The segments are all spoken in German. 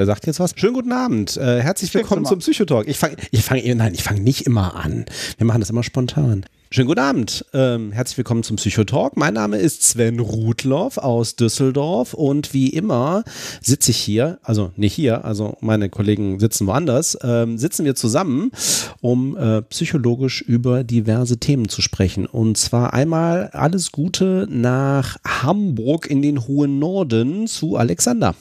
Wer sagt jetzt was? Schönen guten Abend. Äh, herzlich willkommen zum Psychotalk. Ich fange, ich fange, nein, ich fange nicht immer an. Wir machen das immer spontan. Schönen guten Abend. Ähm, herzlich willkommen zum Psychotalk. Mein Name ist Sven Rudloff aus Düsseldorf und wie immer sitze ich hier, also nicht hier, also meine Kollegen sitzen woanders, ähm, sitzen wir zusammen, um äh, psychologisch über diverse Themen zu sprechen. Und zwar einmal alles Gute nach Hamburg in den hohen Norden zu Alexander.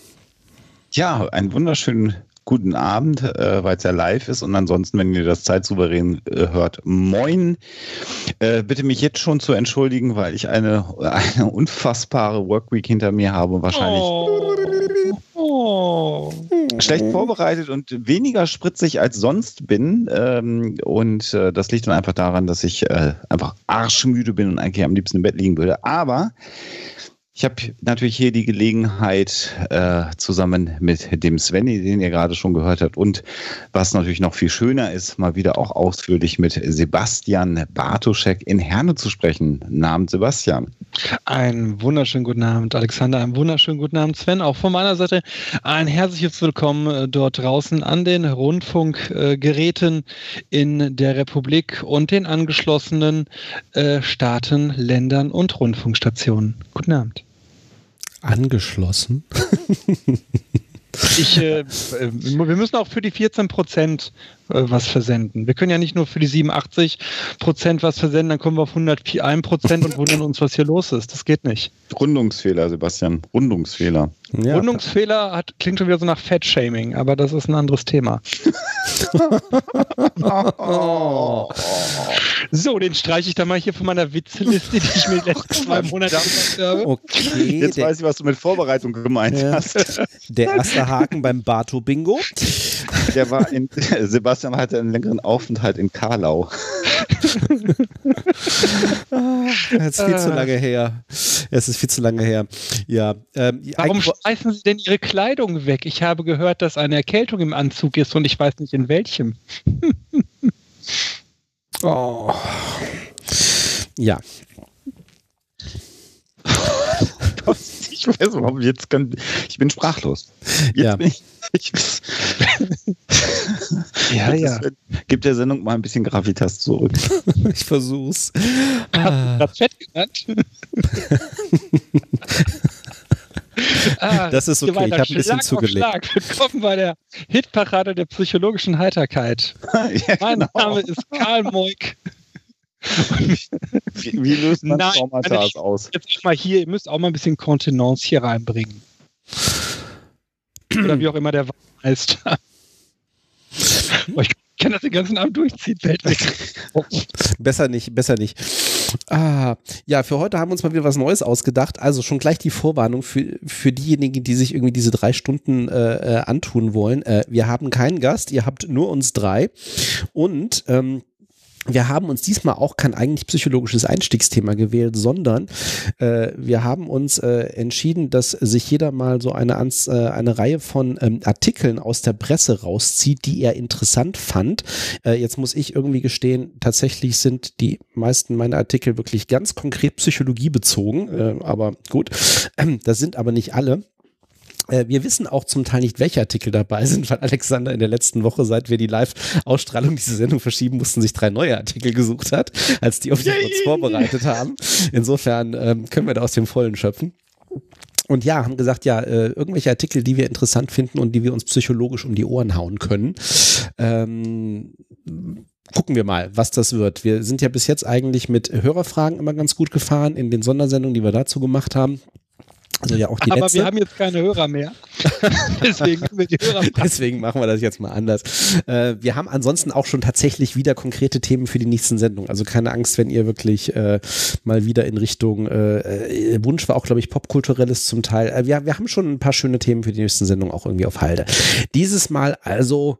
Ja, einen wunderschönen guten Abend, äh, weil es ja live ist und ansonsten, wenn ihr das zeitsouverän äh, hört, moin. Äh, bitte mich jetzt schon zu entschuldigen, weil ich eine, eine unfassbare Workweek hinter mir habe und wahrscheinlich oh. Oh. schlecht vorbereitet und weniger spritzig als sonst bin. Ähm, und äh, das liegt dann einfach daran, dass ich äh, einfach arschmüde bin und eigentlich am liebsten im Bett liegen würde. Aber ich habe natürlich hier die Gelegenheit, äh, zusammen mit dem Svenny, den ihr gerade schon gehört habt, und was natürlich noch viel schöner ist, mal wieder auch ausführlich mit Sebastian Bartoschek in Herne zu sprechen. Namen Sebastian. Einen wunderschönen guten Abend, Alexander. Einen wunderschönen guten Abend, Sven. Auch von meiner Seite ein herzliches Willkommen äh, dort draußen an den Rundfunkgeräten in der Republik und den angeschlossenen äh, Staaten, Ländern und Rundfunkstationen. Guten Abend angeschlossen. Ich, äh, wir müssen auch für die 14 Prozent äh, was versenden. Wir können ja nicht nur für die 87 Prozent was versenden, dann kommen wir auf 101 Prozent und wundern uns, was hier los ist. Das geht nicht. Rundungsfehler, Sebastian. Rundungsfehler. Ja. Rundungsfehler hat, klingt schon wieder so nach Fettshaming, aber das ist ein anderes Thema. So, den streiche ich dann mal hier von meiner Witzeliste, die ich mir letzten zwei Monate gemacht habe. Okay, Jetzt weiß ich, was du mit Vorbereitung gemeint ja. hast. Der erste Haken beim Bato-Bingo. Der war in, Sebastian hatte einen längeren Aufenthalt in Karlau. Es ist viel zu lange her. Es ist viel zu lange her. Ja. Ähm, Warum schmeißen Sie denn Ihre Kleidung weg? Ich habe gehört, dass eine Erkältung im Anzug ist und ich weiß nicht in welchem. Oh. Ja. ich weiß warum jetzt kann. Ich bin sprachlos. Jetzt ja. bin ich, ich ja, ja. Gib der Sendung mal ein bisschen Gravitas zurück. ich versuch's. Ah. Das Fett genannt. ah, das ist okay, ich habe ein bisschen zugelegt. Schlag. Willkommen bei der Hitparade der psychologischen Heiterkeit. ja, mein genau. Name ist Karl Moik. wie, wie, löst man Nein, Traumata also aus? Jetzt mal hier, ihr müsst auch mal ein bisschen Kontenance hier reinbringen. Oder wie auch immer der heißt. ich kann das den ganzen Abend durchziehen, fällt weg. besser nicht, besser nicht. Ah, ja, für heute haben wir uns mal wieder was Neues ausgedacht. Also schon gleich die Vorwarnung für, für diejenigen, die sich irgendwie diese drei Stunden äh, äh antun wollen. Äh, wir haben keinen Gast, ihr habt nur uns drei. Und ähm, wir haben uns diesmal auch kein eigentlich psychologisches Einstiegsthema gewählt, sondern äh, wir haben uns äh, entschieden, dass sich jeder mal so eine, äh, eine Reihe von ähm, Artikeln aus der Presse rauszieht, die er interessant fand. Äh, jetzt muss ich irgendwie gestehen, tatsächlich sind die meisten meiner Artikel wirklich ganz konkret psychologiebezogen, äh, aber gut, das sind aber nicht alle. Äh, wir wissen auch zum Teil nicht, welche Artikel dabei sind, weil Alexander in der letzten Woche, seit wir die Live-Ausstrahlung dieser Sendung verschieben mussten, sich drei neue Artikel gesucht hat, als die auf die uns vorbereitet haben. Insofern ähm, können wir da aus dem Vollen schöpfen. Und ja, haben gesagt, ja, äh, irgendwelche Artikel, die wir interessant finden und die wir uns psychologisch um die Ohren hauen können. Ähm, gucken wir mal, was das wird. Wir sind ja bis jetzt eigentlich mit Hörerfragen immer ganz gut gefahren in den Sondersendungen, die wir dazu gemacht haben. Also ja auch die Aber letzte. wir haben jetzt keine Hörer mehr. Deswegen Hörer Deswegen machen wir das jetzt mal anders. Äh, wir haben ansonsten auch schon tatsächlich wieder konkrete Themen für die nächsten Sendungen. Also keine Angst, wenn ihr wirklich äh, mal wieder in Richtung äh, äh Wunsch war auch, glaube ich, popkulturelles zum Teil. Wir, wir haben schon ein paar schöne Themen für die nächsten Sendungen auch irgendwie auf Halde. Dieses Mal also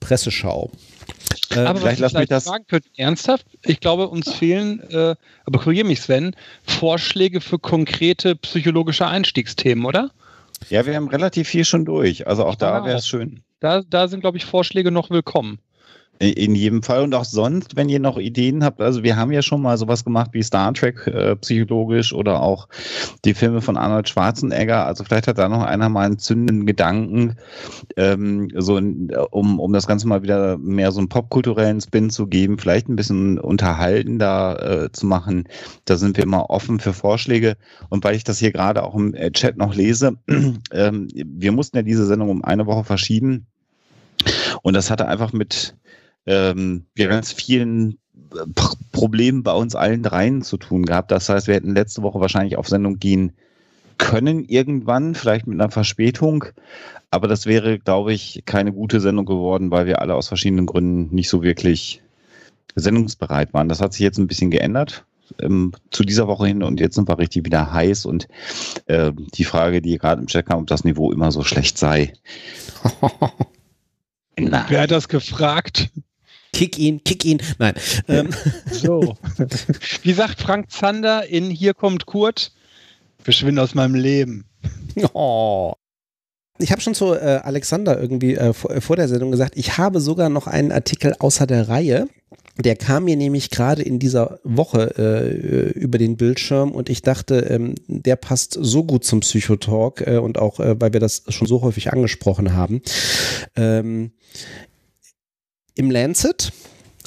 Presseschau. Äh, aber vielleicht was ich vielleicht das fragen könnte, ernsthaft, ich glaube, uns fehlen, äh, aber korrigiere mich, Sven, Vorschläge für konkrete psychologische Einstiegsthemen, oder? Ja, wir haben relativ viel schon durch. Also auch da wäre es schön. Da, da sind, glaube ich, Vorschläge noch willkommen. In jedem Fall und auch sonst, wenn ihr noch Ideen habt, also wir haben ja schon mal sowas gemacht wie Star Trek äh, psychologisch oder auch die Filme von Arnold Schwarzenegger. Also vielleicht hat da noch einer mal einen zündenden Gedanken, ähm, so in, um, um das Ganze mal wieder mehr so einen popkulturellen Spin zu geben, vielleicht ein bisschen unterhaltender äh, zu machen. Da sind wir immer offen für Vorschläge. Und weil ich das hier gerade auch im äh, Chat noch lese, ähm, wir mussten ja diese Sendung um eine Woche verschieben. Und das hatte einfach mit ähm, ganz vielen äh, Problemen bei uns allen dreien zu tun gehabt. Das heißt, wir hätten letzte Woche wahrscheinlich auf Sendung gehen können irgendwann, vielleicht mit einer Verspätung. Aber das wäre, glaube ich, keine gute Sendung geworden, weil wir alle aus verschiedenen Gründen nicht so wirklich sendungsbereit waren. Das hat sich jetzt ein bisschen geändert ähm, zu dieser Woche hin und jetzt sind wir richtig wieder heiß und äh, die Frage, die gerade im Chat kam, ob das Niveau immer so schlecht sei. Wer hat das gefragt? Kick ihn, kick ihn. Nein. Ähm. So. Wie sagt Frank Zander in Hier kommt Kurt? Verschwinde aus meinem Leben. Oh. Ich habe schon zu äh, Alexander irgendwie äh, vor, äh, vor, der Sendung gesagt, ich habe sogar noch einen Artikel außer der Reihe. Der kam mir nämlich gerade in dieser Woche äh, über den Bildschirm und ich dachte, ähm, der passt so gut zum Psychotalk äh, und auch, äh, weil wir das schon so häufig angesprochen haben. Ähm, im Lancet,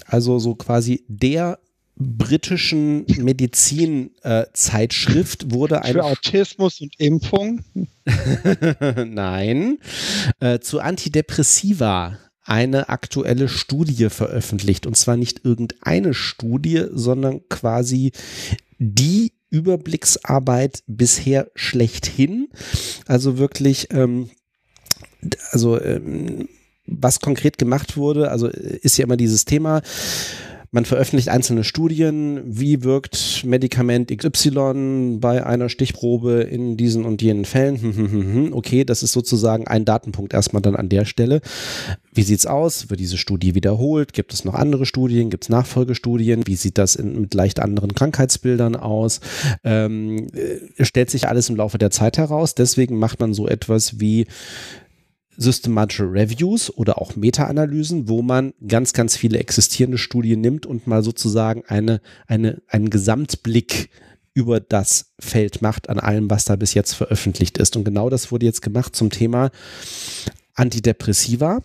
also so quasi der britischen Medizinzeitschrift äh, wurde eine. Für Autismus und Impfung? Nein. Äh, zu Antidepressiva eine aktuelle Studie veröffentlicht. Und zwar nicht irgendeine Studie, sondern quasi die Überblicksarbeit bisher schlechthin. Also wirklich, ähm, also ähm, was konkret gemacht wurde, also ist ja immer dieses Thema, man veröffentlicht einzelne Studien, wie wirkt Medikament XY bei einer Stichprobe in diesen und jenen Fällen. Hm, hm, hm, okay, das ist sozusagen ein Datenpunkt erstmal dann an der Stelle. Wie sieht's aus? Wird diese Studie wiederholt? Gibt es noch andere Studien? Gibt es Nachfolgestudien? Wie sieht das in, mit leicht anderen Krankheitsbildern aus? Ähm, äh, stellt sich alles im Laufe der Zeit heraus. Deswegen macht man so etwas wie systematische Reviews oder auch Meta-Analysen, wo man ganz, ganz viele existierende Studien nimmt und mal sozusagen eine, eine, einen Gesamtblick über das Feld macht an allem, was da bis jetzt veröffentlicht ist. Und genau das wurde jetzt gemacht zum Thema Antidepressiva.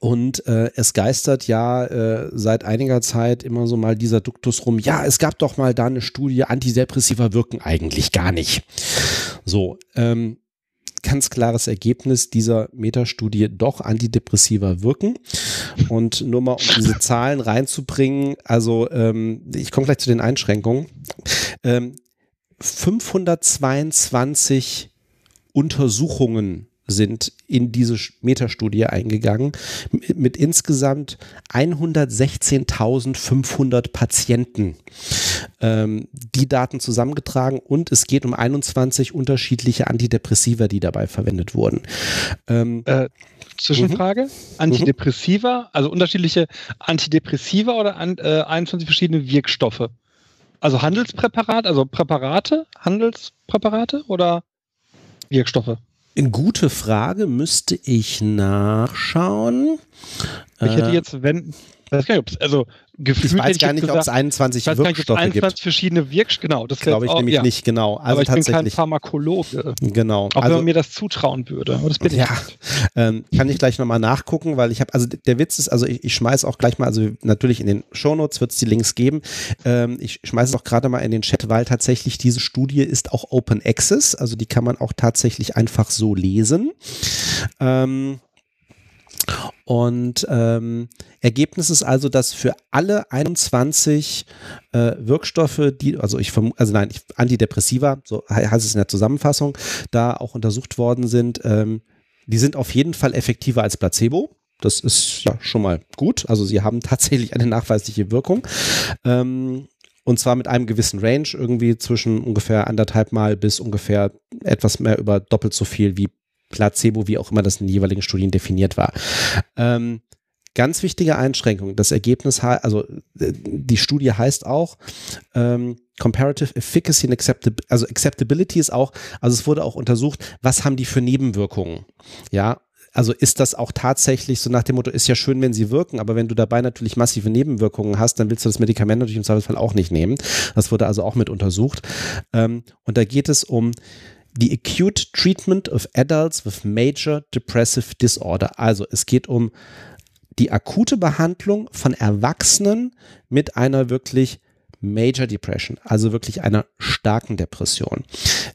Und äh, es geistert ja äh, seit einiger Zeit immer so mal dieser Duktus rum, ja, es gab doch mal da eine Studie, Antidepressiva wirken eigentlich gar nicht. So, ähm, ganz klares Ergebnis dieser Metastudie doch antidepressiver wirken. Und nur mal um diese Zahlen reinzubringen, also ähm, ich komme gleich zu den Einschränkungen. Ähm, 522 Untersuchungen sind in diese Metastudie eingegangen mit, insgesamt 116.500 Patienten ähm, die Daten zusammengetragen und es geht um 21 unterschiedliche Antidepressiva, die dabei verwendet wurden. Ähm, äh, Zwischenfrage: mhm. Antidepressiva, also unterschiedliche Antidepressiva oder an, äh, 21 verschiedene Wirkstoffe? Also Handelspräparat, also Präparate, Handelspräparate oder Wirkstoffe? Eine gute Frage, müsste ich nachschauen. Ich hätte äh, jetzt, wenn, weiß gar nicht, also gefühlt ich weiß gar nicht, ob es 21 ich Wirkstoffe 21 gibt. verschiedene Wirkstoffe, genau. Das glaube ich auch, nämlich ja. nicht, genau. Also Aber ich tatsächlich. bin kein Pharmakologe. Genau. Auch also, wenn man mir das zutrauen würde. Aber das bin ja, ähm, kann ich gleich nochmal nachgucken, weil ich habe, also der Witz ist, also ich, ich schmeiß auch gleich mal, also natürlich in den Shownotes wird es die Links geben. Ähm, ich schmeiße auch gerade mal in den Chat, weil tatsächlich diese Studie ist auch Open Access, also die kann man auch tatsächlich einfach so lesen. Ähm, Und ähm, Ergebnis ist also, dass für alle 21 äh, Wirkstoffe, die, also ich vermute, also nein, Antidepressiva, so heißt es in der Zusammenfassung, da auch untersucht worden sind, ähm, die sind auf jeden Fall effektiver als Placebo. Das ist ja schon mal gut. Also sie haben tatsächlich eine nachweisliche Wirkung. Ähm, und zwar mit einem gewissen Range, irgendwie zwischen ungefähr anderthalb Mal bis ungefähr etwas mehr über doppelt so viel wie Placebo, wie auch immer das in den jeweiligen Studien definiert war. Ähm, ganz wichtige Einschränkung. Das Ergebnis, also äh, die Studie heißt auch ähm, Comparative Efficacy and Acceptability, also Acceptability ist auch, also es wurde auch untersucht, was haben die für Nebenwirkungen? Ja, also ist das auch tatsächlich so nach dem Motto, ist ja schön, wenn sie wirken, aber wenn du dabei natürlich massive Nebenwirkungen hast, dann willst du das Medikament natürlich im Zweifelsfall auch nicht nehmen. Das wurde also auch mit untersucht. Ähm, und da geht es um the acute treatment of adults with major depressive disorder. Also es geht um die akute Behandlung von Erwachsenen mit einer wirklich Major Depression, also wirklich einer starken Depression.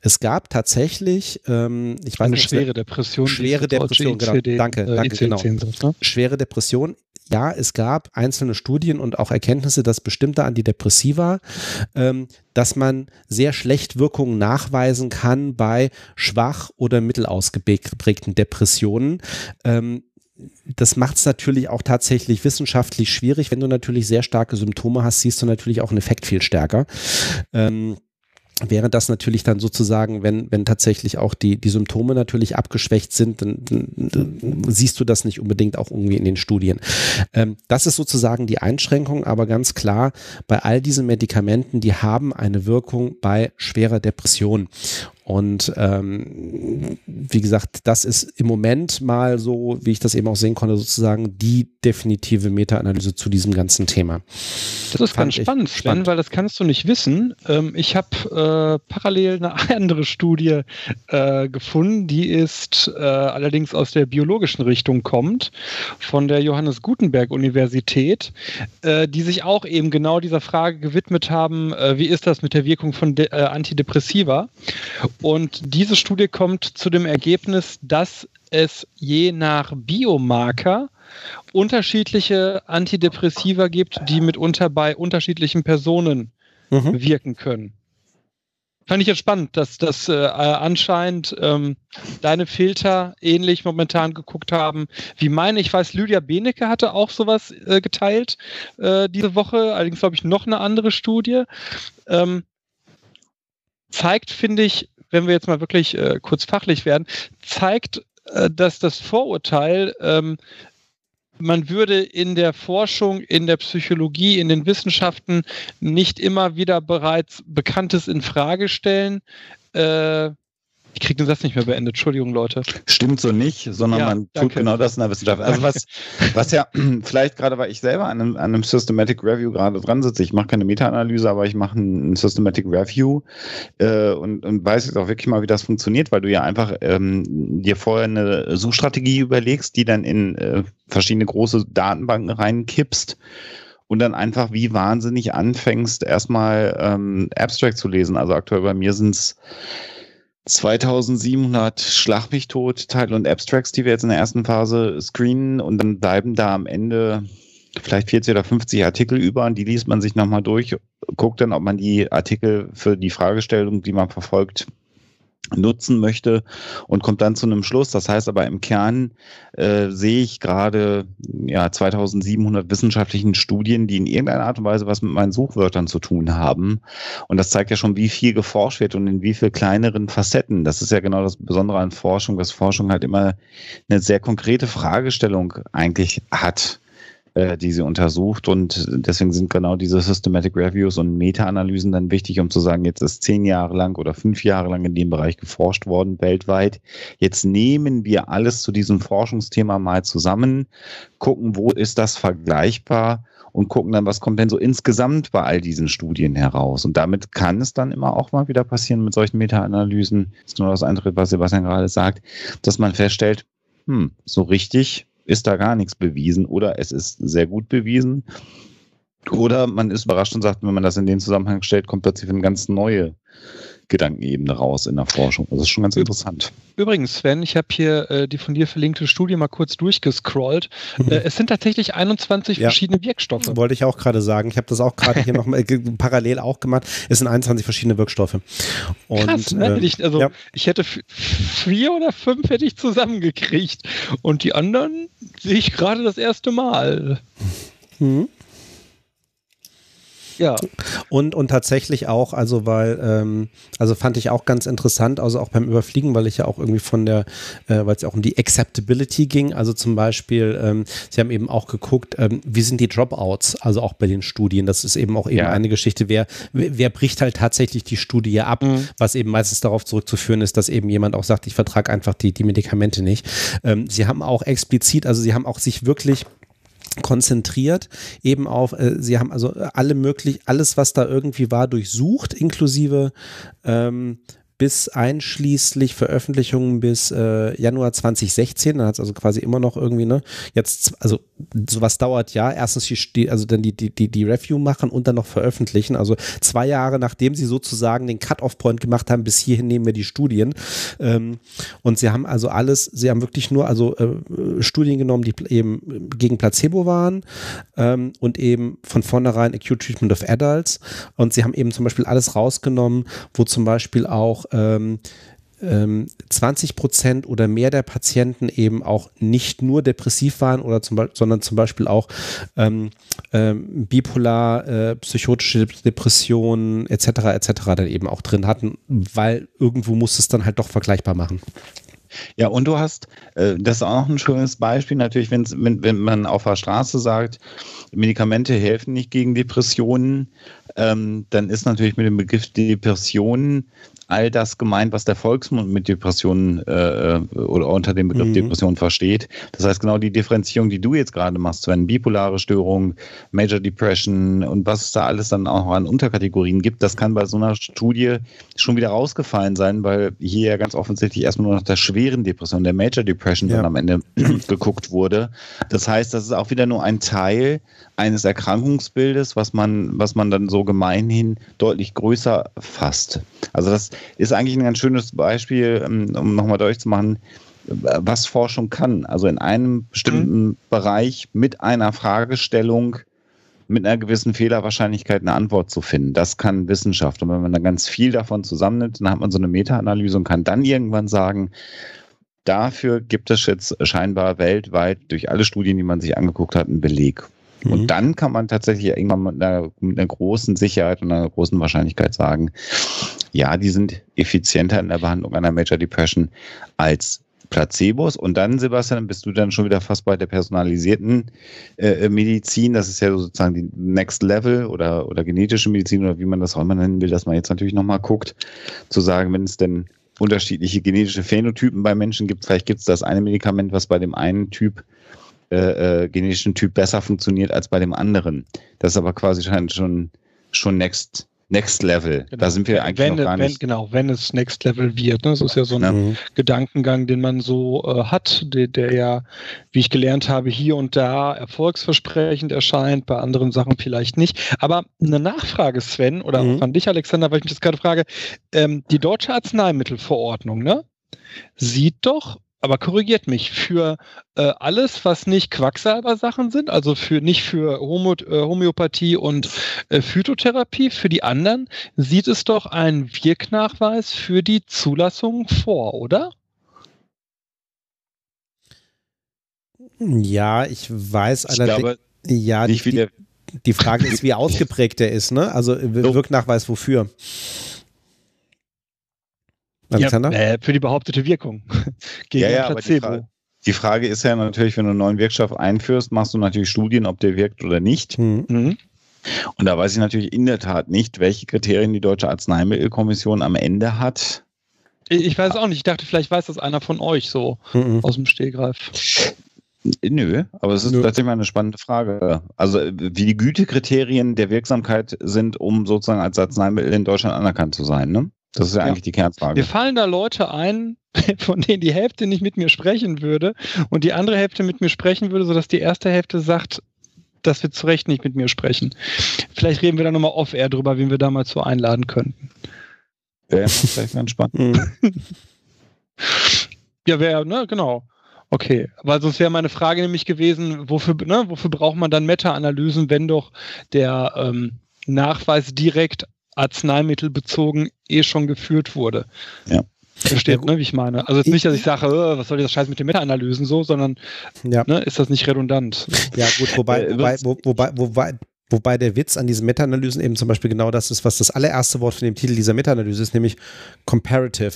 Es gab tatsächlich, ähm, ich weiß eine nicht, schwere Depression. Schwere Depression, genau. Danke, äh, danke, genau. Ne? Schwere Depression. Ja, es gab einzelne Studien und auch Erkenntnisse, dass bestimmte Antidepressiva, ähm, dass man sehr schlecht Wirkungen nachweisen kann bei schwach oder mittelausgeprägten Depressionen. Ähm, das macht es natürlich auch tatsächlich wissenschaftlich schwierig. Wenn du natürlich sehr starke Symptome hast, siehst du natürlich auch einen Effekt viel stärker. Ähm, Während das natürlich dann sozusagen, wenn, wenn tatsächlich auch die, die Symptome natürlich abgeschwächt sind, dann, dann siehst du das nicht unbedingt auch irgendwie in den Studien. Ähm, das ist sozusagen die Einschränkung, aber ganz klar, bei all diesen Medikamenten, die haben eine Wirkung bei schwerer Depression. Und ähm, wie gesagt, das ist im Moment mal so, wie ich das eben auch sehen konnte, sozusagen die definitive Meta-Analyse zu diesem ganzen Thema. Das ist Fand ganz spannend, spannend, weil das kannst du nicht wissen. Ähm, ich habe äh, parallel eine andere Studie äh, gefunden, die ist äh, allerdings aus der biologischen Richtung kommt, von der Johannes Gutenberg Universität, äh, die sich auch eben genau dieser Frage gewidmet haben, äh, wie ist das mit der Wirkung von De äh, Antidepressiva? Und diese Studie kommt zu dem Ergebnis, dass es je nach Biomarker unterschiedliche Antidepressiva gibt, die mitunter bei unterschiedlichen Personen mhm. wirken können. Fand ich jetzt spannend, dass das äh, anscheinend ähm, deine Filter ähnlich momentan geguckt haben wie meine. Ich weiß, Lydia Benecke hatte auch sowas äh, geteilt äh, diese Woche, allerdings glaube ich noch eine andere Studie. Ähm, zeigt, finde ich, wenn wir jetzt mal wirklich äh, kurz fachlich werden, zeigt, äh, dass das Vorurteil, ähm, man würde in der Forschung, in der Psychologie, in den Wissenschaften nicht immer wieder bereits Bekanntes in Frage stellen, äh, ich kriege den Satz nicht mehr beendet. Entschuldigung, Leute. Stimmt so nicht, sondern ja, man tut danke. genau das in der Wissenschaft. Also was, was ja vielleicht gerade, weil ich selber an einem, an einem Systematic Review gerade dran sitze, ich mache keine Meta-Analyse, aber ich mache ein Systematic Review äh, und, und weiß jetzt auch wirklich mal, wie das funktioniert, weil du ja einfach ähm, dir vorher eine Suchstrategie überlegst, die dann in äh, verschiedene große Datenbanken reinkippst und dann einfach wie wahnsinnig anfängst, erstmal ähm, Abstract zu lesen. Also aktuell bei mir sind es 2700 Schlag mich tot Title und Abstracts, die wir jetzt in der ersten Phase screenen und dann bleiben da am Ende vielleicht 40 oder 50 Artikel über und die liest man sich nochmal durch, guckt dann, ob man die Artikel für die Fragestellung, die man verfolgt, nutzen möchte und kommt dann zu einem Schluss. Das heißt aber im Kern äh, sehe ich gerade ja 2700 wissenschaftlichen Studien, die in irgendeiner Art und Weise was mit meinen Suchwörtern zu tun haben. Und das zeigt ja schon, wie viel geforscht wird und in wie viel kleineren Facetten. Das ist ja genau das Besondere an Forschung, dass Forschung halt immer eine sehr konkrete Fragestellung eigentlich hat äh, die sie untersucht. Und deswegen sind genau diese Systematic Reviews und Meta-Analysen dann wichtig, um zu sagen, jetzt ist zehn Jahre lang oder fünf Jahre lang in dem Bereich geforscht worden weltweit. Jetzt nehmen wir alles zu diesem Forschungsthema mal zusammen, gucken, wo ist das vergleichbar und gucken dann, was kommt denn so insgesamt bei all diesen Studien heraus. Und damit kann es dann immer auch mal wieder passieren mit solchen Meta-Analysen, das ist nur das Eintritt, was Sebastian gerade sagt, dass man feststellt, hm, so richtig ist da gar nichts bewiesen oder es ist sehr gut bewiesen. Oder man ist überrascht und sagt, wenn man das in den Zusammenhang stellt, kommt plötzlich eine ganz neue Gedankenebene raus in der Forschung. Das ist schon ganz interessant. Übrigens, Sven, ich habe hier äh, die von dir verlinkte Studie mal kurz durchgescrollt. Mhm. Äh, es sind tatsächlich 21 ja. verschiedene Wirkstoffe. Wollte ich auch gerade sagen. Ich habe das auch gerade hier noch mal, äh, parallel auch gemacht. Es sind 21 verschiedene Wirkstoffe. Und, Krass, ne? Äh, ich, also ja. ich hätte vier oder fünf hätte ich zusammengekriegt. Und die anderen sehe ich gerade das erste Mal. Mhm. Ja. Und, und tatsächlich auch, also weil, ähm, also fand ich auch ganz interessant, also auch beim Überfliegen, weil ich ja auch irgendwie von der, äh, weil es ja auch um die Acceptability ging, also zum Beispiel, ähm, sie haben eben auch geguckt, ähm, wie sind die Dropouts, also auch bei den Studien, das ist eben auch eben ja. eine Geschichte, wer, wer bricht halt tatsächlich die Studie ab, mhm. was eben meistens darauf zurückzuführen ist, dass eben jemand auch sagt, ich vertrage einfach die, die Medikamente nicht. Ähm, sie haben auch explizit, also sie haben auch sich wirklich konzentriert eben auf, äh, sie haben also alle möglich, alles, was da irgendwie war, durchsucht, inklusive ähm, bis einschließlich Veröffentlichungen bis äh, Januar 2016. Dann hat es also quasi immer noch irgendwie, ne, jetzt, also sowas dauert ja. Erstens die, also dann die, die, die, Review machen und dann noch veröffentlichen. Also zwei Jahre nachdem sie sozusagen den Cut-Off-Point gemacht haben, bis hierhin nehmen wir die Studien. Ähm, und sie haben also alles, sie haben wirklich nur also äh, Studien genommen, die eben gegen Placebo waren ähm, und eben von vornherein Acute Treatment of Adults. Und sie haben eben zum Beispiel alles rausgenommen, wo zum Beispiel auch ähm, 20 ähm, Prozent oder mehr der Patienten eben auch nicht nur depressiv waren oder zum sondern zum Beispiel auch ähm, ähm, bipolar, äh, psychotische Depressionen etc. etc. dann eben auch drin hatten, weil irgendwo muss es dann halt doch vergleichbar machen. Ja, und du hast, äh, das ist auch ein schönes Beispiel, natürlich, wenn, wenn man auf der Straße sagt, Medikamente helfen nicht gegen Depressionen, ähm, dann ist natürlich mit dem Begriff Depressionen all das gemeint, was der Volksmund mit Depressionen äh, äh, oder unter dem Begriff mhm. Depression versteht. Das heißt, genau die Differenzierung, die du jetzt gerade machst, zu einer bipolare Störung, Major Depression und was es da alles dann auch an Unterkategorien gibt, das kann bei so einer Studie schon wieder rausgefallen sein, weil hier ja ganz offensichtlich erstmal nur nach der schweren Depression, der Major Depression ja. dann am Ende geguckt wurde. Das heißt, das ist auch wieder nur ein Teil eines Erkrankungsbildes, was man, was man dann so gemeinhin deutlich größer fasst. Also das ist eigentlich ein ganz schönes Beispiel, ähm, um nochmal deutlich zu machen, was Forschung kann. Also in einem bestimmten mhm. Bereich mit einer Fragestellung mit einer gewissen Fehlerwahrscheinlichkeit eine Antwort zu finden. Das kann Wissenschaft. Und wenn man dann ganz viel davon zusammennimmt, dann hat man so eine Meta-Analyse und kann dann irgendwann sagen, dafür gibt es jetzt scheinbar weltweit durch alle Studien, die man sich angeguckt hat, einen Beleg. Mhm. Und dann kann man tatsächlich irgendwann mit einer, mit einer großen Sicherheit und einer großen Wahrscheinlichkeit sagen, ja, die sind effizienter in der Behandlung einer Major Depression als Placebos. Und dann, Sebastian, bist du dann schon wieder fast bei der personalisierten äh, Medizin. Das ist ja sozusagen die Next Level oder, oder genetische Medizin oder wie man das auch immer nennen will, dass man jetzt natürlich nochmal guckt, zu sagen, wenn es denn unterschiedliche genetische Phänotypen bei Menschen gibt, vielleicht gibt es das eine Medikament, was bei dem einen Typ äh, äh, genetischen Typ besser funktioniert als bei dem anderen. Das ist aber quasi schon, schon Next, Next Level. Genau. Da sind wir eigentlich wenn, noch gar wenn, nicht. Genau, wenn es Next Level wird. Ne? Das ist ja so ein ja. Gedankengang, den man so äh, hat, der, der, ja, wie ich gelernt habe, hier und da erfolgsversprechend erscheint, bei anderen Sachen vielleicht nicht. Aber eine Nachfrage, Sven, oder mhm. auch an dich, Alexander, weil ich mich das gerade frage, ähm, die deutsche Arzneimittelverordnung, ne? Sieht doch aber korrigiert mich, für äh, alles, was nicht Quacksalber-Sachen sind, also für nicht für Homo, äh, Homöopathie und äh, Phytotherapie, für die anderen sieht es doch einen Wirknachweis für die Zulassung vor, oder? Ja, ich weiß allerdings. Ja, die, die, die Frage ist, wie ausgeprägt der ist, ne? Also Wirknachweis wofür? Alexander? Ja, äh, für die behauptete Wirkung gegen ja, ja, Placebo. Die Frage, die Frage, ist ja natürlich, wenn du einen neuen Wirkstoff einführst, machst du natürlich Studien, ob der wirkt oder nicht. Mhm. mhm. Und da weiß ich natürlich in der Tat nicht, welche Kriterien die Deutsche Arzneimittelkommission am Ende hat. Ich weiß auch nicht. Ich dachte, vielleicht weiß das einer von euch so mhm. aus dem Stehgreif. Nö, aber es ist Nö. tatsächlich mal eine spannende Frage. Also wie die Gütekriterien der Wirksamkeit sind, um sozusagen als Arzneimittel in Deutschland anerkannt zu sein. Ne? Das ist ja, ja, eigentlich die Kernfrage. Mir fallen da Leute ein, von denen die Hälfte nicht mit mir sprechen würde und die andere Hälfte mit mir sprechen würde, sodass die erste Hälfte sagt, dass wir zu Recht nicht mit mir sprechen. Vielleicht reden wir da nochmal off-air drüber, wen wir da mal zu einladen könnten. Wäre vielleicht ganz spannend. Mhm. Ja, wäre, ne, genau. Okay, weil sonst wäre meine Frage nämlich gewesen, wofür, ne, wofür braucht man dann Meta-Analysen, wenn doch der ähm, Nachweis direkt arzneimittelbezogen eh schon geführt wurde? Ja. Versteht, Ja, ne, wie ich meine? Also jetzt nicht, dass ich sage, äh, was soll dieser Scheiß mit den Meta-Analysen so, sondern Ja. ne, ist das nicht redundant? Ja, gut, wobei, Äh, wobei, wobei, wobei, wobei der Witz an diesen Meta-Analysen eben zum Beispiel genau das ist, was das allererste Wort von dem Titel dieser Meta-Analyse ist, nämlich comparative.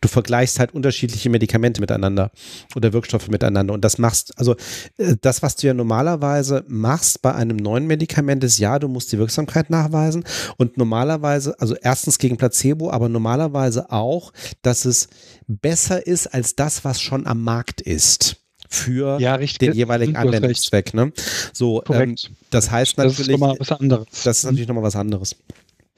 Du vergleichst halt unterschiedliche Medikamente miteinander oder Wirkstoffe miteinander. Und das machst, also äh, das, was du ja normalerweise machst bei einem neuen Medikament ist, ja, du musst die Wirksamkeit nachweisen. Und normalerweise, also erstens gegen Placebo, aber normalerweise auch, dass es besser ist als das, was schon am Markt ist für Ja, den jeweiligen. Anwendungszweck. Ne? So, ähm, das heißt Das ist natürlich, nochmal was anderes. das ist natürlich nochmal was anderes.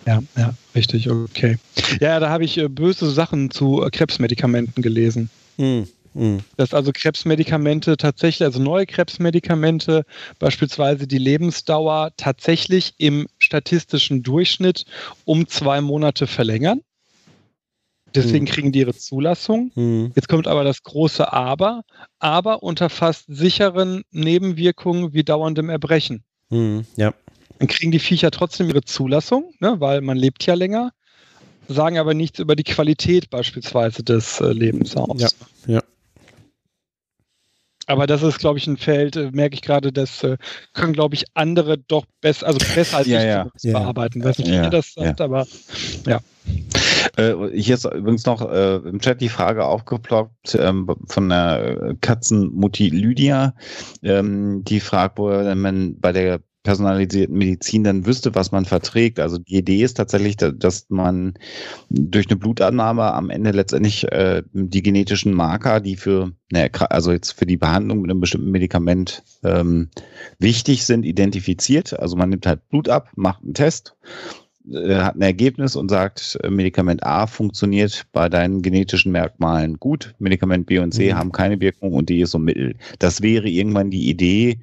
Ja, ja, richtig, okay. Ja, da habe ich äh, böse Sachen zu äh, Krebsmedikamenten gelesen. Hm, hm, Dass also Krebsmedikamente tatsächlich, also neue Krebsmedikamente, beispielsweise die Lebensdauer tatsächlich im statistischen Durchschnitt um zwei Monate verlängern. Deswegen Hm. kriegen die ihre Zulassung. hm, Jetzt kommt aber das große Aber, aber unter fast sicheren Nebenwirkungen wie dauerndem Erbrechen. hm, ja. Dann kriegen die Viecher trotzdem ihre Zulassung, ne, weil man lebt ja länger, sagen aber nichts über die Qualität beispielsweise des äh, Lebens aus. Ja, ja. Aber das ist, glaube ich, ein Feld, äh, merke ich gerade, das äh, können, glaube ich, andere doch besser, also besser als Ja, ich ja. Ja. bearbeiten. Weiß nicht, wie Ja, ihr das sagt, aber Äh, hier ist übrigens noch äh, im Chat die Frage aufgeploppt ähm, von der Katzenmutti Lydia. Ähm, die fragt, wo man bei der personalisierten Medizin dann wüsste, was man verträgt. Also die Idee ist tatsächlich, da- dass man durch eine Blutannahme am Ende letztendlich äh, die genetischen Marker, die für, ne, also jetzt für die Behandlung mit einem bestimmten Medikament ähm, wichtig sind, identifiziert. Also man nimmt halt Blut ab, macht einen Test hat ein Ergebnis und sagt, äh, Medikament A funktioniert bei deinen genetischen Merkmalen gut, Medikament B und C Mhm. haben keine Wirkung und D ist so mittel. Das wäre irgendwann die Idee,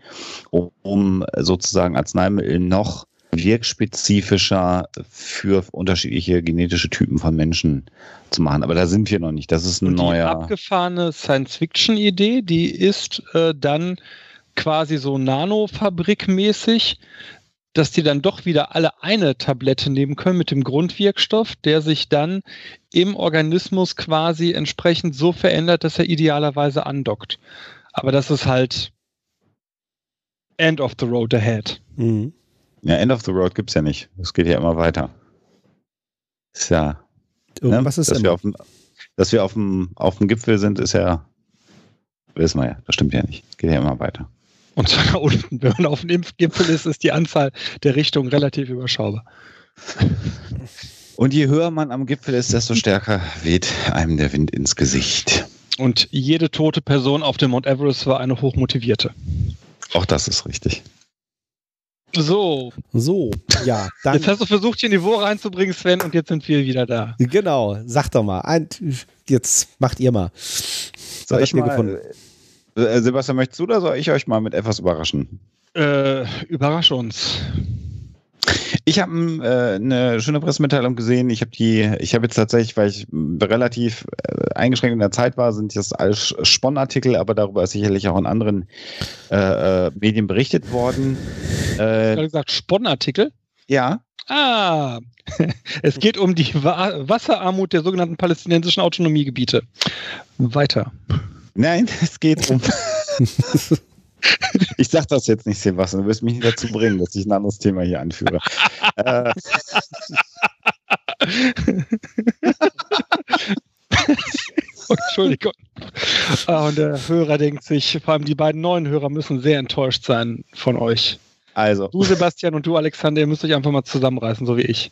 um, sozusagen Arzneimittel noch wirkspezifischer für unterschiedliche genetische Typen von Menschen zu machen. Aber da sind wir noch nicht. Das ist ein und die abgefahrene Science-Fiction-Idee, die ist äh, dann quasi so Nanofabrik-mäßig, dass die dann doch wieder alle eine Tablette nehmen können mit dem Grundwirkstoff, der sich dann im Organismus quasi entsprechend so verändert, dass er idealerweise andockt. Aber das ist halt End of the road ahead. Hm. Ja, End of the Road gibt's ja nicht. Es geht ja immer weiter. Ist ja. Ne? ist dass wir, immer. auf dem, dass wir auf dem, auf dem Gipfel sind, ist ja. Wissen wir ja. Das stimmt ja nicht. Es geht ja immer weiter. Und da unten, wenn man auf dem Impfgipfel ist, ist die Anzahl der Richtungen relativ überschaubar. Und je höher man am Gipfel ist, desto stärker weht einem der Wind ins Gesicht. Und jede tote Person auf dem Mount Everest war eine hochmotivierte. Auch das ist richtig. So, So, ja, dann. jetzt hast du versucht, hier Niveau reinzubringen, Sven, und jetzt sind wir wieder da. Genau, sag doch mal. Ein, jetzt macht ihr mal. Soll Was ich mal, gefunden? Äh, Sebastian, möchtest du oder soll ich euch mal mit etwas überraschen? Äh, überrasch uns. Ich habe äh, eine schöne Pressemitteilung gesehen. Ich habe die, ich habe jetzt tatsächlich, weil ich relativ äh, eingeschränkt in der Zeit war, sind das alles Sponnartikel, aber darüber ist sicherlich auch in anderen äh, äh, Medien berichtet worden. Ich Äh, habe gesagt, Sponnartikel. ja, Ah, es geht um die Wa Wasserarmut der sogenannten palästinensischen Autonomiegebiete. Weiter. Nein, es geht um. ich sag das jetzt nicht, Sebastian. Du wirst mich nicht dazu bringen, dass ich ein anderes Thema hier anführe. äh, Entschuldigung. Ah, und der Hörer denkt sich, vor allem die beiden neuen Hörer müssen sehr enttäuscht sein von euch. also, Du, Sebastian, und du, Alexander, ihr müsst euch einfach mal zusammenreißen, so wie ich.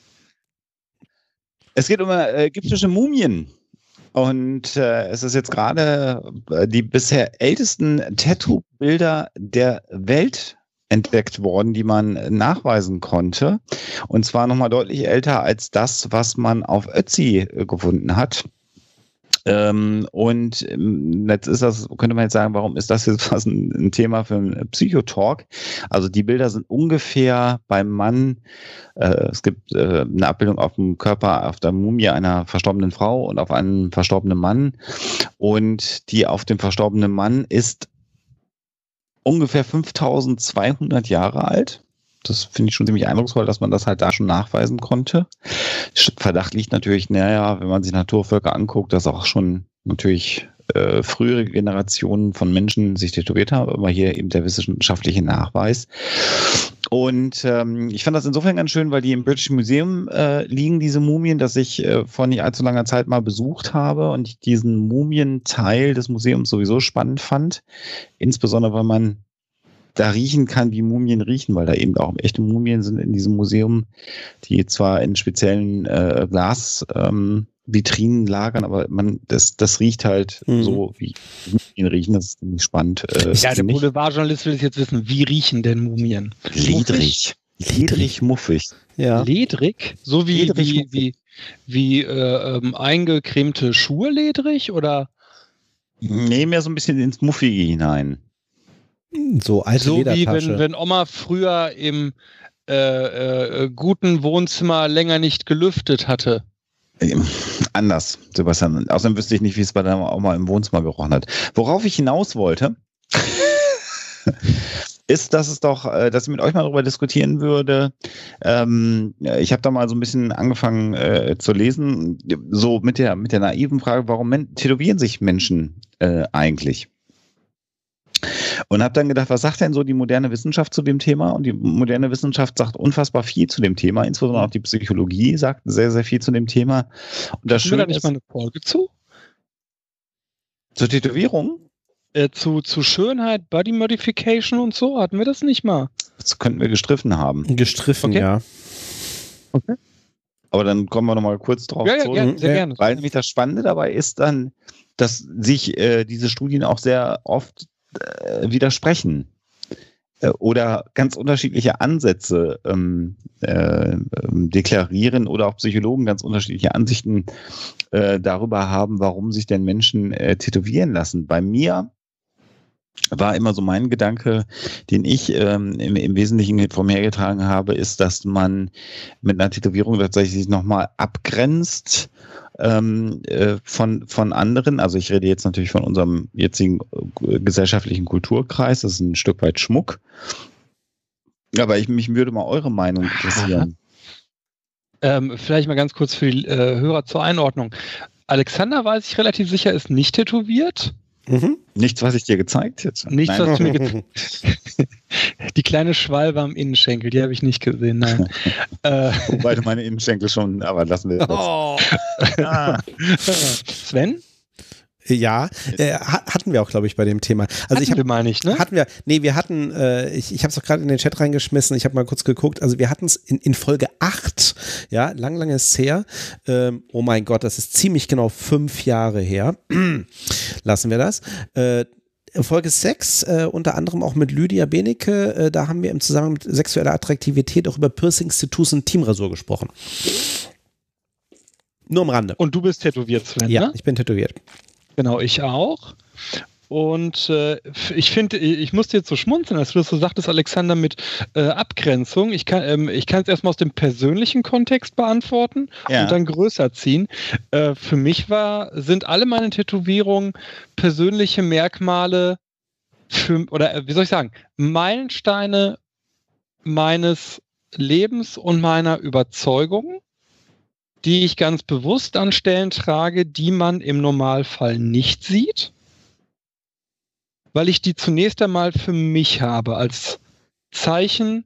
Es geht um äh, ägyptische Mumien. Und äh, es ist jetzt gerade äh, die bisher ältesten Tattoo-Bilder der Welt entdeckt worden, die man nachweisen konnte. Und zwar nochmal deutlich älter als das, was man auf Ötzi gefunden hat. Ähm, und ähm, jetzt ist das, könnte man jetzt sagen, warum ist das jetzt was ein, ein Thema für einen Psychotalk? Also die Bilder sind ungefähr beim Mann, äh, es gibt äh, eine Abbildung auf dem Körper, auf der Mumie einer verstorbenen Frau und auf einem verstorbenen Mann. Und die auf dem verstorbenen Mann ist ungefähr 5200 Jahre alt. Das finde ich schon ziemlich eindrucksvoll, dass man das halt da schon nachweisen konnte. Verdacht liegt natürlich, naja, wenn man sich Naturvölker anguckt, dass auch schon natürlich äh, frühere Generationen von Menschen sich tätowiert haben, aber hier eben der wissenschaftliche Nachweis. Und ähm, ich fand das insofern ganz schön, weil die im British Museum äh, liegen, diese Mumien, dass ich äh, vor nicht allzu langer Zeit mal besucht habe und ich diesen Mumienteil des Museums sowieso spannend fand. Insbesondere, weil man da riechen kann, wie Mumien riechen, weil da eben auch echte Mumien sind in diesem Museum, die zwar in speziellen äh, Glasvitrinen ähm, lagern, aber man, das, das riecht halt mhm. so, wie Mumien riechen. Das ist ziemlich spannend. Äh, ja, der Boulevardjournalist will jetzt wissen, wie riechen denn Mumien? Ledrig. Ledrig, muffig. Ja. Ledrig? So wie, ledrig, wie, wie, wie äh, ähm, eingecremte Schuhe ledrig oder? Nee, mehr so ein bisschen ins Muffige hinein. So alte So wie wenn, wenn Oma früher im äh, äh, guten Wohnzimmer länger nicht gelüftet hatte. Ähm, anders, Sebastian. Außerdem wüsste ich nicht, wie es bei deiner Oma im Wohnzimmer gerochen hat. Worauf ich hinaus wollte, ist, dass es doch, äh, dass ich mit euch mal darüber diskutieren würde. Ähm, ich habe da mal so ein bisschen angefangen äh, zu lesen, so mit der mit der naiven Frage, warum tätowieren sich Menschen äh, eigentlich? Und habe dann gedacht, was sagt denn so die moderne Wissenschaft zu dem Thema? Und die moderne Wissenschaft sagt unfassbar viel zu dem Thema, insbesondere auch die Psychologie sagt sehr, sehr viel zu dem Thema. Und das Schöne da nicht mal eine Folge zu? Zur Tätowierung? Äh, zu, zu Schönheit, Body Modification und so, hatten wir das nicht mal? Das könnten wir gestriffen haben. Gestriffen, okay. ja. Okay. Aber dann kommen wir nochmal kurz drauf ja, ja, zurück. Gerne, sehr gerne. Weil nämlich das Spannende dabei ist dann, dass sich äh, diese Studien auch sehr oft äh, widersprechen äh, oder ganz unterschiedliche Ansätze ähm, äh, ähm, deklarieren oder auch Psychologen ganz unterschiedliche Ansichten äh, darüber haben, warum sich denn Menschen äh, tätowieren lassen. Bei mir war immer so mein Gedanke, den ich ähm, im, im Wesentlichen vom hergetragen habe, ist, dass man mit einer Tätowierung tatsächlich nochmal abgrenzt ähm, äh, von, von anderen. Also ich rede jetzt natürlich von unserem jetzigen äh, gesellschaftlichen Kulturkreis. Das ist ein Stück weit Schmuck. Aber ich, mich würde mal eure Meinung interessieren. Ähm, vielleicht mal ganz kurz für die äh, Hörer zur Einordnung. Alexander, weiß ich relativ sicher, ist nicht tätowiert. Mhm. Nichts, was ich dir gezeigt hätte. Nichts, nein. was du mir gezeigt Die kleine Schwalbe am Innenschenkel, die habe ich nicht gesehen, nein. äh. Wobei du meine Innenschenkel schon, aber lassen wir das. Oh. ah. Sven? Ja, äh, hatten wir auch, glaube ich, bei dem Thema. Also hatten ich hab, wir mal nicht, ne? Hatten wir, nee, wir hatten, äh, ich, ich habe es auch gerade in den Chat reingeschmissen, ich habe mal kurz geguckt, also wir hatten es in, in Folge 8, ja, lang, lang ist her. Ähm, oh mein Gott, das ist ziemlich genau fünf Jahre her. Lassen wir das. Äh, Folge 6, äh, unter anderem auch mit Lydia Benecke, äh, da haben wir im Zusammenhang mit sexueller Attraktivität auch über Piercings, Tattoos und Teamrasur gesprochen. Nur am Rande. Und du bist tätowiert, Sven, Ja, ne? ich bin tätowiert. Genau, ich auch. Und äh, ich finde, ich musste jetzt so schmunzeln, als du das so sagtest, Alexander, mit äh, Abgrenzung. Ich kann ähm, ich es erstmal aus dem persönlichen Kontext beantworten ja. und dann größer ziehen. Äh, für mich war, sind alle meine Tätowierungen persönliche Merkmale für, oder äh, wie soll ich sagen, Meilensteine meines Lebens und meiner Überzeugung die ich ganz bewusst an Stellen trage, die man im Normalfall nicht sieht, weil ich die zunächst einmal für mich habe als Zeichen,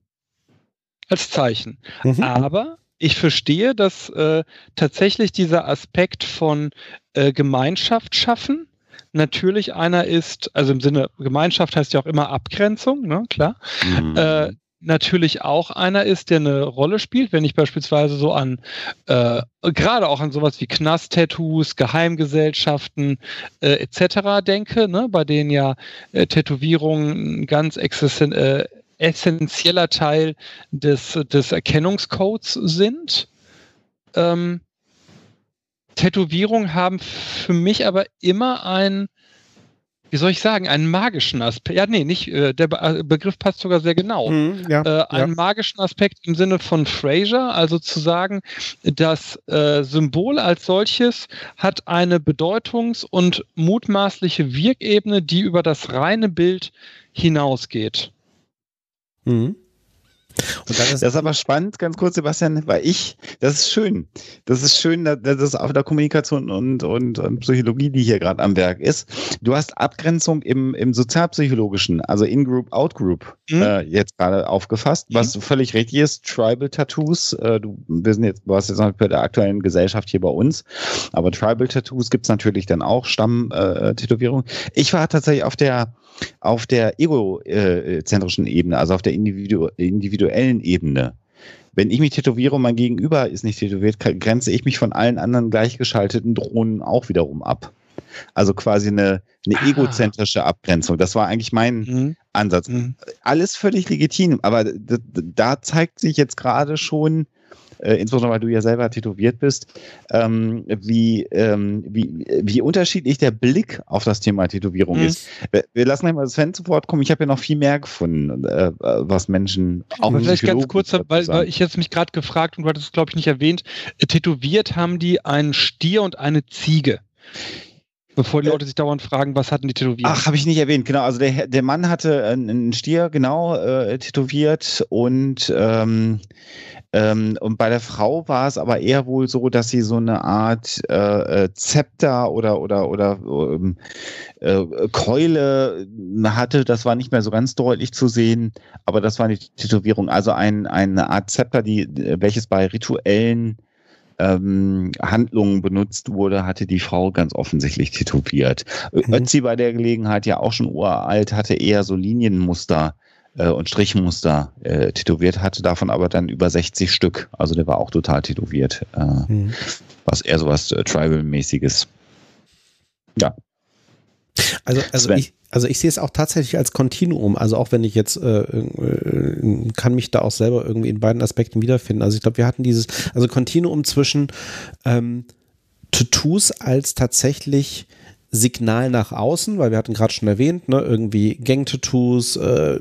als Zeichen. Mhm. Aber ich verstehe, dass äh, tatsächlich dieser Aspekt von äh, Gemeinschaft schaffen natürlich einer ist, also im Sinne Gemeinschaft heißt ja auch immer Abgrenzung, ne, klar. Mhm. Äh, natürlich auch einer ist, der eine Rolle spielt, wenn ich beispielsweise so an, äh, gerade auch an sowas wie Knast-Tattoos, Geheimgesellschaften äh, etc. denke, ne, bei denen ja äh, Tätowierungen ein ganz äh, essentieller Teil des, des Erkennungscodes sind. Ähm, Tätowierungen haben für mich aber immer ein, wie soll ich sagen, einen magischen Aspekt. Ja, nee, nicht, äh, der Be äh, Begriff passt sogar sehr genau. Mhm, ja, äh, einen ja. magischen Aspekt im Sinne von Fraser, also zu sagen, das äh, Symbol als solches hat eine Bedeutungs- und mutmaßliche Wirkebene, die über das reine Bild hinausgeht. Mhm. Und das, ist, das ist aber spannend, ganz kurz, Sebastian, weil ich, das ist schön. Das ist schön, dass das auf der Kommunikation und, und, und Psychologie, die hier gerade am Werk ist. Du hast Abgrenzung im, im sozialpsychologischen, also In-Group, Out-Group, mhm. äh, jetzt gerade aufgefasst, mhm. was völlig richtig ist. Tribal-Tattoos, äh, du, wir sind jetzt, du hast jetzt noch bei der aktuellen Gesellschaft hier bei uns, aber Tribal-Tattoos gibt es natürlich dann auch, Stamm-Tätowierung. Äh, ich war tatsächlich auf der auf der egozentrischen Ebene, also auf der individu individuellen Ebene. Wenn ich mich tätowiere und mein Gegenüber ist nicht tätowiert, grenze ich mich von allen anderen gleichgeschalteten Drohnen auch wiederum ab. Also quasi eine, eine ah. egozentrische Abgrenzung. Das war eigentlich mein mhm. Ansatz. Mhm. Alles völlig legitim, aber da zeigt sich jetzt gerade schon, äh, insbesondere weil du ja selber tätowiert bist, ähm, wie, ähm, wie, wie unterschiedlich der Blick auf das Thema Tätowierung mhm. ist. Wir, wir lassen gleich mal Sven zu Wort kommen. Ich habe ja noch viel mehr gefunden, äh, was Menschen auch Vielleicht ganz kurz, weil, weil ich jetzt mich gerade gefragt und du hattest es, glaube ich, nicht erwähnt, äh, tätowiert haben die einen Stier und eine Ziege. Bevor die äh, Leute sich dauernd fragen, was hatten die tätowiert? Ach, habe ich nicht erwähnt, genau. Also der, der Mann hatte einen Stier, genau, äh, tätowiert und ähm, ähm, und bei der Frau war es aber eher wohl so, dass sie so eine Art äh, äh Zepter oder oder oder ähm, äh, Keule hatte. Das war nicht mehr so ganz deutlich zu sehen, aber das war die Tätowierung. Also ein, eine Art Zepter, die welches bei rituellen ähm, Handlungen benutzt wurde, hatte die Frau ganz offensichtlich tätowiert. Mhm. Ötzi bei der Gelegenheit ja auch schon uralt, hatte eher so Linienmuster äh, und Strichmuster äh, tätowiert, hatte davon aber dann über 60 Stück. Also der war auch total tätowiert. Äh, mhm. Was eher so was äh, Tribal-mäßiges. Ja. Also, also ich, also ich sehe es auch tatsächlich als Kontinuum. Also auch wenn ich jetzt äh, äh, kann mich da auch selber irgendwie in beiden Aspekten wiederfinden. Also ich glaube, wir hatten dieses, also Kontinuum zwischen ähm, Tattoos als tatsächlich Signal nach außen, weil wir hatten gerade schon erwähnt, ne, irgendwie Gang-Tattoos, äh,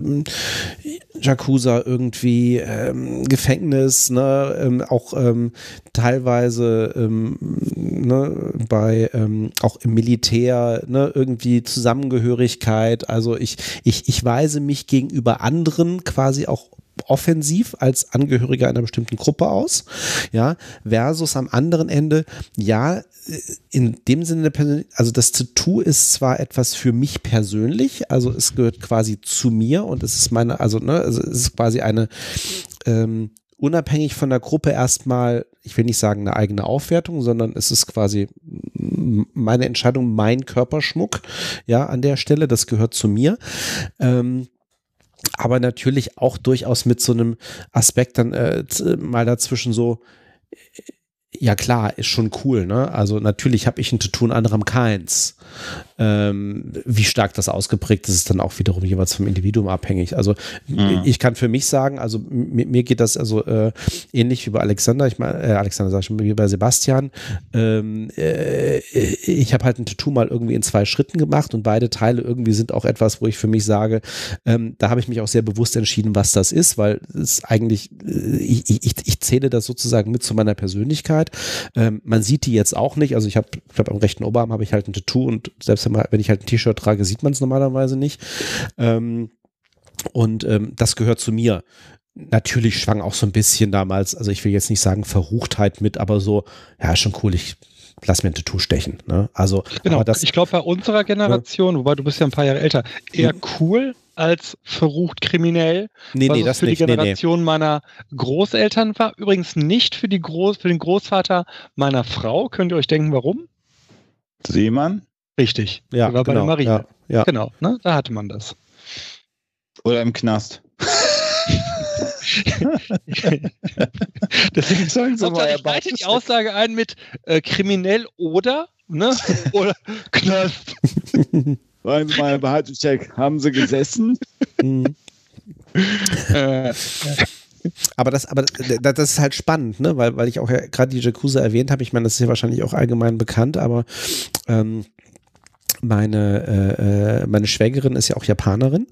Yakuza irgendwie, ähm, Gefängnis, ne, ähm, auch ähm, teilweise ähm, ne, bei ähm, auch im Militär, ne, irgendwie Zusammengehörigkeit. Also ich, ich, ich weise mich gegenüber anderen quasi auch offensiv als Angehöriger einer bestimmten Gruppe aus, ja, versus am anderen Ende, ja, in dem Sinne, also das Tattoo ist zwar etwas für mich persönlich, also es gehört quasi zu mir und es ist meine, also, ne, also es ist quasi eine, ähm, unabhängig von der Gruppe erstmal, ich will nicht sagen eine eigene Aufwertung, sondern es ist quasi meine Entscheidung, mein Körperschmuck, ja, an der Stelle, das gehört zu mir. Ähm, aber natürlich auch durchaus mit so einem Aspekt dann äh, mal dazwischen so, ja klar, ist schon cool, ne? Also natürlich habe ich ein Tattoo und andere haben keins. Ähm, wie stark das ausgeprägt ist, ist dann auch wiederum jeweils vom Individuum abhängig. Also mhm. ich kann für mich sagen, also mir, mir geht das also äh, ähnlich wie bei Alexander, ich meine, äh, Alexander sag ich schon, wie bei Sebastian. Ähm, äh, ich habe halt ein Tattoo mal irgendwie in zwei Schritten gemacht und beide Teile irgendwie sind auch etwas, wo ich für mich sage, ähm, da habe ich mich auch sehr bewusst entschieden, was das ist, weil es eigentlich, äh, ich, ich, ich zähle das sozusagen mit zu meiner Persönlichkeit. Ähm, man sieht die jetzt auch nicht, also ich habe, ich glaube am rechten Oberarm habe ich halt ein Tattoo und selbst wenn ich halt ein T-Shirt trage, sieht man es normalerweise nicht. Ähm, und ähm, das gehört zu mir. Natürlich schwang auch so ein bisschen damals, also ich will jetzt nicht sagen Verruchtheit mit, aber so, ja, schon cool, ich lass mir ein Tattoo stechen. Ne? Also, genau, das, ich glaube bei unserer Generation, ja. wobei du bist ja ein paar Jahre älter, eher hm. cool als verrucht kriminell. Nee, nee, das für nicht. die Generation nee, nee. meiner Großeltern war. Übrigens nicht für, die Groß, für den Großvater meiner Frau. Könnt ihr euch denken, warum? Seemann? Richtig. Ja, der war genau, bei der Marine. Ja, ja. Genau, ne? da hatte man das. Oder im Knast. Deswegen sagen Sie mal, ich leite die Aussage ein mit äh, kriminell oder, ne? oder Knast. Wollen Sie mal einen Behaltungscheck? Haben Sie gesessen? äh, Aber das, aber das ist halt spannend, ne? Weil, weil ich auch ja gerade die Jacuzzi erwähnt habe. Ich meine, das ist ja wahrscheinlich auch allgemein bekannt, aber ähm, meine, äh, äh, meine Schwägerin ist ja auch Japanerin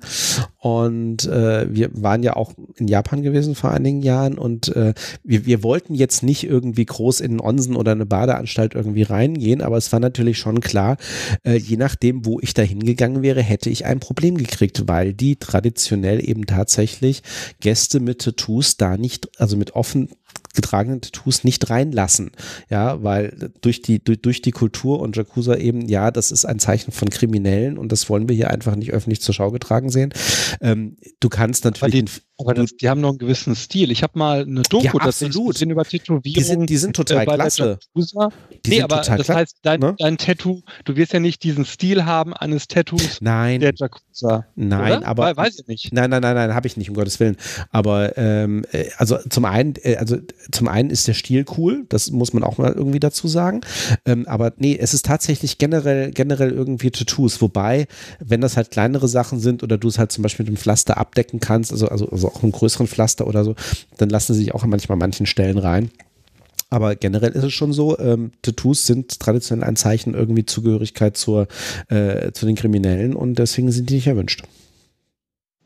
und äh, wir waren ja auch in Japan gewesen vor einigen Jahren und äh, wir, wir wollten jetzt nicht irgendwie groß in einen Onsen oder eine Badeanstalt irgendwie reingehen, aber es war natürlich schon klar, äh, je nachdem, wo ich da hingegangen wäre, hätte ich ein Problem gekriegt, weil die traditionell eben tatsächlich Gäste mit Tattoos da nicht, also mit offen getragenen Tattoos nicht reinlassen. Ja, weil durch die, durch, durch die Kultur und Jakuza eben, ja, das ist ein Zeichen von Kriminellen und das wollen wir hier einfach nicht öffentlich zur Schau getragen sehen. Ähm, du kannst natürlich. Aber das, die haben noch einen gewissen Stil. Ich habe mal eine Doku ja, absolut. gesehen über Tätowierungen. Die sind, die sind total äh, klasse. Die nee, aber das heißt, dein, ne? dein, Tattoo, du wirst ja nicht diesen Stil haben eines Tattoos nein. der Jakuza. Nein, oder? aber. Weiß ich nicht. Nein, nein, nein, nein, habe ich nicht, um Gottes Willen. Aber ähm, äh, also zum einen, äh, also zum einen ist der Stil cool, das muss man auch mal irgendwie dazu sagen. Ähm, aber nee, es ist tatsächlich generell, generell irgendwie Tattoos. Wobei, wenn das halt kleinere Sachen sind oder du es halt zum Beispiel mit dem Pflaster abdecken kannst, also, also, also auch einen größeren Pflaster oder so, dann lassen sie sich auch manchmal an manchen Stellen rein. Aber generell ist es schon so, ähm, Tattoos sind traditionell ein Zeichen irgendwie Zugehörigkeit zur, äh, zu den Kriminellen und deswegen sind die nicht erwünscht.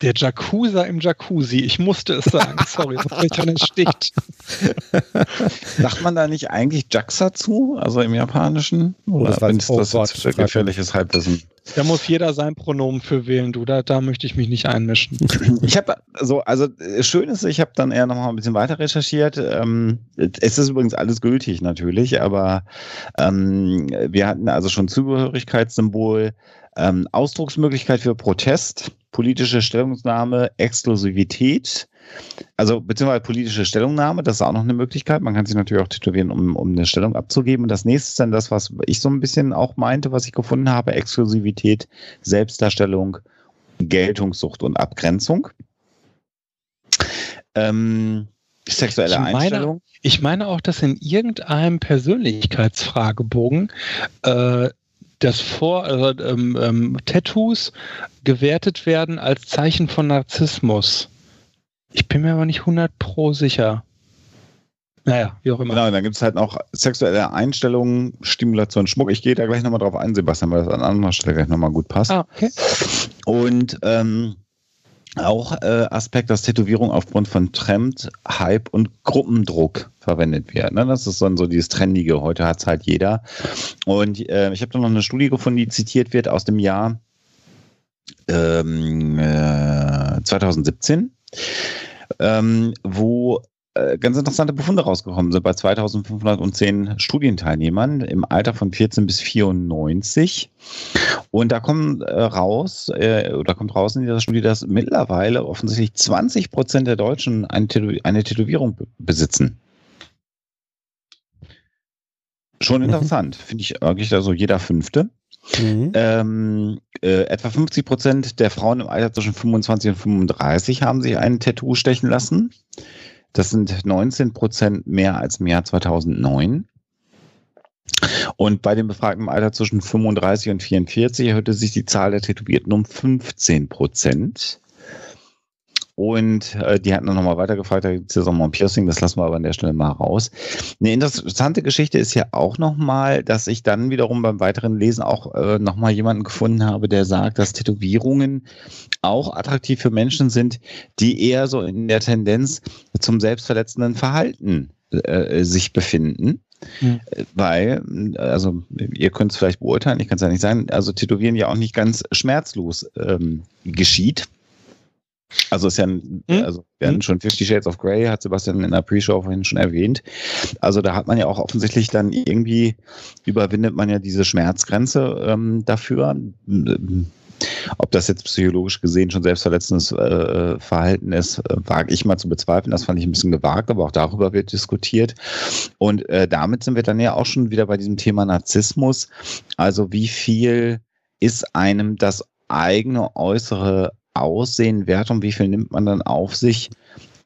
Der Jacuzza im Jacuzzi. Ich musste es sagen. Sorry, das mich dann entsticht. Sagt man da nicht eigentlich Jaxa zu? Also im Japanischen? Oder das, ist das oh jetzt gefährliches Halbwissen? Da muss jeder sein Pronomen für wählen, du. Da, da möchte ich mich nicht einmischen. Ich habe so, also schön ist, ich habe dann eher noch mal ein bisschen weiter recherchiert. Ähm, es ist übrigens alles gültig natürlich, aber ähm, wir hatten also schon Zugehörigkeitssymbol, ähm, Ausdrucksmöglichkeit für Protest, politische Stellungnahme, Exklusivität, also beziehungsweise politische Stellungnahme, das ist auch noch eine Möglichkeit. Man kann sich natürlich auch tätowieren, um, um eine Stellung abzugeben. Und das nächste ist dann das, was ich so ein bisschen auch meinte, was ich gefunden habe, Exklusivität, Selbstdarstellung, Geltungssucht und Abgrenzung. Ähm, sexuelle ich meine, Einstellung. Ich meine auch, dass in irgendeinem Persönlichkeitsfragebogen äh, dass vor also, ähm, ähm, Tattoos gewertet werden als Zeichen von Narzissmus. Ich bin mir aber nicht 100 pro sicher. Naja, wie auch immer. Genau, dann gibt es halt noch sexuelle Einstellungen, Stimulation, Schmuck. Ich gehe da gleich nochmal drauf ein, Sebastian, weil das an anderer Stelle gleich nochmal gut passt. Ah, okay. Und ähm, auch äh, Aspekt, dass Tätowierung aufgrund von Trend, Hype und Gruppendruck verwendet wird. Ne? Das ist dann so dieses Trendige. Heute hat es halt jeder. Und äh, ich habe da noch eine Studie gefunden, die zitiert wird aus dem Jahr ähm, äh, 2017, ähm, wo ganz interessante Befunde rausgekommen sind bei 2510 Studienteilnehmern im Alter von 14 bis 94. Und da kommt äh, raus, äh, oder kommt raus in dieser Studie, dass mittlerweile offensichtlich 20 Prozent der Deutschen eine, Tätow eine Tätowierung besitzen. Schon mhm. interessant, mhm. finde ich wirklich also jeder Fünfte. Mhm. Ähm, äh, etwa 50 Prozent der Frauen im Alter zwischen 25 und 35 haben sich ein Tattoo stechen lassen. Das sind 19 Prozent mehr als im Jahr 2009. Und bei dem Befragten im Alter zwischen 35 und 44 erhöhte sich die Zahl der Tätowierten um 15 Prozent. Und äh, die hatten dann nochmal weitergefragt, da gibt es ja so mal ein Piercing, das lassen wir aber an der Stelle mal raus. Eine interessante Geschichte ist ja auch nochmal, dass ich dann wiederum beim weiteren Lesen auch äh, nochmal jemanden gefunden habe, der sagt, dass Tätowierungen auch attraktiv für Menschen sind, die eher so in der Tendenz zum selbstverletzenden Verhalten äh, sich befinden. Mhm. Weil, also ihr könnt es vielleicht beurteilen, ich kann es ja nicht sagen, also Tätowieren ja auch nicht ganz schmerzlos ähm, geschieht. Also ist ja, ein, hm? also wir hatten hm? schon Fifty Shades of Grey, hat Sebastian in der Pre-Show vorhin schon erwähnt. Also da hat man ja auch offensichtlich dann irgendwie überwindet man ja diese Schmerzgrenze ähm, dafür. Ob das jetzt psychologisch gesehen schon selbstverletzendes äh, Verhalten ist, äh, wage ich mal zu bezweifeln. Das fand ich ein bisschen gewagt, aber auch darüber wird diskutiert. Und äh, damit sind wir dann ja auch schon wieder bei diesem Thema Narzissmus. Also wie viel ist einem das eigene äußere Aussehen wert und wie viel nimmt man dann auf sich,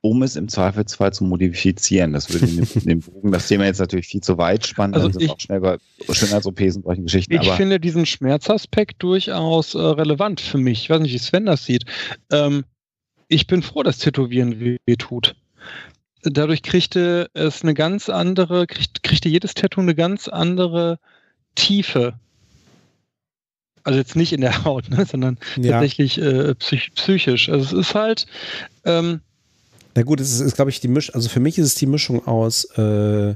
um es im Zweifelsfall zu modifizieren. Das würde den, den Bogen, das Thema jetzt natürlich viel zu weit spannen, also dann sind ich, auch schnell bei Schönheits-OPs und solchen Geschichten. Ich finde diesen Schmerzaspekt durchaus äh, relevant für mich. Ich weiß nicht, wie Sven das sieht. Ähm, ich bin froh, dass Tätowieren weh tut. dadurch kriegte es eine ganz andere, kriegt, kriegte jedes Tattoo eine ganz andere Tiefe. Also jetzt nicht in der Haut, ne, sondern ja. tatsächlich äh, psych psychisch. Also es ist halt. Ähm, Na gut, es ist, ist glaube ich, die Mischung, also für mich ist es die Mischung aus äh,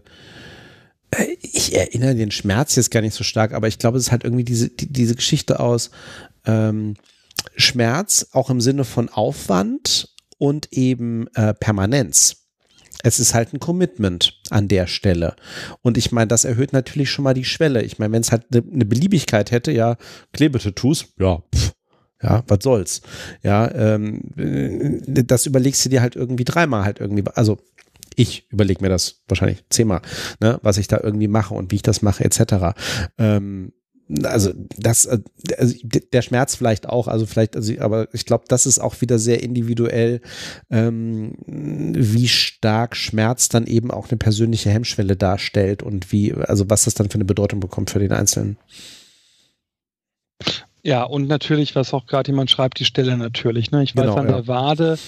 ich erinnere den Schmerz jetzt gar nicht so stark, aber ich glaube, es ist halt irgendwie diese, die, diese Geschichte aus ähm, Schmerz, auch im Sinne von Aufwand und eben äh, Permanenz. Es ist halt ein Commitment an der Stelle. Und ich meine, das erhöht natürlich schon mal die Schwelle. Ich meine, wenn es halt eine ne Beliebigkeit hätte, ja, Klebetattoos, ja, pff, ja, was soll's. Ja, ähm, äh, das überlegst du dir halt irgendwie dreimal halt irgendwie. Also ich überlege mir das wahrscheinlich zehnmal, ne, was ich da irgendwie mache und wie ich das mache, etc. Ähm, also das, äh, also der Schmerz vielleicht auch, also vielleicht, also, aber ich glaube, das ist auch wieder sehr individuell, ähm, wie stark Schmerz dann eben auch eine persönliche Hemmschwelle darstellt und wie, also was das dann für eine Bedeutung bekommt für den Einzelnen. Ja, und natürlich, was auch gerade jemand schreibt, die Stelle natürlich. Ne? Ich weiß, genau, an ja. der Wade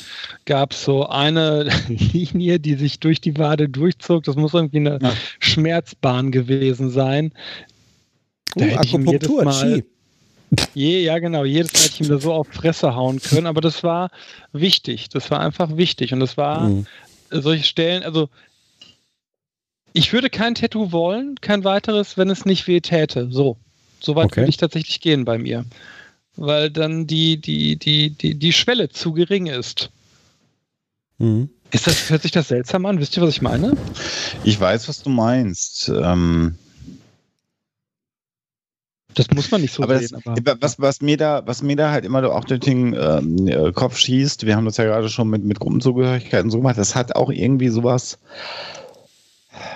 gab es so eine Linie, die sich durch die Wade durchzog. Das muss irgendwie eine ja. Schmerzbahn gewesen sein, da uh, Akupunktur, Mal, je, ja, genau. Jedes Mal hätte ich ihm da so auf Fresse hauen können. Aber das war wichtig. Das war einfach wichtig. Und das war mhm. solche Stellen, also ich würde kein Tattoo wollen, kein weiteres, wenn es nicht weh täte. So. So weit okay. würde ich tatsächlich gehen bei mir. Weil dann die, die, die, die, die Schwelle zu gering ist. Mhm. Ist das, hört sich das seltsam an? Wisst ihr, was ich meine? Ich weiß, was du meinst. Ähm, das muss man nicht so aber sehen. Das, aber was, was, mir da, was mir da halt immer auch durch den ähm, äh, Kopf schießt, wir haben das ja gerade schon mit, mit Gruppenzugehörigkeiten so gemacht, das hat auch irgendwie sowas,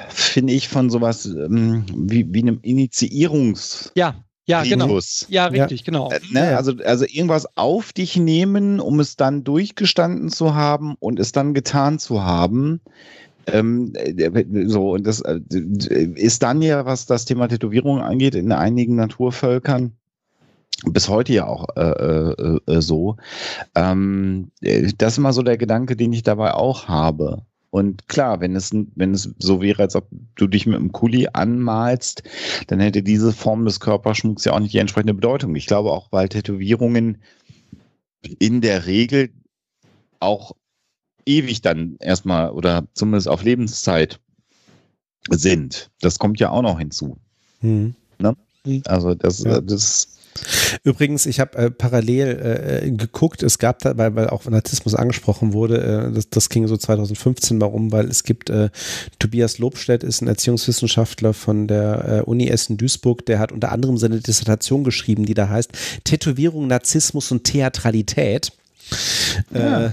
finde ich, von sowas ähm, wie, wie einem Initiierungs- ja. Ja, genau. Ja, richtig, ja. genau. Äh, ne? also, also irgendwas auf dich nehmen, um es dann durchgestanden zu haben und es dann getan zu haben. Ähm, äh, so, und das äh, ist dann ja, was das Thema Tätowierung angeht, in einigen Naturvölkern bis heute ja auch äh, äh, äh so. Ähm, das ist immer so der Gedanke, den ich dabei auch habe. Und klar, wenn es, wenn es so wäre, als ob du dich mit einem Kuli anmalst, dann hätte diese Form des Körperschmucks ja auch nicht die entsprechende Bedeutung. Ich glaube auch, weil Tätowierungen in der Regel auch ewig dann erstmal oder zumindest auf Lebenszeit sind. Das kommt ja auch noch hinzu. Hm. Ne? Hm. Also das, ja. das Übrigens, ich habe äh, parallel äh, geguckt, es gab da, weil, weil auch Narzissmus angesprochen wurde, äh, das, das ging so 2015 mal um, weil es gibt, äh, Tobias Lobstedt ist ein Erziehungswissenschaftler von der äh, Uni Essen-Duisburg, der hat unter anderem seine Dissertation geschrieben, die da heißt Tätowierung, Narzissmus und Theatralität. Ja. Äh,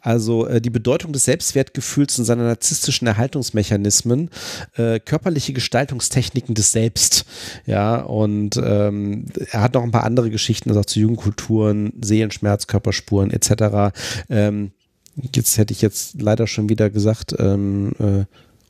also äh, die Bedeutung des Selbstwertgefühls und seiner narzisstischen Erhaltungsmechanismen, äh, körperliche Gestaltungstechniken des Selbst. Ja, und ähm, er hat noch ein paar andere Geschichten, also auch zu Jugendkulturen, Seelenschmerz, Körperspuren etc. Ähm, jetzt hätte ich jetzt leider schon wieder gesagt, ähm, äh,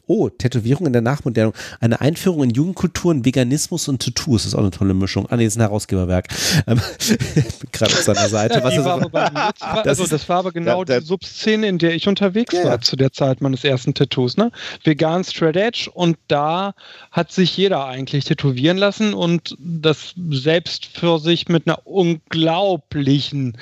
Oh, Tätowierung in der Nachmodernung. Eine Einführung in Jugendkulturen, Veganismus und Tattoos. Das ist auch eine tolle Mischung. Ah, nee, das ist ein Herausgeberwerk. Ähm, Gerade auf seiner Seite. Ja, Was war so, das, also, das war aber genau da, da, die Subszene, in der ich unterwegs ja, war zu der Zeit meines ersten Tattoos. Ne? Vegan Straight Edge und da hat sich jeder eigentlich tätowieren lassen und das selbst für sich mit einer unglaublichen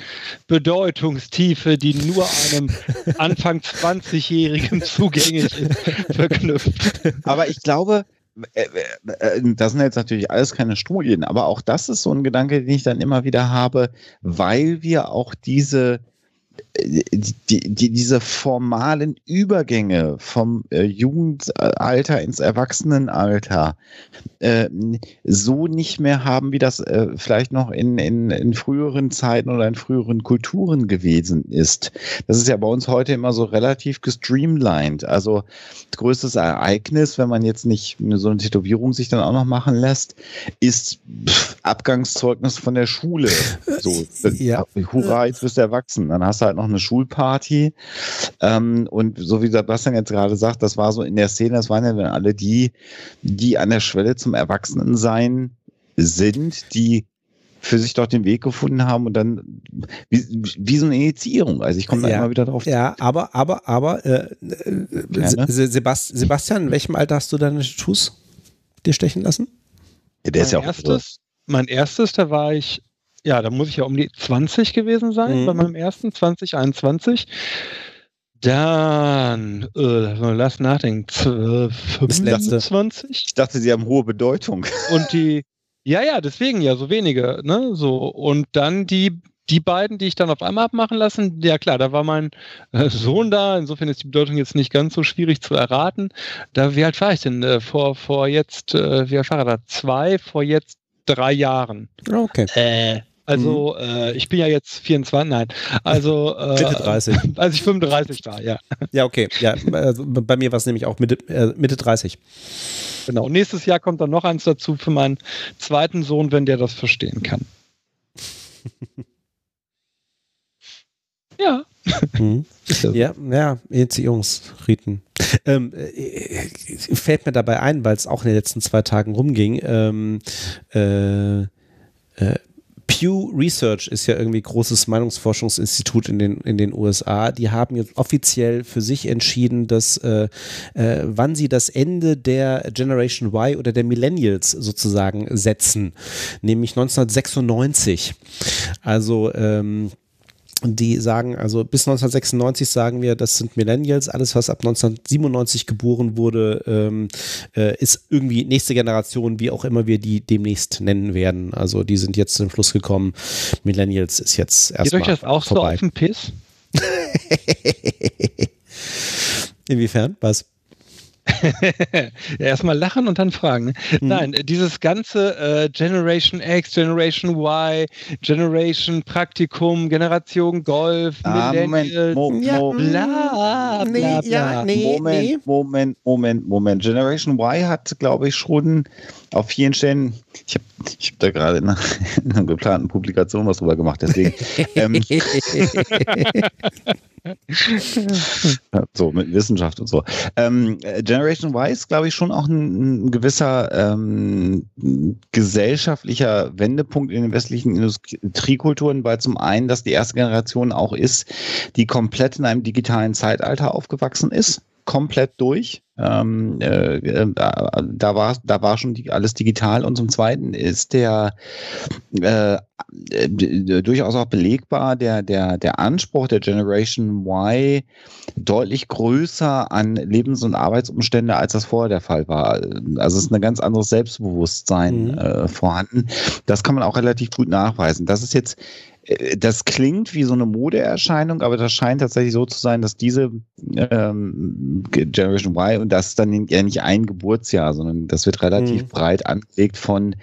Bedeutungstiefe, die nur einem Anfang 20-Jährigen zugänglich ist, verknüpft. Aber ich glaube, äh, äh, äh, das sind jetzt natürlich alles keine Studien, aber auch das ist so ein Gedanke, den ich dann immer wieder habe, weil wir auch diese die, die, diese formalen Übergänge vom äh, Jugendalter ins Erwachsenenalter äh, so nicht mehr haben, wie das äh, vielleicht noch in, in, in früheren Zeiten oder in früheren Kulturen gewesen ist. Das ist ja bei uns heute immer so relativ gestreamlined. Also größtes Ereignis, wenn man jetzt nicht so eine Tätowierung sich dann auch noch machen lässt, ist pff, Abgangszeugnis von der Schule. So, ja. hurra, jetzt bist du erwachsen. Dann hast du halt noch eine Schulparty. Ähm, und so wie Sebastian jetzt gerade sagt, das war so in der Szene, das waren ja dann alle die, die an der Schwelle zum Erwachsenensein sind, die für sich doch den Weg gefunden haben und dann wie, wie so eine Initiierung. Also ich komme da ja, immer wieder drauf. Ja, aber, aber, aber, äh, äh, Sebast Sebastian, in welchem Alter hast du deine Tattoos dir stechen lassen? Ja, der mein ist ja auch erstes, Mein erstes, da war ich, ja, da muss ich ja um die 20 gewesen sein, mhm. bei meinem ersten, 2021. Dann, äh, lass nachdenken, 25? Ich dachte, sie haben hohe Bedeutung. Und die, ja, ja, deswegen ja, so wenige, ne, so. Und dann die, die beiden, die ich dann auf einmal abmachen lassen, ja klar, da war mein äh, Sohn da, insofern ist die Bedeutung jetzt nicht ganz so schwierig zu erraten. Da, wie alt war ich denn? Äh, vor, vor jetzt, äh, wie alt war er da? Zwei, vor jetzt drei Jahren. Okay. Äh, also, mhm. äh, ich bin ja jetzt 24, nein. Also, äh, Mitte 30. Als ich 35 war, ja. Ja, okay. Ja, also bei mir war es nämlich auch Mitte, äh, Mitte 30. Genau. Nächstes Jahr kommt dann noch eins dazu für meinen zweiten Sohn, wenn der das verstehen kann. ja. Mhm. Ja, ja, Initiierungsriten. Ähm, äh, fällt mir dabei ein, weil es auch in den letzten zwei Tagen rumging. Ähm, äh, äh, Pew Research ist ja irgendwie großes Meinungsforschungsinstitut in den, in den USA. Die haben jetzt offiziell für sich entschieden, dass äh, äh, wann sie das Ende der Generation Y oder der Millennials sozusagen setzen, nämlich 1996. Also ähm, die sagen, also bis 1996 sagen wir, das sind Millennials, alles was ab 1997 geboren wurde, ähm, äh, ist irgendwie nächste Generation, wie auch immer wir die demnächst nennen werden. Also die sind jetzt zum Schluss gekommen, Millennials ist jetzt erstmal Geht euch das auch vorbei. so auf den Piss? Inwiefern? Was? erstmal lachen und dann fragen. Ne? Mhm. Nein, dieses ganze äh, Generation X, Generation Y, Generation Praktikum, Generation Golf, ah, Moment, Mo, Mo, ja, bla, bla, bla, nee, ja, nee, Moment, nee. Moment, Moment, Moment. Generation Y hat, glaube ich, schon auf vielen Stellen, ich habe ich hab da gerade in, in einer geplanten Publikation was drüber gemacht, deswegen. ähm, so, mit Wissenschaft und so. Ähm, Generation Y ist, glaube ich, schon auch ein, ein gewisser ähm, gesellschaftlicher Wendepunkt in den westlichen Industriekulturen, weil zum einen, dass die erste Generation auch ist, die komplett in einem digitalen Zeitalter aufgewachsen ist komplett durch. Ähm, äh, äh, da, da, war, da war schon die, alles digital und zum Zweiten ist der äh, äh, durchaus auch belegbar der, der, der Anspruch der Generation Y deutlich größer an Lebens- und Arbeitsumstände, als das vorher der Fall war. Also es ist ein ganz anderes Selbstbewusstsein mhm. äh, vorhanden. Das kann man auch relativ gut nachweisen. Das ist jetzt das klingt wie so eine Modeerscheinung, aber das scheint tatsächlich so zu sein, dass diese ähm, Generation Y und das ist dann ja nicht ein Geburtsjahr, sondern das wird relativ mhm. breit angelegt von,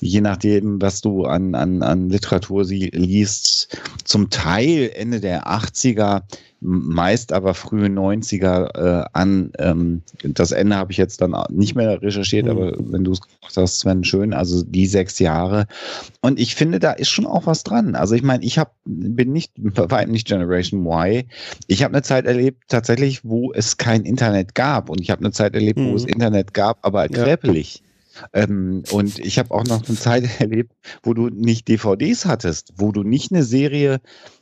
je nachdem, was du an, an, an Literatur sie liest, zum Teil Ende der 80er meist aber frühe 90er äh, an. Ähm, das Ende habe ich jetzt dann nicht mehr recherchiert, mhm. aber wenn du es gemacht hast, Sven, schön. Also die sechs Jahre. Und ich finde, da ist schon auch was dran. Also ich meine, ich hab, bin nicht, bei nicht Generation Y. Ich habe eine Zeit erlebt, tatsächlich, wo es kein Internet gab. Und ich habe eine Zeit erlebt, mhm. wo es mhm. Internet gab, aber kräpelig. Ja. Ähm, und ich habe auch noch eine Zeit erlebt, wo du nicht DVDs hattest, wo du nicht eine Serie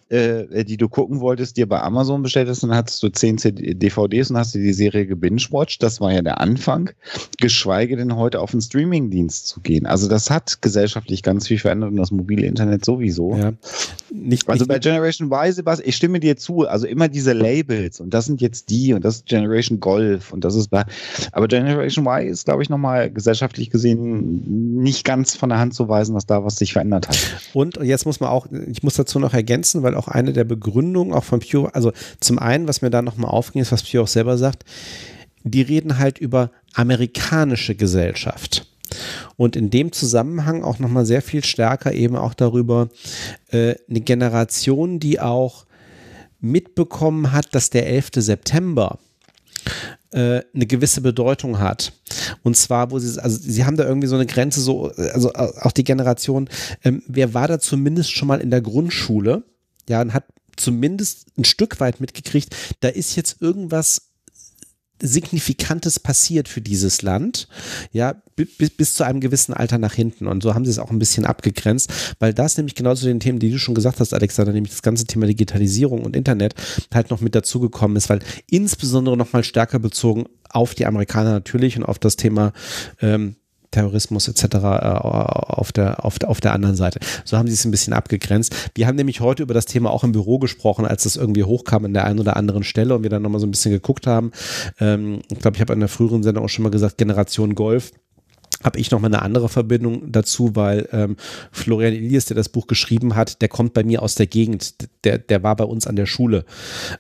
äh, die du gucken wolltest, dir bei Amazon bestellt hast, dann hattest du 10 DVDs und hast dir die Serie gebingewatcht. Das war ja der Anfang. Geschweige denn heute auf einen Streamingdienst zu gehen. Also das hat gesellschaftlich ganz viel verändert und das mobile Internet sowieso. Ja. Nicht, also nicht, bei Generation Y, Sebastian, ich stimme dir zu. Also immer diese Labels und das sind jetzt die und das ist Generation Golf und das ist bei, aber Generation Y ist, glaube ich, nochmal gesellschaftlich gesehen nicht ganz von der Hand zu weisen, dass da was sich verändert hat. Und jetzt muss man auch, ich muss dazu noch ergänzen, weil auch eine der Begründungen auch von Pure, also zum einen, was mir da nochmal aufging, ist, was Pure auch selber sagt, die reden halt über amerikanische Gesellschaft. Und in dem Zusammenhang auch nochmal sehr viel stärker eben auch darüber, äh, eine Generation, die auch mitbekommen hat, dass der 11. September äh, eine gewisse Bedeutung hat. Und zwar, wo sie, also sie haben da irgendwie so eine Grenze, so, also auch die Generation, ähm, wer war da zumindest schon mal in der Grundschule? Ja, und hat zumindest ein Stück weit mitgekriegt, da ist jetzt irgendwas Signifikantes passiert für dieses Land, ja, bis, bis zu einem gewissen Alter nach hinten. Und so haben sie es auch ein bisschen abgegrenzt, weil das nämlich genau zu den Themen, die du schon gesagt hast, Alexander, nämlich das ganze Thema Digitalisierung und Internet halt noch mit dazugekommen ist, weil insbesondere nochmal stärker bezogen auf die Amerikaner natürlich und auf das Thema ähm, Terrorismus etc. Äh, auf, der, auf, der, auf der anderen Seite. So haben sie es ein bisschen abgegrenzt. Wir haben nämlich heute über das Thema auch im Büro gesprochen, als das irgendwie hochkam an der einen oder anderen Stelle und wir dann nochmal so ein bisschen geguckt haben. Ähm, ich glaube, ich habe in der früheren Sendung auch schon mal gesagt, Generation Golf habe ich noch mal eine andere Verbindung dazu, weil ähm, Florian Elias, der das Buch geschrieben hat, der kommt bei mir aus der Gegend. Der, der war bei uns an der Schule.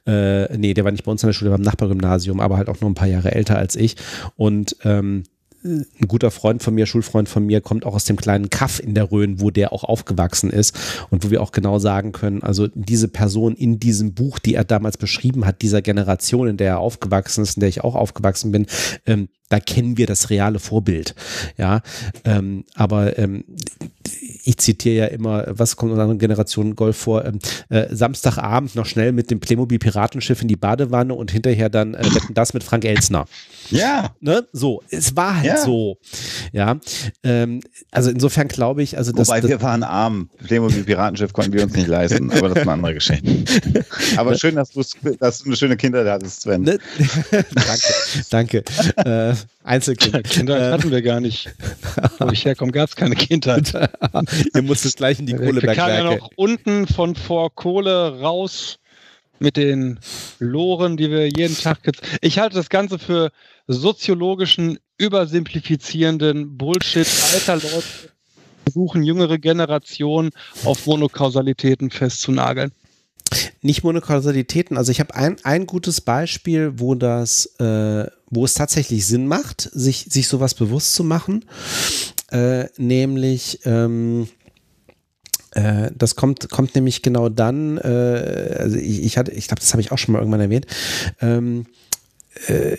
Äh, nee, der war nicht bei uns an der Schule, beim Nachbargymnasium, aber halt auch noch ein paar Jahre älter als ich. Und ähm, ein guter Freund von mir, Schulfreund von mir, kommt auch aus dem kleinen Kaff in der Rhön, wo der auch aufgewachsen ist und wo wir auch genau sagen können, also diese Person in diesem Buch, die er damals beschrieben hat, dieser Generation, in der er aufgewachsen ist, in der ich auch aufgewachsen bin, ähm, da kennen wir das reale Vorbild. Ja, ähm, aber ähm, ich zitiere ja immer, was kommt in einer Generation Golf vor? Ähm, äh, Samstagabend noch schnell mit dem Playmobil Piratenschiff in die Badewanne und hinterher dann äh, das mit Frank Elsner. Ja. Ne? So, es war halt ja. so. Ja. Ähm, also insofern glaube ich, also das. Wobei das, wir waren arm. Playmobil Piratenschiff konnten wir uns nicht leisten, aber das ist eine andere Geschichte. Aber schön, dass du, dass du eine schöne Kindheit hattest, Sven. Ne? danke, danke. Äh, Einzelkind. Kindheit äh, hatten wir gar nicht. Wo ich herkomme, gab es keine Kindheit. Ihr musstet gleich in die Kohlebergwerke. Ich kam ja noch unten von vor Kohle raus mit den Loren, die wir jeden Tag. Ich halte das Ganze für soziologischen, übersimplifizierenden Bullshit. Alter Leute versuchen, jüngere Generationen auf Monokausalitäten festzunageln. Nicht Monokausalitäten. Also ich habe ein, ein gutes Beispiel, wo das, äh, wo es tatsächlich Sinn macht, sich, sich sowas bewusst zu machen. Äh, nämlich ähm, äh, das kommt, kommt nämlich genau dann, äh, also ich, ich hatte, ich glaube, das habe ich auch schon mal irgendwann erwähnt. Ähm, äh,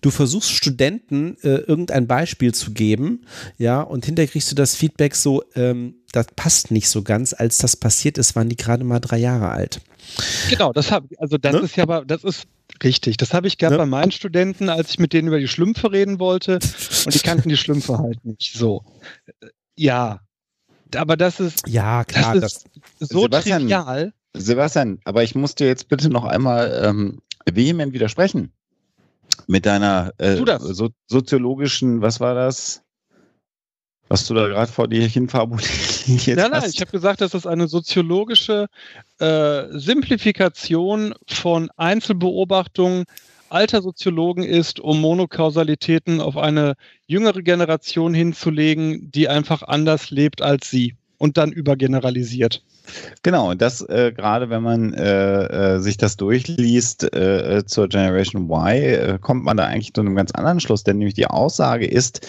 du versuchst Studenten äh, irgendein Beispiel zu geben, ja, und hinterher kriegst du das Feedback so, ähm, das passt nicht so ganz. Als das passiert ist, waren die gerade mal drei Jahre alt. Genau, das habe also das ne? ist ja aber, das ist richtig. Das habe ich gehabt ne? bei meinen Studenten, als ich mit denen über die Schlümpfe reden wollte und die kannten die Schlümpfe halt nicht. So. Ja, aber das ist, ja, klar, das ist das, so Sebastian, trivial. Sebastian, aber ich muss dir jetzt bitte noch einmal ähm, vehement widersprechen. Mit deiner äh, so, soziologischen, was war das? Was du da gerade vor dir hinfabuliert Nein, nein, ich habe gesagt, dass das eine soziologische äh, Simplifikation von Einzelbeobachtungen alter Soziologen ist, um Monokausalitäten auf eine jüngere Generation hinzulegen, die einfach anders lebt als sie und dann übergeneralisiert. Genau, das äh, gerade wenn man äh, äh, sich das durchliest äh, zur Generation Y, äh, kommt man da eigentlich zu einem ganz anderen Schluss, denn nämlich die Aussage ist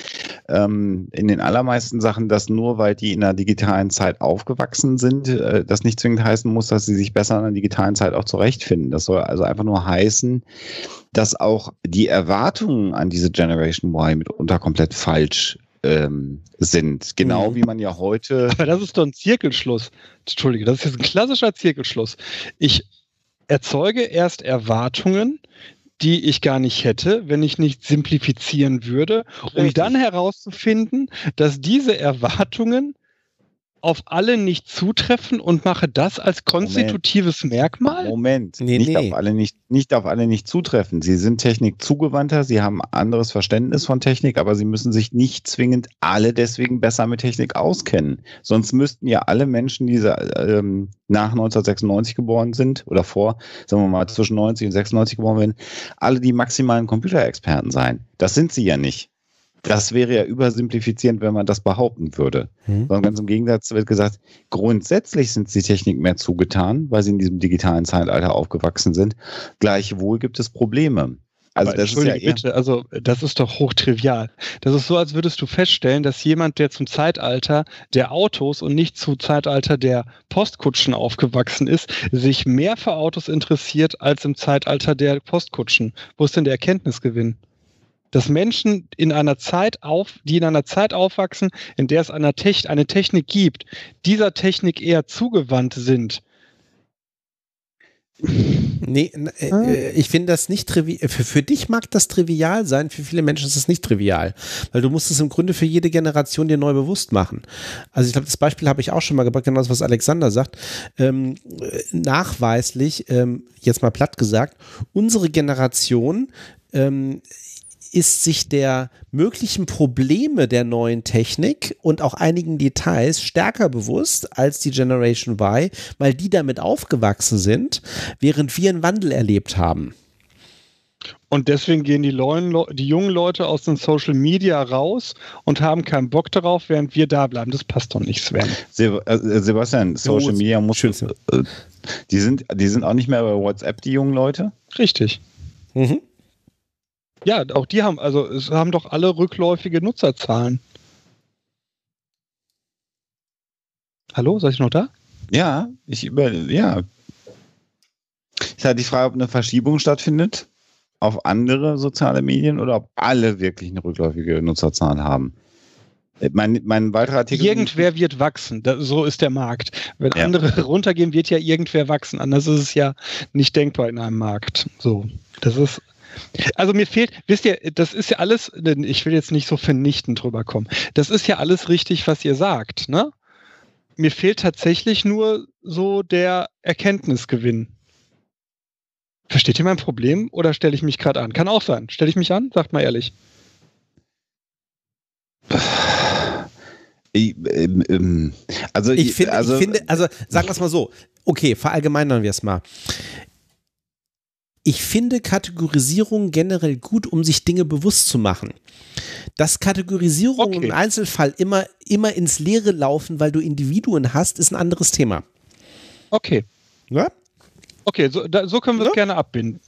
ähm, in den allermeisten Sachen, dass nur weil die in der digitalen Zeit aufgewachsen sind, äh, das nicht zwingend heißen muss, dass sie sich besser in der digitalen Zeit auch zurechtfinden. Das soll also einfach nur heißen, dass auch die Erwartungen an diese Generation Y mitunter komplett falsch ähm, sind. Genau mhm. wie man ja heute. Aber das ist doch ein Zirkelschluss. Entschuldige, das ist jetzt ein klassischer Zirkelschluss. Ich erzeuge erst Erwartungen, die ich gar nicht hätte, wenn ich nicht simplifizieren würde, um Richtig. dann herauszufinden, dass diese Erwartungen auf alle nicht zutreffen und mache das als konstitutives Moment. Merkmal? Moment, nee, nicht, nee. Auf alle nicht, nicht auf alle nicht zutreffen. Sie sind Technik zugewandter, sie haben anderes Verständnis von Technik, aber sie müssen sich nicht zwingend alle deswegen besser mit Technik auskennen. Sonst müssten ja alle Menschen, die ähm, nach 1996 geboren sind oder vor, sagen wir mal, zwischen 90 und 96 geboren werden, alle die maximalen Computerexperten sein. Das sind sie ja nicht. Das wäre ja übersimplifizierend, wenn man das behaupten würde. Mhm. Sondern ganz im Gegensatz wird gesagt, grundsätzlich sind sie Technik mehr zugetan, weil sie in diesem digitalen Zeitalter aufgewachsen sind. Gleichwohl gibt es Probleme. Also das ist ja bitte, also das ist doch hochtrivial. Das ist so, als würdest du feststellen, dass jemand, der zum Zeitalter der Autos und nicht zum Zeitalter der Postkutschen aufgewachsen ist, sich mehr für Autos interessiert als im Zeitalter der Postkutschen. Wo ist denn der Erkenntnisgewinn? Dass Menschen in einer Zeit auf, die in einer Zeit aufwachsen, in der es eine, Techn eine Technik gibt, dieser Technik eher zugewandt sind. Nee, äh, Ah. äh, ich finde das nicht trivial. Für, für dich mag das trivial sein, für viele Menschen ist es nicht trivial. Weil du musst es im Grunde für jede Generation dir neu bewusst machen. Also ich glaube, das Beispiel habe ich auch schon mal gebracht, genau das, was Alexander sagt. Ähm, äh, nachweislich, ähm, jetzt mal platt gesagt, unsere Generation ähm, ist sich der möglichen Probleme der neuen Technik und auch einigen Details stärker bewusst als die Generation Y, weil die damit aufgewachsen sind, während wir einen Wandel erlebt haben. Und deswegen gehen die, neuen Leu- die jungen Leute aus den Social Media raus und haben keinen Bock darauf, während wir da bleiben. Das passt doch nicht, Sven. Äh, Sebastian, Social Media muss. schön. Äh, die, sind, die sind auch nicht mehr bei WhatsApp, die jungen Leute. Richtig. Mhm. Ja, auch die haben, also es haben doch alle rückläufige Nutzerzahlen. Hallo, seid ihr noch da? Ja, ich über. Ja. Ist halt die Frage, ob eine Verschiebung stattfindet auf andere soziale Medien oder ob alle wirklich eine rückläufige Nutzerzahlen haben. Äh, Mein, mein weiterer Artikel. Irgendwer wird wachsen. Da, so ist der Markt. Wenn Ja. andere runtergehen, wird ja irgendwer wachsen. Anders ist es ja nicht denkbar in einem Markt. So, das ist. Also mir fehlt, wisst ihr, das ist ja alles, ich will jetzt nicht so vernichtend drüber kommen. Das ist ja alles richtig, was ihr sagt, ne? Mir fehlt tatsächlich nur so der Erkenntnisgewinn. Versteht ihr mein Problem oder stelle ich mich gerade an? Kann auch sein. Stelle ich mich an? Sagt mal ehrlich. Ich, ähm, ähm, also, Ich, finde, also, ich finde, also sagen wir es mal so, okay, verallgemeinern wir es mal. Ich finde Kategorisierung generell gut, um sich Dinge bewusst zu machen. Dass Kategorisierungen Okay. im Einzelfall immer, immer ins Leere laufen, weil du Individuen hast, ist ein anderes Thema. Okay. Ja? Okay, so, da, so können wir es Ja. gerne abbinden.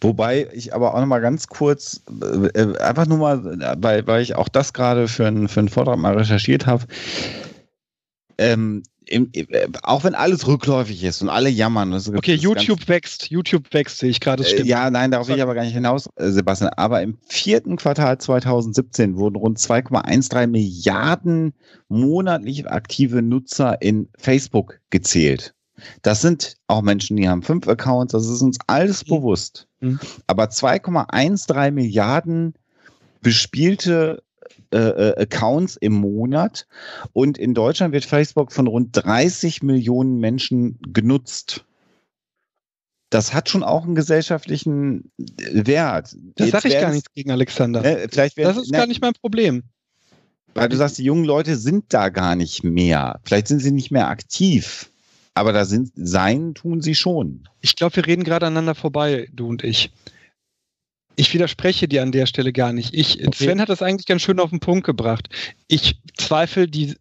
Wobei ich aber auch noch mal ganz kurz, äh, äh, einfach nur mal, weil, weil ich auch das gerade für, einen- für einen Vortrag mal recherchiert habe. Ähm, im, auch wenn alles rückläufig ist und alle jammern. Okay, YouTube wächst, YouTube wächst, sehe ich gerade, äh, stimmt. ja, nein, darauf will ich aber gar nicht hinaus, äh, Sebastian. Aber im vierten Quartal 2017 wurden rund 2,13 Milliarden monatlich aktive Nutzer in Facebook gezählt. Das sind auch Menschen, die haben fünf Accounts, das ist uns alles Mhm. bewusst. Mhm. Aber 2,13 Milliarden bespielte äh, äh, Accounts im Monat und in Deutschland wird Facebook von rund 30 Millionen Menschen genutzt. Das hat schon auch einen gesellschaftlichen äh, Wert. das sage ich gar nichts gegen Alexander. Ne, vielleicht das ist ne, gar nicht mein Problem. weil du sagst, die jungen Leute sind da gar nicht mehr. Vielleicht sind sie nicht mehr aktiv. Aber da sind, sein tun sie schon. Ich glaube, wir reden gerade aneinander vorbei, du und ich. Ich widerspreche dir an der Stelle gar nicht. Ich, Okay. Sven hat das eigentlich ganz schön auf den Punkt gebracht. Ich zweifle die,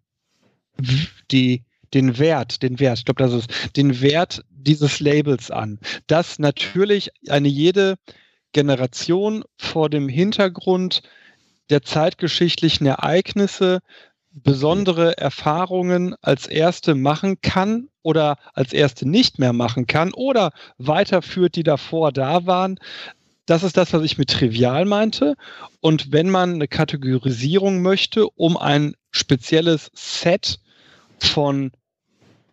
die, den Wert, den Wert, ich glaube, das ist den Wert dieses Labels an. Dass natürlich eine jede Generation vor dem Hintergrund der zeitgeschichtlichen Ereignisse besondere Erfahrungen als erste machen kann oder als erste nicht mehr machen kann oder weiterführt, die davor da waren. Das ist das, was ich mit trivial meinte. Und wenn man eine Kategorisierung möchte, um ein spezielles Set von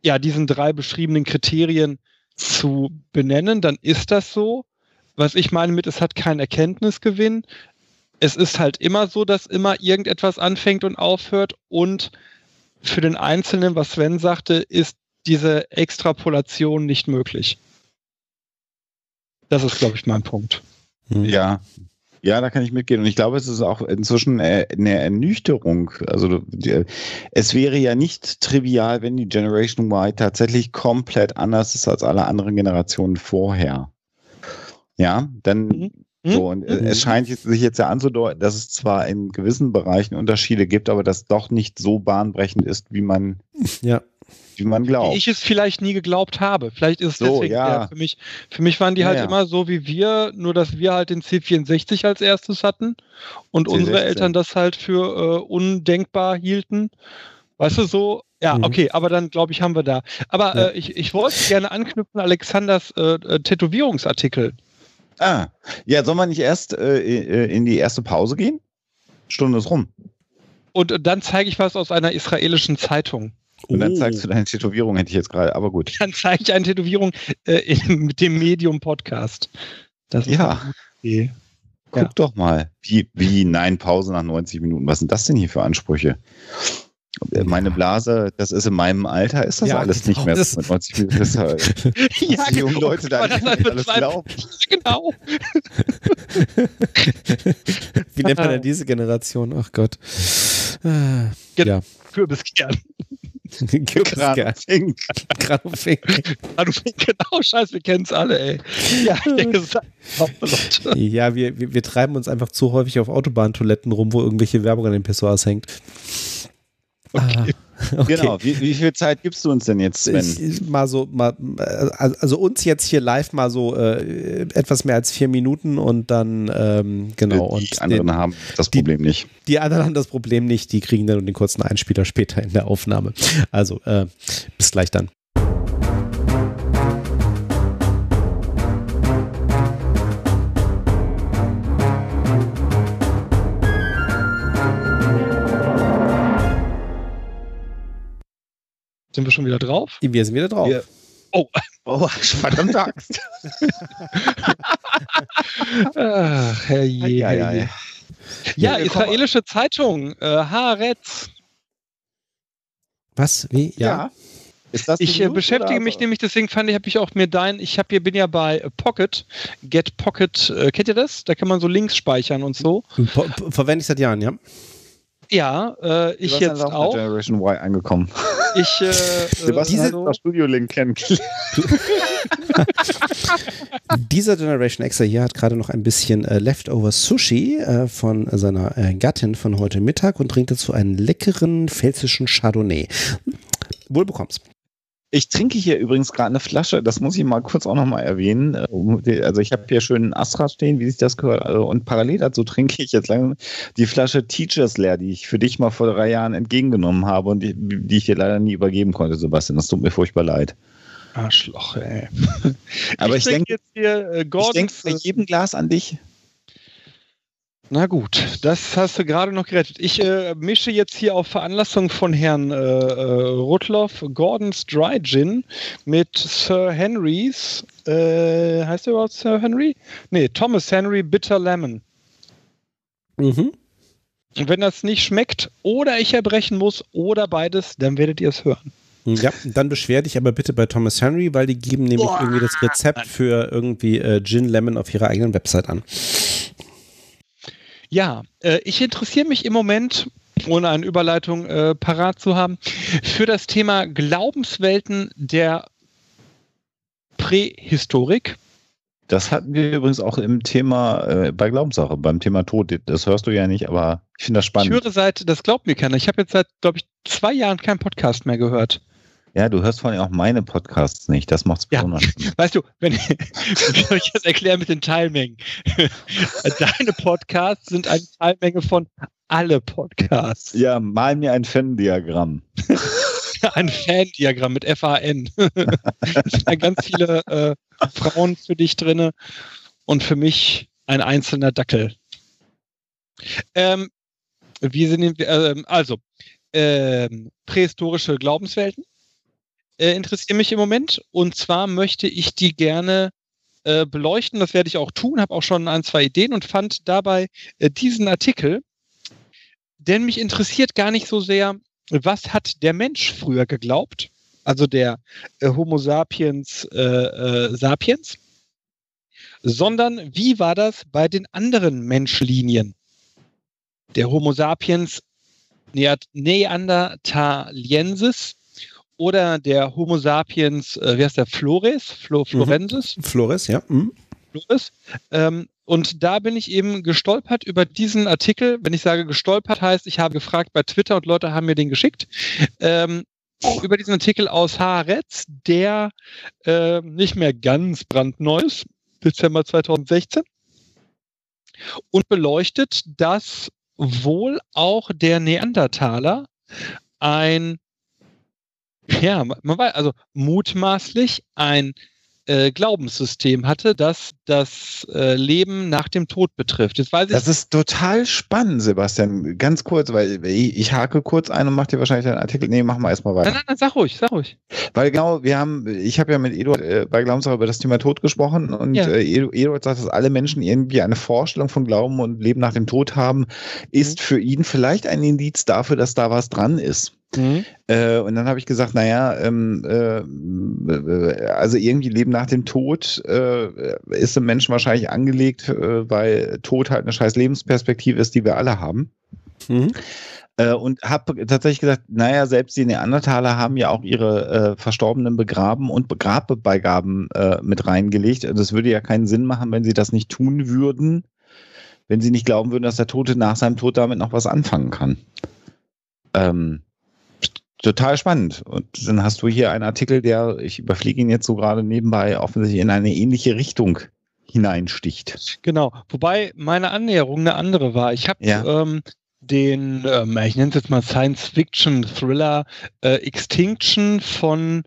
ja, diesen drei beschriebenen Kriterien zu benennen, dann ist das so. Was ich meine mit, es hat keinen Erkenntnisgewinn. Es ist halt immer so, dass immer irgendetwas anfängt und aufhört und für den Einzelnen, was Sven sagte, ist diese Extrapolation nicht möglich. Das ist, glaube ich, mein Punkt. Ja. Ja, da kann ich mitgehen. Und ich glaube, es ist auch inzwischen äh, eine Ernüchterung. Also die- es wäre ja nicht trivial, wenn die Generation Y tatsächlich komplett anders ist als alle anderen Generationen vorher. Ja, dann Mhm. so. Und äh, Mhm. es scheint sich jetzt ja anzudeuten, dass es zwar in gewissen Bereichen Unterschiede gibt, aber das doch nicht so bahnbrechend ist, wie man, Ja. Wie man Wie glaubt. ich es vielleicht nie geglaubt habe. Vielleicht ist es So, deswegen ja. für mich. Für mich waren die halt ja. immer so wie wir, nur dass wir halt den C64 als erstes hatten und unsere C16. Eltern das halt für äh, undenkbar hielten. Weißt du, so, ja, Mhm. okay, aber dann glaube ich, haben wir da. Aber Ja. äh, ich, ich wollte gerne anknüpfen, Alexanders äh, äh, Tätowierungsartikel. Ah, ja, soll man nicht erst äh, äh, in die erste Pause gehen? Stunde ist rum. Und dann zeige ich was aus einer israelischen Zeitung. Und dann Oh. zeigst du deine Tätowierung, hätte ich jetzt gerade, aber gut. Dann zeige ich eine Tätowierung äh, in, mit dem Medium-Podcast. Das ist Ja. Idee. Guck Ja. doch mal. Wie, wie, nein, Pause nach 90 Minuten. Was sind das denn hier für Ansprüche? Äh, Meine Blase, das ist in meinem Alter, ist das Ja, alles genau, nicht mehr das- so mit 90 Minuten. Das, äh, Ja, die jungen Leute da nicht halt alles glauben. Genau. Wie nennt man denn diese Generation? Ach Gott. Äh, ja. Kürbiskern. Granufink. Ah, du genau, scheiße, wir kennen es alle, ey. Ja. Ja, wir, wir, wir treiben uns einfach zu häufig auf Autobahntoiletten rum, wo irgendwelche Werbung an den Pissoirs hängt. Okay. Ah, okay. Genau. Wie, wie viel Zeit gibst du uns denn jetzt, Sven? Ich, mal so, mal, äh, also uns jetzt hier live mal so äh, etwas mehr als vier Minuten und dann, ähm, genau. die und anderen den, haben das die- Problem nicht. die anderen haben das Problem nicht, die kriegen dann den kurzen Einspieler später in der Aufnahme. Also, äh, bis gleich dann. Sind wir schon wieder drauf? Wir sind wieder drauf. Wir- Oh, Oh, verdammte Axt. Ach, herrje, Ja, ja, herrje. ja. Ja, Ja, israelische Zeitung, äh, Haaretz. Was? Wie? Ja. Ist das die Ich äh, News, beschäftige mich nämlich, deswegen fand ich, habe ich auch mir dein, ich habe hier, bin ja bei Pocket, Get Pocket, äh, kennt ihr das? Da kann man so Links speichern und so. Po- po- Verwende ich seit Jahren, ja. Ja, äh, ich Sebastian jetzt auch. Generation Y angekommen. Ich, äh, Sebastian äh, hat das Studio-Link kennengelernt. Dieser Generation Xer hier hat gerade noch ein bisschen äh, Leftover Sushi äh, von seiner äh, Gattin von heute Mittag und trinkt dazu einen leckeren pfälzischen Chardonnay. Wohl bekommst. Ich trinke hier übrigens gerade eine Flasche, das muss ich mal kurz auch nochmal erwähnen. Äh, um die- Also ich habe hier schön Astra stehen, wie sich das gehört. Also Und parallel dazu trinke ich jetzt langsam die Flasche Teachers Leer, die ich für dich mal vor drei Jahren entgegengenommen habe und die, die ich dir leider nie übergeben konnte, Sebastian. Das tut mir furchtbar leid. Arschloch, ey. Aber ich, trinke denke, jetzt hier äh, ich Gordons, denke bei jedem Glas an dich. Na gut, das hast du gerade noch gerettet. Ich äh, mische jetzt hier auf Veranlassung von Herrn äh, äh, Rudloff Gordons Dry Gin mit Sir Henrys, äh, heißt der überhaupt Sir Henry? Nee, Thomas Henry Bitter Lemon. Mhm. Und wenn das nicht schmeckt oder ich erbrechen muss oder beides, dann werdet ihr es hören. Ja, dann beschwer dich aber bitte bei Thomas Henry, weil die geben nämlich Boah. irgendwie das Rezept für irgendwie äh, Gin Lemon auf ihrer eigenen Website an. Ja, äh, ich interessiere mich im Moment, ohne eine Überleitung äh, parat zu haben, für das Thema Glaubenswelten der Prähistorik. Das hatten wir übrigens auch im Thema äh, bei Glaubenssache, beim Thema Tod. Das hörst du ja nicht, aber ich finde das Ich spannend. höre seit, das glaubt mir keiner, ich habe jetzt seit, glaube ich, zwei Jahren keinen Podcast mehr gehört. Ja, du hörst vor allem auch meine Podcasts nicht. Das macht's Ja. besonders. Weißt du, wenn wie soll ich das erklären mit den Teilmengen? Deine Podcasts sind eine Teilmenge von alle Podcasts. Ja, mal mir ein Fan-Diagramm. Ein Fan-Diagramm mit FAN. es sind da ganz viele äh, Frauen für dich drinne und für mich ein einzelner Dackel. Ähm, wie sind wir, ähm, also, ähm, prähistorische Glaubenswelten äh, interessieren mich im Moment. Und zwar möchte ich die gerne äh, beleuchten. Das werde ich auch tun, habe auch schon ein, zwei Ideen und fand dabei äh, diesen Artikel, denn mich interessiert gar nicht so sehr, was hat der Mensch früher geglaubt, also der äh, Homo sapiens äh, äh, sapiens, sondern wie war das bei den anderen Menschlinien? Der Homo sapiens Neanderthaliensis oder der Homo sapiens, äh, wie heißt der, Flores, Flo, Florensis? Flores, ja. Mhm. Flores. Ähm, und da bin ich eben gestolpert über diesen Artikel. Wenn ich sage gestolpert, heißt, ich habe gefragt bei Twitter und Leute haben mir den geschickt. Ähm, über diesen Artikel aus Haaretz, der äh, nicht mehr ganz brandneu ist, Dezember 2016, und beleuchtet, dass wohl auch der Neandertaler ein, ja, man weiß, also mutmaßlich ein äh, Glaubenssystem hatte, das das äh, Leben nach dem Tod betrifft. Jetzt weiß ich, Das ist total spannend, Sebastian. Ganz kurz, weil ich, ich hake kurz ein und mach dir wahrscheinlich einen Artikel. Nee, mach mal erstmal weiter. nein, nein, nein, sag ruhig, sag ruhig. Weil genau, wir haben, ich habe ja mit Eduard äh, bei Glaubenssache über das Thema Tod gesprochen und Ja. äh, Edu- Eduard sagt, dass alle Menschen irgendwie eine Vorstellung von Glauben und Leben nach dem Tod haben, ist Mhm. für ihn vielleicht ein Indiz dafür, dass da was dran ist. Äh, und dann habe ich gesagt, naja, ähm, äh, also irgendwie Leben nach dem Tod äh, ist im Menschen wahrscheinlich angelegt, äh, weil Tod halt eine scheiß Lebensperspektive ist, die wir alle haben. Mhm. Äh, und habe tatsächlich gesagt, naja, selbst die Neandertaler haben ja auch ihre äh, Verstorbenen begraben und Grabbeigaben äh, mit reingelegt. Das würde ja keinen Sinn machen, wenn sie das nicht tun würden, wenn sie nicht glauben würden, dass der Tote nach seinem Tod damit noch was anfangen kann. Ähm, total spannend. Und dann hast du hier einen Artikel, der, ich überfliege ihn jetzt so gerade nebenbei, offensichtlich in eine ähnliche Richtung hineinsticht. Genau. Wobei meine Annäherung eine andere war. Ich habe Ja. ähm, den, ähm, ich nenne es jetzt mal Science-Fiction-Thriller äh, Extinction von,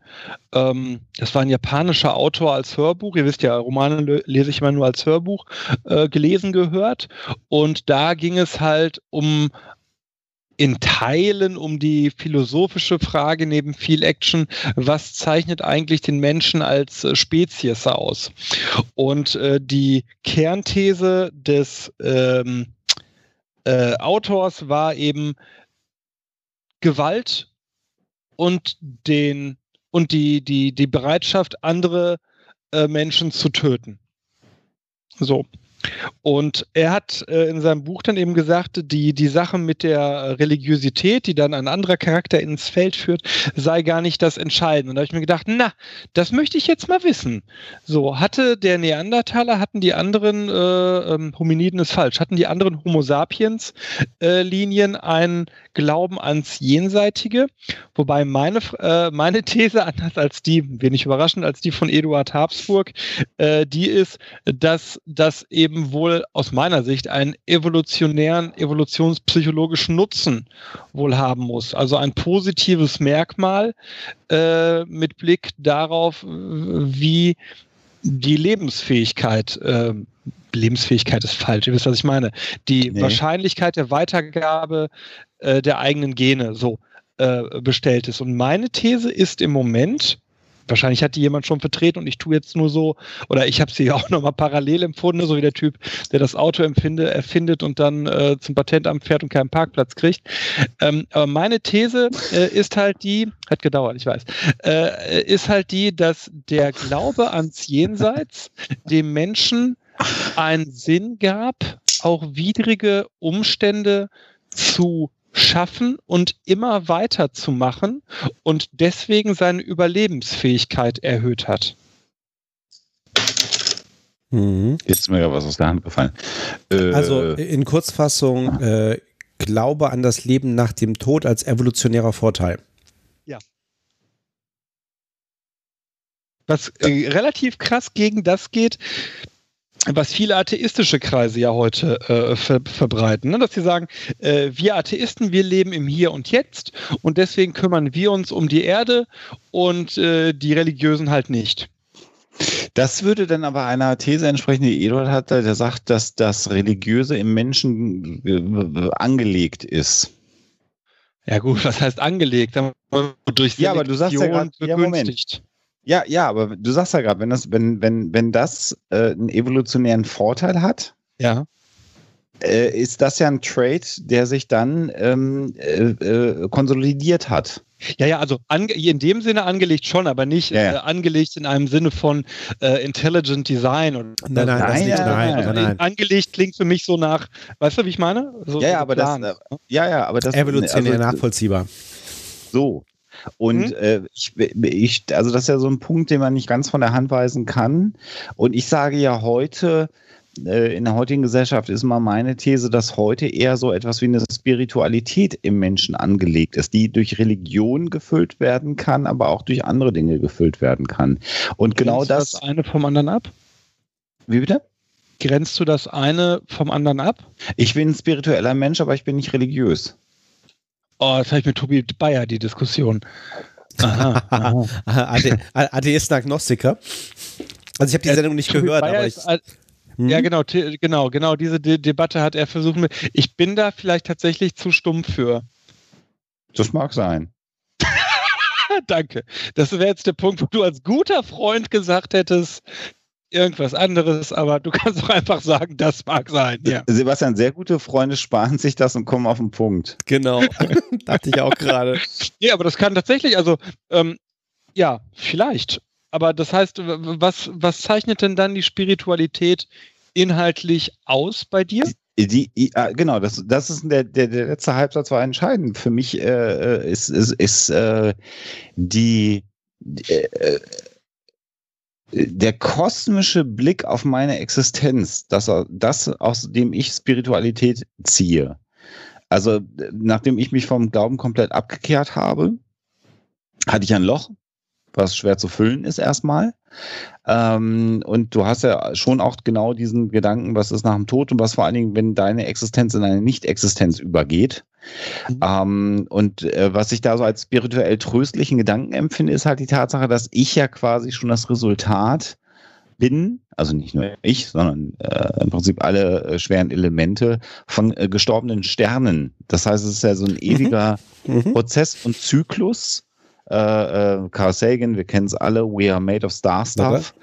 ähm, das war ein japanischer Autor als Hörbuch. Ihr wisst ja, Romane le- lese ich immer nur als Hörbuch äh, gelesen gehört. Und da ging es halt um in Teilen um die philosophische Frage neben viel Action, was zeichnet eigentlich den Menschen als äh, Spezies aus? Und äh, die Kernthese des ähm, äh, Autors war eben Gewalt und den und die, die, die Bereitschaft, andere äh, Menschen zu töten. So. Und er hat äh, in seinem Buch dann eben gesagt, die, die Sache mit der Religiosität, die dann ein anderer Charakter ins Feld führt, sei gar nicht das Entscheidende. Und da habe ich mir gedacht, na, das möchte ich jetzt mal wissen. So, hatte der Neandertaler, hatten die anderen, äh, ähm, Hominiden ist falsch, hatten die anderen Homo sapiens äh, Linien einen Glauben ans Jenseitige? Wobei meine, äh, meine These, anders als die, wenig überraschend, als die von Eduard Habsburg, äh, die ist, dass das eben wohl aus meiner Sicht einen evolutionären, evolutionspsychologischen Nutzen wohl haben muss. Also ein positives Merkmal äh, mit Blick darauf, wie die Lebensfähigkeit, äh, Lebensfähigkeit ist falsch, ihr wisst, was ich meine, die Nee. Wahrscheinlichkeit der Weitergabe äh, der eigenen Gene so äh, bestellt ist. Und meine These ist im Moment, wahrscheinlich hat die jemand schon vertreten und ich tue jetzt nur so, oder ich habe sie auch nochmal parallel empfunden, so wie der Typ, der das Auto empfinde, erfindet und dann äh, zum Patentamt fährt und keinen Parkplatz kriegt. Ähm, aber meine These äh, ist halt die, hat gedauert, ich weiß, äh, ist halt die, dass der Glaube ans Jenseits dem Menschen einen Sinn gab, auch widrige Umstände zu schaffen und immer weiter zu machen und deswegen seine Überlebensfähigkeit erhöht hat. Mhm. Jetzt ist mir gerade was aus der Hand gefallen. Äh, Also in Kurzfassung, äh, Glaube an das Leben nach dem Tod als evolutionärer Vorteil. Was äh, relativ krass gegen das geht, was viele atheistische Kreise ja heute äh, ver verbreiten. Ne? Dass sie sagen, äh, wir Atheisten, wir leben im Hier und Jetzt und deswegen kümmern wir uns um die Erde und äh, die Religiösen halt nicht. Das würde dann aber einer These entsprechen, die Eduard hatte, der sagt, dass das Religiöse im Menschen äh, angelegt ist. Ja gut, was heißt angelegt? Durch Ja, aber du sagst ja grad- ja, Moment. Ja, ja, aber du sagst ja gerade, wenn das, wenn, wenn, wenn das äh, einen evolutionären Vorteil hat, Ja. äh, ist das ja ein Trade, der sich dann ähm, äh, äh, konsolidiert hat. Ja, ja, also in dem Sinne angelegt schon, aber nicht Ja, ja. Äh, angelegt in einem Sinne von äh, Intelligent Design. Oder Nein, nein, das Nein, nicht. nein, Nein, nein. Angelegt klingt für mich so nach, weißt du, wie ich meine? So, Ja, ja, so aber das, ja, ja, aber das Evolutionär also, nachvollziehbar. So. Und Mhm. äh, ich, ich, also das ist ja so ein Punkt, den man nicht ganz von der Hand weisen kann. Und ich sage ja heute, äh, in der heutigen Gesellschaft ist mal meine These, dass heute eher so etwas wie eine Spiritualität im Menschen angelegt ist, die durch Religion gefüllt werden kann, aber auch durch andere Dinge gefüllt werden kann. Und genau Grenzt du das, das eine vom anderen ab? wie bitte? Grenzt du das eine vom anderen ab? Ich bin ein spiritueller Mensch, aber ich bin nicht religiös. Oh, das habe ich mit Tobi Bayer die Diskussion. Atheisten-Agnostiker. Also ich habe die Sendung nicht gehört, aber ich. Hm? Ja, genau, genau, genau. Diese De Debatte hat er versucht. Ich bin da vielleicht tatsächlich zu stumm für. Das mag sein. Danke. Das wäre jetzt der Punkt, wo du als guter Freund gesagt hättest, irgendwas anderes, aber du kannst auch einfach sagen, das mag sein. Ja. Sebastian, sehr gute Freunde sparen sich das und kommen auf den Punkt. Genau, dachte ich auch gerade. Ja, aber das kann tatsächlich, also ähm, ja, vielleicht. Aber das heißt, was, was zeichnet denn dann die Spiritualität inhaltlich aus bei dir? Die, die, genau, das, das ist der, der, der letzte Halbsatz war entscheidend. Für mich äh, ist, ist, ist äh, die, äh, der kosmische Blick auf meine Existenz, das, das, aus dem ich Spiritualität ziehe. Also, nachdem ich mich vom Glauben komplett abgekehrt habe, hatte ich ein Loch, was schwer zu füllen ist erstmal. Ähm, und du hast ja schon auch genau diesen Gedanken, was ist nach dem Tod und was vor allen Dingen, wenn deine Existenz in eine Nicht-Existenz übergeht. Mhm. Ähm, und äh, was ich da so als spirituell tröstlichen Gedanken empfinde, ist halt die Tatsache, dass ich ja quasi schon das Resultat bin, also nicht nur ich, sondern äh, im Prinzip alle äh, schweren Elemente von äh, gestorbenen Sternen. Das heißt, es ist ja so ein mhm. ewiger mhm. Prozess und Zyklus äh, äh, Carl Sagan, wir kennen es alle, We Are Made of Star Stuff.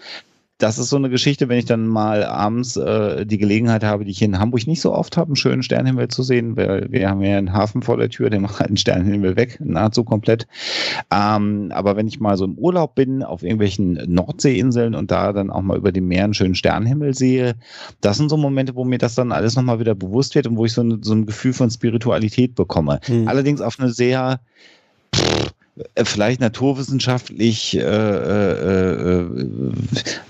Das ist so eine Geschichte, wenn ich dann mal abends äh, die Gelegenheit habe, die ich in Hamburg nicht so oft habe, einen schönen Sternenhimmel zu sehen, weil wir haben ja einen Hafen vor der Tür, der macht halt einen Sternenhimmel weg, nahezu komplett. Ähm, aber wenn ich mal so im Urlaub bin, auf irgendwelchen Nordseeinseln und da dann auch mal über dem Meer einen schönen Sternenhimmel sehe, das sind so Momente, wo mir das dann alles nochmal wieder bewusst wird und wo ich so, ein, so ein Gefühl von Spiritualität bekomme. Mhm. Allerdings auf eine sehr pff, vielleicht naturwissenschaftlich äh, äh, äh,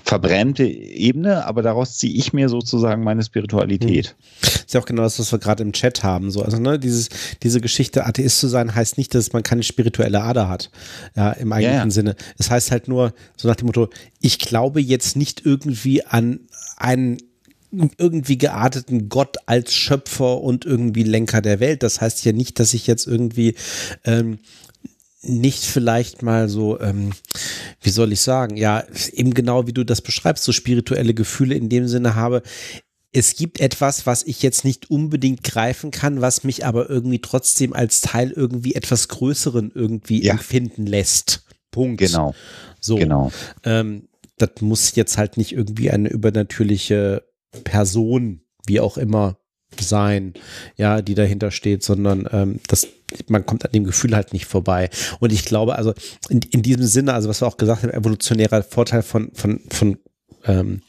verbrennte Ebene, aber daraus ziehe ich mir sozusagen meine Spiritualität. Hm. Ist ja auch genau das, was wir gerade im Chat haben. So, also ne, dieses, diese Geschichte, Atheist zu sein, heißt nicht, dass man keine spirituelle Ader hat. Ja, im eigentlichen ja, ja. Sinne. Es heißt halt nur, so nach dem Motto, ich glaube jetzt nicht irgendwie an einen irgendwie gearteten Gott als Schöpfer und irgendwie Lenker der Welt. Das heißt ja nicht, dass ich jetzt irgendwie ähm, nicht vielleicht mal so, ähm, wie soll ich sagen, ja, eben genau wie du das beschreibst, so spirituelle Gefühle in dem Sinne habe, es gibt etwas, was ich jetzt nicht unbedingt greifen kann, was mich aber irgendwie trotzdem als Teil irgendwie etwas Größeren irgendwie ja. empfinden lässt. Punkt. Genau. So. Genau. Ähm, das muss jetzt halt nicht irgendwie eine übernatürliche Person, wie auch immer, sein, ja, die dahinter steht, sondern ähm, das, man kommt an dem Gefühl halt nicht vorbei. Und ich glaube, also in, in diesem Sinne, also was wir auch gesagt haben, evolutionärer Vorteil von, von, von ähm,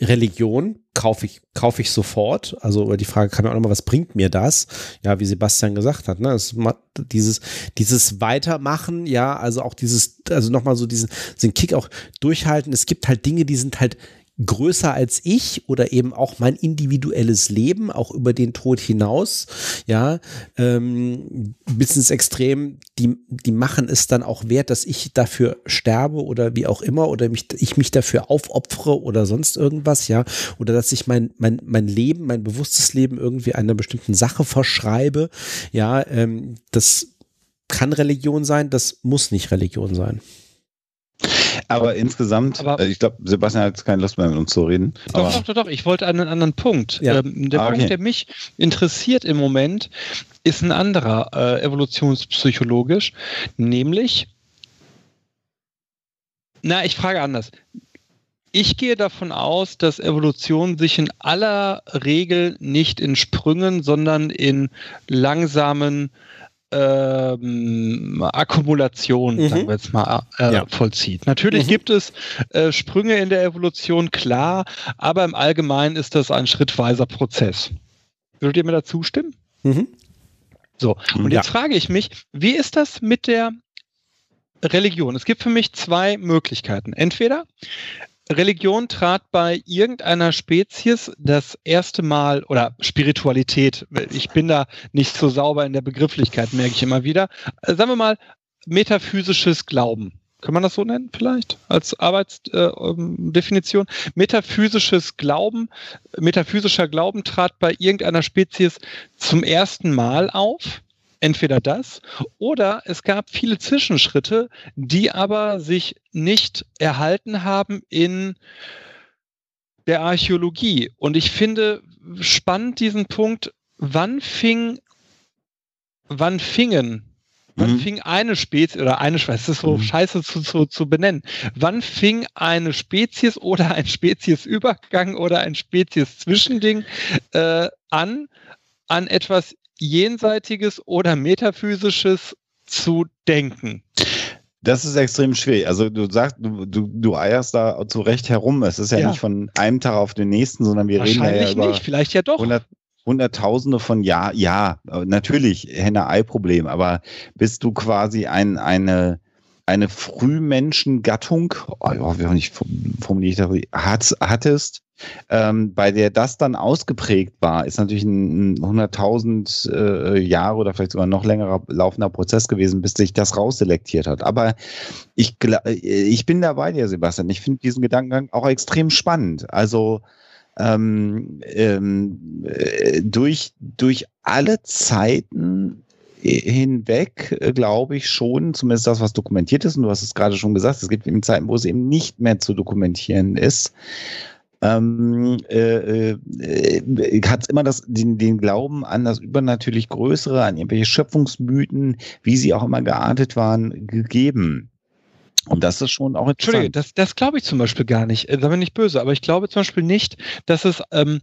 Religion kaufe ich, kaufe ich sofort. Also die Frage kam ja auch nochmal, was bringt mir das? Ja, wie Sebastian gesagt hat, ne? Es, dieses, dieses Weitermachen, ja, also auch dieses, also nochmal so diesen, diesen Kick auch durchhalten. Es gibt halt Dinge, die sind halt größer als ich oder eben auch mein individuelles Leben, auch über den Tod hinaus, ja, ähm, bis ins Extrem, die, die machen es dann auch wert, dass ich dafür sterbe oder wie auch immer oder mich, ich mich dafür aufopfere oder sonst irgendwas, ja, oder dass ich mein, mein, mein Leben, mein bewusstes Leben irgendwie einer bestimmten Sache verschreibe, ja, ähm, das kann Religion sein, das muss nicht Religion sein. Aber insgesamt, aber äh, ich glaube, Sebastian hat jetzt keine Lust mehr mit uns zu reden. Doch, doch, doch, doch, ich wollte einen anderen Punkt. Ja. Ähm, der ah, okay. Punkt, der mich interessiert im Moment, ist ein anderer äh, evolutionspsychologisch, nämlich, na, ich frage anders. Ich gehe davon aus, dass Evolution sich in aller Regel nicht in Sprüngen, sondern in langsamen ähm, Akkumulation, mhm. sagen wir jetzt mal, äh, ja. vollzieht. Natürlich mhm. gibt es äh, Sprünge in der Evolution, klar, aber im Allgemeinen ist das ein schrittweiser Prozess. Würdet ihr mir dazu stimmen? Mhm. So, und ja. jetzt frage ich mich, wie ist das mit der Religion? Es gibt für mich zwei Möglichkeiten. Entweder Religion trat bei irgendeiner Spezies das erste Mal oder Spiritualität, ich bin da nicht so sauber in der Begrifflichkeit, merke ich immer wieder. Sagen wir mal, metaphysisches Glauben. Kann man das so nennen vielleicht als Arbeitsdefinition? Äh, Metaphysisches Glauben, metaphysischer Glauben trat bei irgendeiner Spezies zum ersten Mal auf entweder das oder es gab viele Zwischenschritte, die aber sich nicht erhalten haben in der Archäologie. Und ich finde spannend diesen Punkt, wann fing, wann fingen Wann mhm. fing eine Spezies oder eine Spezies, das ist so mhm. scheiße zu, zu, zu benennen. Wann fing eine Spezies oder ein Speziesübergang oder ein Spezies-Zwischending äh, an, an etwas Jenseitiges oder Metaphysisches zu denken? Das ist extrem schwierig. Also du sagst, du, du, du eierst da zu Recht herum. Es ist ja, ja. nicht von einem Tag auf den nächsten, sondern wir reden ja über nicht. Vielleicht ja doch. 100, Hunderttausende von Jahren, ja, natürlich Henne-Ei-Problem, aber bist du quasi ein, eine, eine Frühmenschengattung, oh, ja, wie ich formuliere, hat, hattest, ähm, bei der das dann ausgeprägt war, ist natürlich ein, ein 100.000 äh, Jahre oder vielleicht sogar noch längerer laufender Prozess gewesen, bis sich das rausselektiert hat. Aber ich, ich bin dabei dir, Sebastian. Ich finde diesen Gedankengang auch extrem spannend. Also ähm, ähm, äh, durch, durch alle Zeiten hinweg, äh, glaube ich schon, zumindest das, was dokumentiert ist, und du hast es gerade schon gesagt, es gibt eben Zeiten, wo es eben nicht mehr zu dokumentieren ist, ähm, äh, äh, hat es immer das, den, den Glauben an das übernatürlich Größere, an irgendwelche Schöpfungsmythen, wie sie auch immer geartet waren, gegeben. Und das ist schon auch interessant. Entschuldige, das, das glaube ich zum Beispiel gar nicht. Äh, da bin ich böse, aber ich glaube zum Beispiel nicht, dass es, ähm,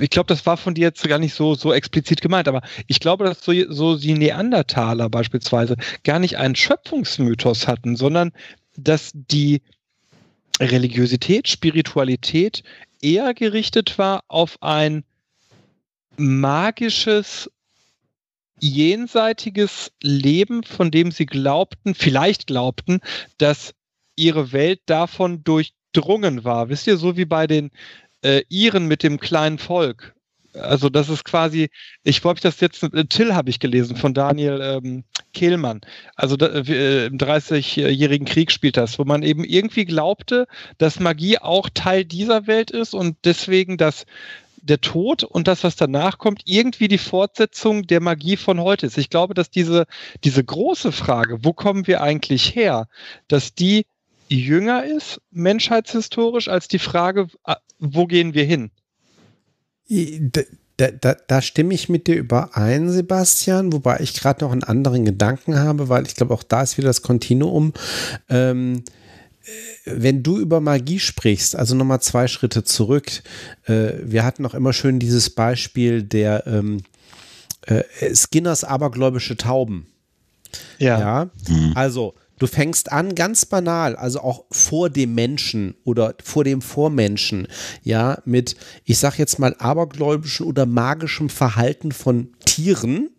ich glaube, das war von dir jetzt gar nicht so, so explizit gemeint, aber ich glaube, dass so, so die Neandertaler beispielsweise gar nicht einen Schöpfungsmythos hatten, sondern dass die Religiosität, Spiritualität eher gerichtet war auf ein magisches jenseitiges Leben, von dem sie glaubten, vielleicht glaubten, dass ihre Welt davon durchdrungen war. Wisst ihr, so wie bei den äh, Iren mit dem kleinen Volk. Also das ist quasi, ich glaube, das jetzt, äh, Till habe ich gelesen von Daniel ähm, Kehlmann. Also äh, im 30-jährigen Krieg spielt das, wo man eben irgendwie glaubte, dass Magie auch Teil dieser Welt ist und deswegen das der Tod und das, was danach kommt, irgendwie die Fortsetzung der Magie von heute ist. Ich glaube, dass diese, diese große Frage, wo kommen wir eigentlich her, dass die jünger ist, menschheitshistorisch, als die Frage, äh, wo gehen wir hin? Da, da, da, stimme ich mit dir überein, Sebastian, wobei ich gerade noch einen anderen Gedanken habe, weil ich glaube, auch da ist wieder das Kontinuum. Ähm, wenn du über Magie sprichst, also nochmal zwei Schritte zurück, äh, wir hatten auch immer schön dieses Beispiel der ähm, äh, Skinners abergläubische Tauben. Ja. ja? Mhm. Also, du fängst an ganz banal, also auch vor dem Menschen oder vor dem Vormenschen, ja, mit, ich sag jetzt mal, abergläubischen oder magischem Verhalten von Tieren,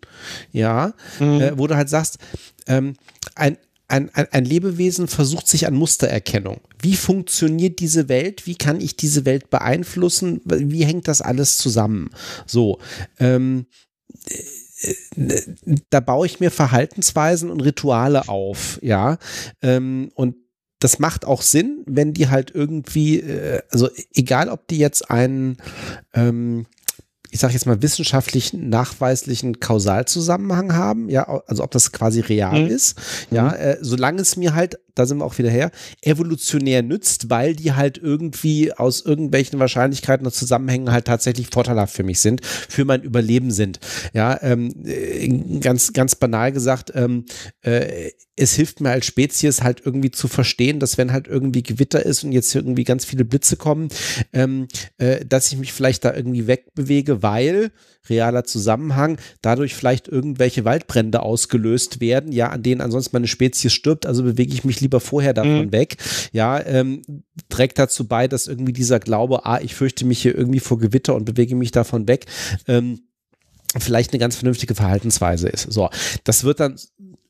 ja, mhm. äh, wo du halt sagst, ähm, ein, ein, ein, ein, Lebewesen versucht sich an Mustererkennung. Wie funktioniert diese Welt? Wie kann ich diese Welt beeinflussen? Wie hängt das alles zusammen? So, ähm, äh, da baue ich mir Verhaltensweisen und Rituale auf, ja. Ähm, und das macht auch Sinn, wenn die halt irgendwie, äh, also egal ob die jetzt einen, ähm, ich sage jetzt mal, wissenschaftlich nachweislichen Kausalzusammenhang haben, ja, also ob das quasi real mhm. ist, ja, mhm. äh, solange es mir halt da sind wir auch wieder her, evolutionär nützt, weil die halt irgendwie aus irgendwelchen Wahrscheinlichkeiten und Zusammenhängen halt tatsächlich vorteilhaft für mich sind, für mein Überleben sind. Ja, ähm, äh, ganz, ganz banal gesagt, ähm, äh, es hilft mir als Spezies halt irgendwie zu verstehen, dass wenn halt irgendwie Gewitter ist und jetzt irgendwie ganz viele Blitze kommen, ähm, äh, dass ich mich vielleicht da irgendwie wegbewege, weil realer Zusammenhang, dadurch vielleicht irgendwelche Waldbrände ausgelöst werden, ja, an denen ansonsten meine Spezies stirbt, also bewege ich mich lieber vorher davon mhm. weg, ja, ähm, trägt dazu bei, dass irgendwie dieser Glaube, ah, ich fürchte mich hier irgendwie vor Gewitter und bewege mich davon weg, ähm, vielleicht eine ganz vernünftige Verhaltensweise ist. So, das wird dann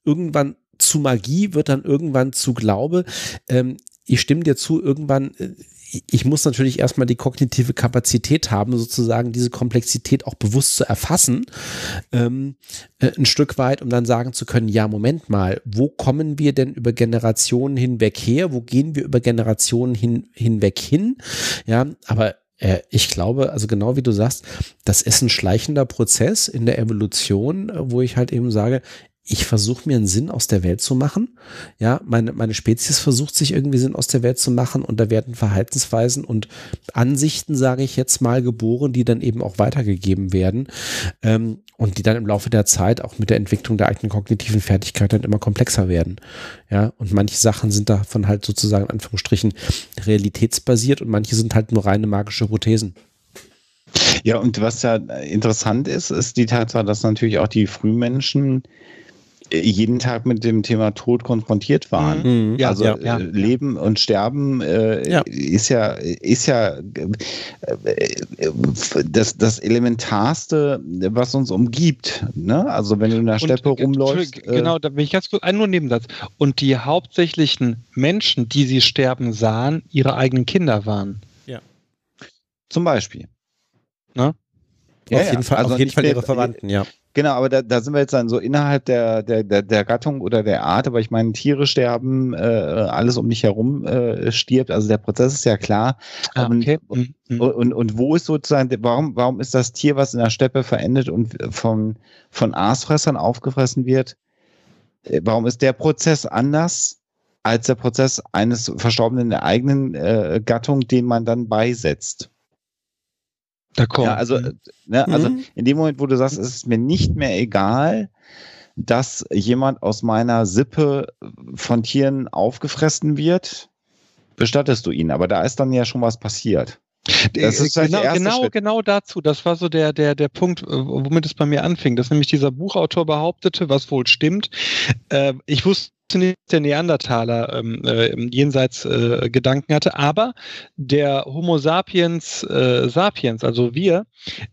irgendwann zu Magie, wird dann irgendwann zu Glaube. Ähm, ich stimme dir zu, irgendwann äh, ich muss natürlich erstmal die kognitive Kapazität haben, sozusagen diese Komplexität auch bewusst zu erfassen, ähm, äh, ein Stück weit, um dann sagen zu können, ja, Moment mal, wo kommen wir denn über Generationen hinweg her? Wo gehen wir über Generationen hin, hinweg hin? Ja, aber Äh, ich glaube, also genau wie du sagst, das ist ein schleichender Prozess in der Evolution, wo ich halt eben sage, ich versuche mir einen Sinn aus der Welt zu machen. Ja, meine, meine Spezies versucht sich irgendwie Sinn aus der Welt zu machen und da werden Verhaltensweisen und Ansichten, sage ich jetzt mal, geboren, die dann eben auch weitergegeben werden ähm, und die dann im Laufe der Zeit auch mit der Entwicklung der eigenen kognitiven Fertigkeiten immer komplexer werden. Ja, und manche Sachen sind davon halt sozusagen in Anführungsstrichen realitätsbasiert und manche sind halt nur reine magische Hypothesen. Ja, und was ja interessant ist, ist die Tatsache, dass natürlich auch die Frühmenschen jeden Tag mit dem Thema Tod konfrontiert waren. Mhm. mhm. Ja, also ja, ja. Äh, Leben und Sterben äh, ja. ist ja ist ja äh, das, das Elementarste, was uns umgibt. Ne? Also wenn du in der Steppe und, rumläufst. Äh, genau, da bin ich ganz kurz ein nur Nebensatz. Und die hauptsächlichen Menschen, die sie sterben sahen, ihre eigenen Kinder waren. Ja. Zum Beispiel. Ne? Ja, auf jeden Fall, also auf jeden Fall ihre Verwandten, ja. Genau, aber da, da sind wir jetzt dann so innerhalb der, der, der, der Gattung oder der Art, aber ich meine, Tiere sterben, äh, alles um dich herum äh, stirbt, also der Prozess ist ja klar. Ah, okay. und, mhm. und, und, und, wo ist sozusagen, warum, warum ist das Tier, was in der Steppe verendet und von, von Aasfressern aufgefressen wird, äh, warum ist der Prozess anders als der Prozess eines Verstorbenen der eigenen äh, Gattung, den man dann beisetzt? D'accord. Ja, also, mhm. ne, also mhm. in dem Moment, wo du sagst, es ist mir nicht mehr egal, dass jemand aus meiner Sippe von Tieren aufgefressen wird, bestattest du ihn. Aber da ist dann ja schon was passiert. Das ist genau, genau, genau dazu. Das war so der, der, der Punkt, äh, womit es bei mir anfing, dass nämlich dieser Buchautor behauptete, was wohl stimmt. Äh, ich wusste der Neandertaler ähm, äh, jenseits äh, Gedanken hatte, aber der Homo sapiens äh, sapiens, also wir,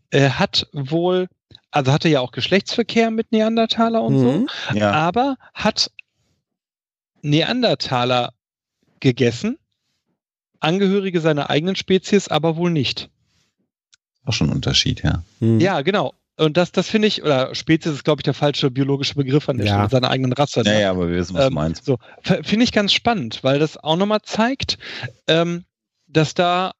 äh, hat wohl, also hatte ja auch Geschlechtsverkehr mit Neandertaler und mhm, so, ja. aber hat Neandertaler gegessen Angehörige seiner eigenen Spezies aber wohl nicht. Auch schon ein Unterschied, ja. Hm. Ja, genau. Und das, das finde ich, oder Spezies ist, glaube ich, der falsche biologische Begriff an der ja. Stelle, seiner eigenen Rasse. Ja, ja, aber wir wissen, was ähm, du meinst. So, finde ich ganz spannend, weil das auch nochmal zeigt, ähm, dass da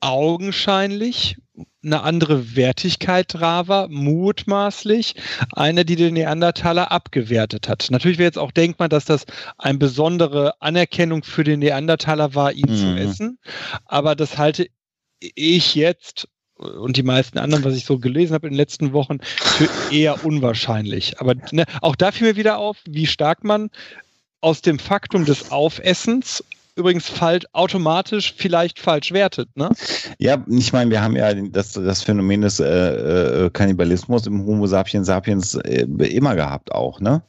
augenscheinlich eine andere Wertigkeit da war, mutmaßlich eine, die den Neandertaler abgewertet hat. Natürlich wäre jetzt auch denkbar, dass das eine besondere Anerkennung für den Neandertaler war, ihn mhm. zu essen, aber das halte ich jetzt und die meisten anderen, was ich so gelesen habe in den letzten Wochen, für eher unwahrscheinlich. Aber ne, auch da fiel mir wieder auf, wie stark man aus dem Faktum des Aufessens übrigens falsch, automatisch vielleicht falsch wertet, ne? Ja, ich meine, wir haben ja das, das Phänomen des äh, äh, Kannibalismus im Homo sapiens sapiens äh, immer gehabt auch, ne?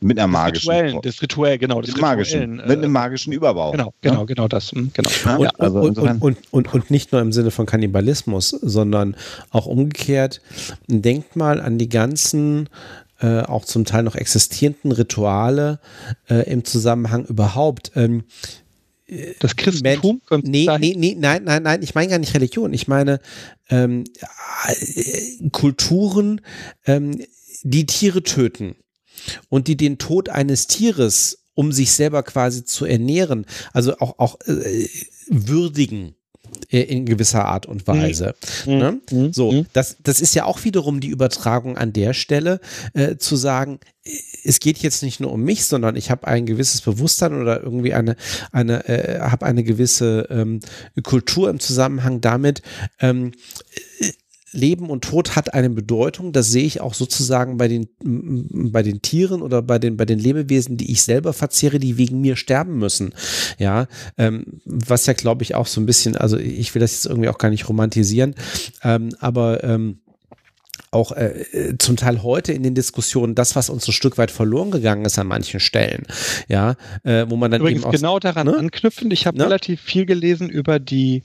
Mit einer magischen. Rituellen, das Rituell, genau. Das magischen, mit einem äh, magischen Überbau. Genau, genau, genau das. Hm, genau. Und, ja, also und, und, und, und, und nicht nur im Sinne von Kannibalismus, sondern auch umgekehrt. Denkt mal an die ganzen äh, auch zum Teil noch existierenden Rituale äh, im Zusammenhang überhaupt. Ähm, das Christentum? Mensch, nee, nee, nee, nein, nein, nein, ich meine gar nicht Religion. Ich meine ähm, äh, Kulturen, ähm, die Tiere töten und die den Tod eines Tieres, um sich selber quasi zu ernähren, also auch, auch äh, würdigen. Äh, in gewisser Art und Weise. Mhm. Ne? Mhm. So, mhm. das, das ist ja auch wiederum die Übertragung an der Stelle, äh, zu sagen, es geht jetzt nicht nur um mich, sondern ich habe ein gewisses Bewusstsein oder irgendwie eine, eine, äh, habe eine gewisse ähm, Kultur im Zusammenhang damit, ähm, Leben und Tod hat eine Bedeutung. Das sehe ich auch sozusagen bei den, bei den Tieren oder bei den, bei den Lebewesen, die ich selber verzehre, die wegen mir sterben müssen. Ja, ähm, was ja, glaube ich, auch so ein bisschen, also ich will das jetzt irgendwie auch gar nicht romantisieren, ähm, aber ähm, auch äh, zum Teil heute in den Diskussionen das, was uns ein Stück weit verloren gegangen ist an manchen Stellen, ja, äh, wo man dann Übrigens eben auch, genau daran ne? anknüpfend. Ich habe ne? relativ viel gelesen über die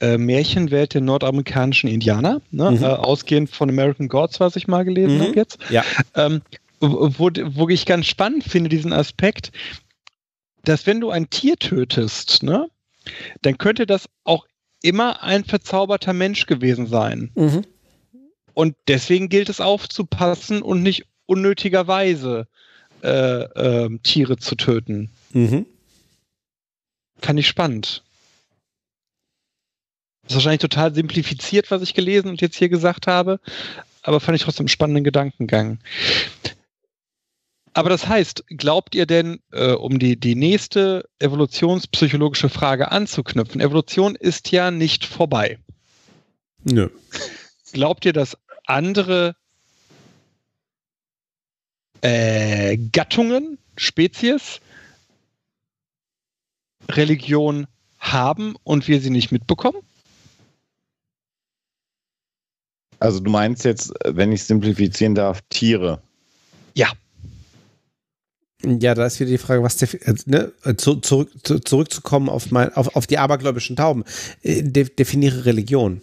äh, Märchenwelt der nordamerikanischen Indianer, ne? mhm. äh, ausgehend von American Gods, was ich mal gelesen mhm. habe jetzt. Ja. Ähm, wo, wo ich ganz spannend finde, diesen Aspekt, dass wenn du ein Tier tötest, ne, dann könnte das auch immer ein verzauberter Mensch gewesen sein. Mhm. Und deswegen gilt es aufzupassen und nicht unnötigerweise äh, äh, Tiere zu töten. Mhm. Fand ich spannend. Ist wahrscheinlich total simplifiziert, was ich gelesen und jetzt hier gesagt habe, aber fand ich trotzdem einen spannenden Gedankengang. Aber das heißt, glaubt ihr denn, äh, um die, die nächste evolutionspsychologische Frage anzuknüpfen, Evolution ist ja nicht vorbei. Nö. Glaubt ihr, dass andere äh, Gattungen, Spezies, Religion haben und wir sie nicht mitbekommen? Also du meinst jetzt, wenn ich simplifizieren darf, Tiere. Ja. Ja, da ist wieder die Frage, was der, äh, ne, zu, zurück, zu, zurückzukommen auf, mein, auf, auf die abergläubischen Tauben. Äh, de, definiere Religion.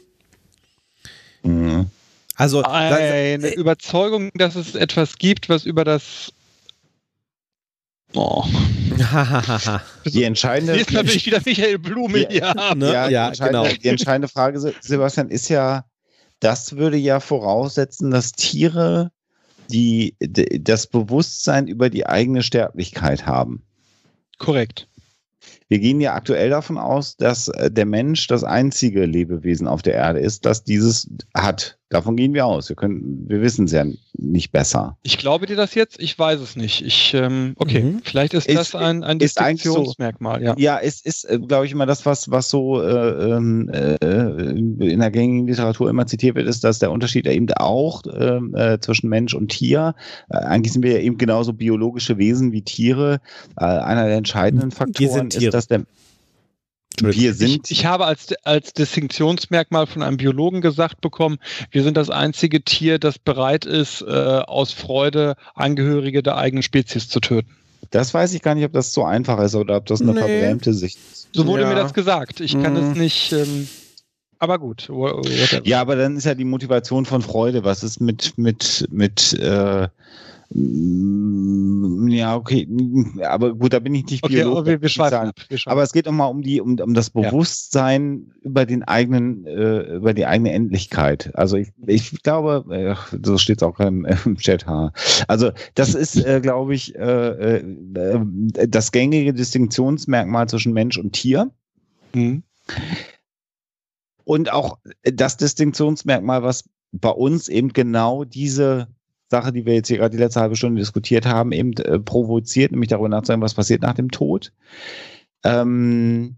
Mhm. Also eine äh, Überzeugung, dass es etwas gibt, was über das Oh. die entscheidende Jetzt natürlich wieder Michael Blume ja, hier haben. Ne? Ja, ja genau. Die entscheidende Frage, Sebastian, ist ja, das würde ja voraussetzen, dass Tiere die, das Bewusstsein über die eigene Sterblichkeit haben. Korrekt. Wir gehen ja aktuell davon aus, dass äh, der Mensch das einzige Lebewesen auf der Erde ist, das dieses hat. Davon gehen wir aus. Wir, können, wir wissen es ja nicht besser. Ich glaube dir das jetzt, ich weiß es nicht. Ich, ähm, okay, mhm. vielleicht ist, ist, das ein, ein ist Distinktionsmerkmal, so, ja. Ja, es ist, äh, glaube ich, immer das, was, was so äh, äh, in der gängigen Literatur immer zitiert wird, ist, dass der Unterschied eben auch ähm, äh, zwischen Mensch und Tier, äh, eigentlich sind wir ja eben genauso biologische Wesen wie Tiere. Äh, einer der entscheidenden Faktoren ist, dass der wir sind. Ich, ich, habe als, als Distinktionsmerkmal von einem Biologen gesagt bekommen, wir sind das einzige Tier, das bereit ist, äh, aus Freude Angehörige der eigenen Spezies zu töten. Das weiß ich gar nicht, ob das so einfach ist oder ob das eine nee. verbrämte Sicht ist. So wurde ja. mir das gesagt. Ich kann es mhm. nicht. Ähm, aber gut. Whatever. Ja, aber dann ist ja die Motivation von Freude. Was ist mit, mit, mit äh, ja, okay, aber gut, da bin ich nicht okay, Biolog. Wir, wir schweifen wir aber es geht nochmal um die, um, um das Bewusstsein ja. über den eigenen, äh, über die eigene Endlichkeit. Also ich, ich glaube, äh, so steht es auch im, im Chat. Also das ist, äh, glaube ich, äh, äh, das gängige Distinktionsmerkmal zwischen Mensch und Tier. Mhm. Und auch das Distinktionsmerkmal, was bei uns eben genau diese Sache, die wir jetzt hier gerade die letzte halbe Stunde diskutiert haben, eben äh, provoziert, nämlich darüber nachzudenken, was passiert nach dem Tod. Ähm,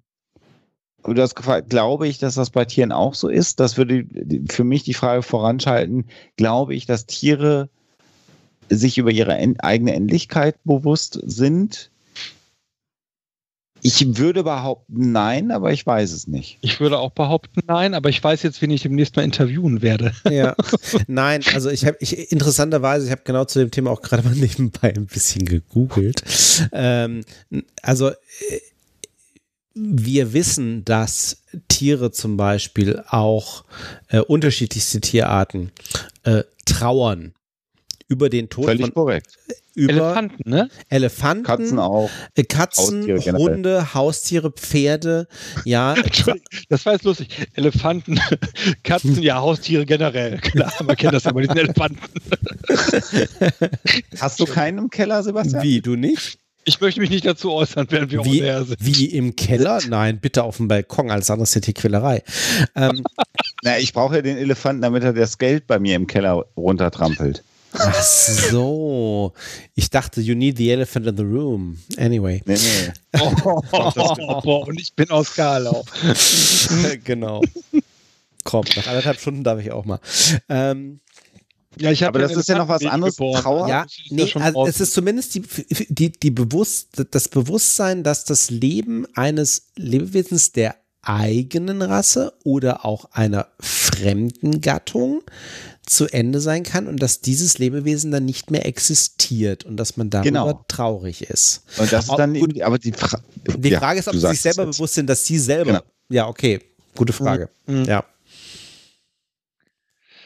du hast gefragt, glaube ich, dass das bei Tieren auch so ist? Das würde für mich die Frage voranschalten, glaube ich, dass Tiere sich über ihre eigene Endlichkeit bewusst sind ich würde behaupten nein, aber ich weiß es nicht. Ich würde auch behaupten nein, aber ich weiß jetzt, wen ich demnächst mal interviewen werde. Ja, nein, also ich habe, ich, interessanterweise, ich habe genau zu dem Thema auch gerade mal nebenbei ein bisschen gegoogelt. Ähm, also äh, wir wissen, dass Tiere zum Beispiel auch äh, unterschiedlichste Tierarten äh, trauern über den Tod Völlig von, korrekt über Elefanten, ne? Elefanten, Katzen auch, äh, Katzen, Haustiere Hunde, Haustiere, Pferde, ja. Das war jetzt lustig. Elefanten, Katzen, ja, Haustiere generell. Klar, man kennt das aber, diesen Elefanten. Hast du keinen im Keller, Sebastian? Wie, du nicht? Ich möchte mich nicht dazu äußern, während wir wie, sind. Wie im Keller? Nein, bitte auf dem Balkon, alles andere ist ja Tierquälerei. Ähm, Na, ich brauche ja den Elefanten, damit er das Geld bei mir im Keller runtertrampelt. Ach so. Ich dachte, you need the elephant in the room. Anyway. Nee, nee. Oh, oh, und ich bin aus Karlau. genau. Komm, nach anderthalb Stunden darf ich auch mal. Ähm, ja, ich Aber das ist ja noch was anderes. Trauer. Ja, nee, also es ist zumindest die, die, die Bewusst, das Bewusstsein, dass das Leben eines Lebewesens der eigenen Rasse oder auch einer fremden Gattung zu Ende sein kann und dass dieses Lebewesen dann nicht mehr existiert und dass man darüber genau. traurig ist. Und das ist dann gut, eben, aber die, Fra die Frage ja, ist, ob sie sich selber bewusst sind, dass sie selber. Genau. Ja, okay, gute Frage. Mhm. Ja.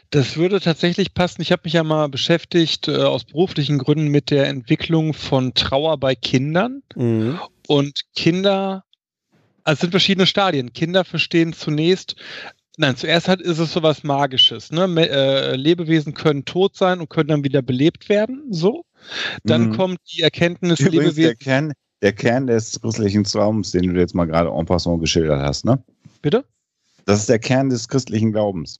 Das würde tatsächlich passen. Ich habe mich ja mal beschäftigt äh, aus beruflichen Gründen mit der Entwicklung von Trauer bei Kindern. Mhm. Und Kinder, also es sind verschiedene Stadien. Kinder verstehen zunächst Nein, zuerst hat, ist es so was Magisches. Ne? Äh, Lebewesen können tot sein und können dann wieder belebt werden. So. Dann mhm. kommt die Erkenntnis, Übrigens, Lebewesen. Der Kern, der Kern des gruseligen Traums, den du jetzt mal gerade en passant geschildert hast, ne? Bitte? Das ist der Kern des christlichen Glaubens.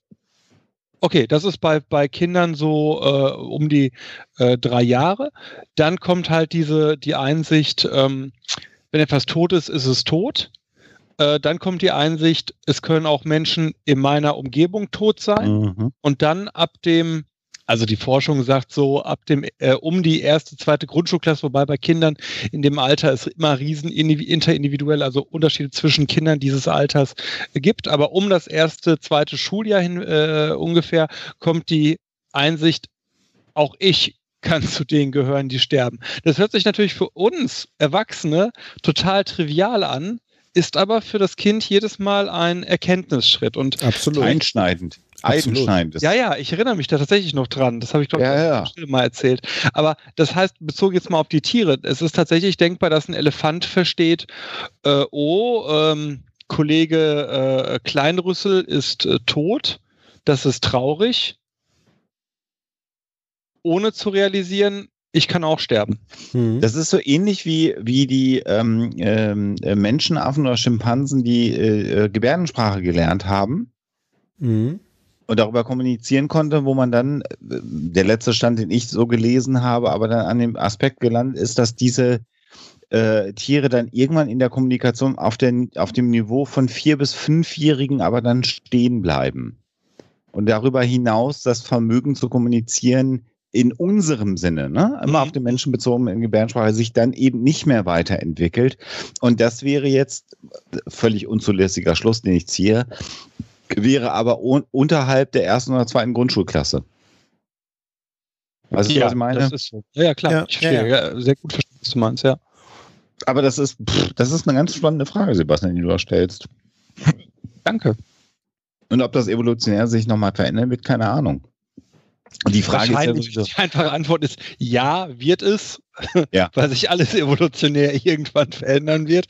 Okay, das ist bei, bei Kindern so äh, um die äh, drei Jahre. Dann kommt halt diese, die Einsicht, ähm, wenn etwas tot ist, ist es tot. Äh, dann kommt die Einsicht, es können auch Menschen in meiner Umgebung tot sein. Mhm. Und dann ab dem, also die Forschung sagt so, ab dem, äh, um die erste, zweite Grundschulklasse, wobei bei Kindern in dem Alter es immer riesen indivi- interindividuell, also Unterschiede zwischen Kindern dieses Alters gibt. Aber um das erste, zweite Schuljahr hin äh, ungefähr kommt die Einsicht, auch ich kann zu denen gehören, die sterben. Das hört sich natürlich für uns Erwachsene total trivial an, ist aber für das Kind jedes Mal ein Erkenntnisschritt. Und Absolut. Einschneidend. Einschneidend. ja, ja, ich erinnere mich da tatsächlich noch dran. Das habe ich, glaube ich, ja. mal erzählt. Aber das heißt, bezogen jetzt mal auf die Tiere, es ist tatsächlich denkbar, dass ein Elefant versteht, äh, oh, ähm, Kollege äh, Kleinrüssel ist äh, tot, das ist traurig, ohne zu realisieren, ich kann auch sterben. Mhm. Das ist so ähnlich wie, wie die ähm, ähm, äh, Menschenaffen oder Schimpansen, die äh, äh, Gebärdensprache gelernt haben Mhm. und darüber kommunizieren konnte, wo man dann, äh, der letzte Stand, den ich so gelesen habe, aber dann an dem Aspekt gelandet ist, dass diese äh, Tiere dann irgendwann in der Kommunikation auf, den, auf dem Niveau von vier- bis fünfjährigen aber dann stehen bleiben. Und darüber hinaus das Vermögen zu kommunizieren in unserem Sinne, ne? immer Mhm. auf den Menschen bezogen in Gebärdensprache, sich dann eben nicht mehr weiterentwickelt. Und das wäre jetzt völlig unzulässiger Schluss, den ich ziehe, wäre aber un unterhalb der ersten oder zweiten Grundschulklasse. Weißt du, was ich meine? das ist so. Ja, ja, klar. Ja, ich verstehe. ja, Ja, sehr gut verstanden, was du meinst, ja. Aber das ist, pff, das ist eine ganz spannende Frage, Sebastian, die du da stellst. Danke. Und ob das evolutionär sich nochmal verändern wird, keine Ahnung. Und die Frage ist ja Wahrscheinlich sowieso, die einfache Antwort ist ja, wird es, Ja. weil sich alles evolutionär irgendwann verändern wird.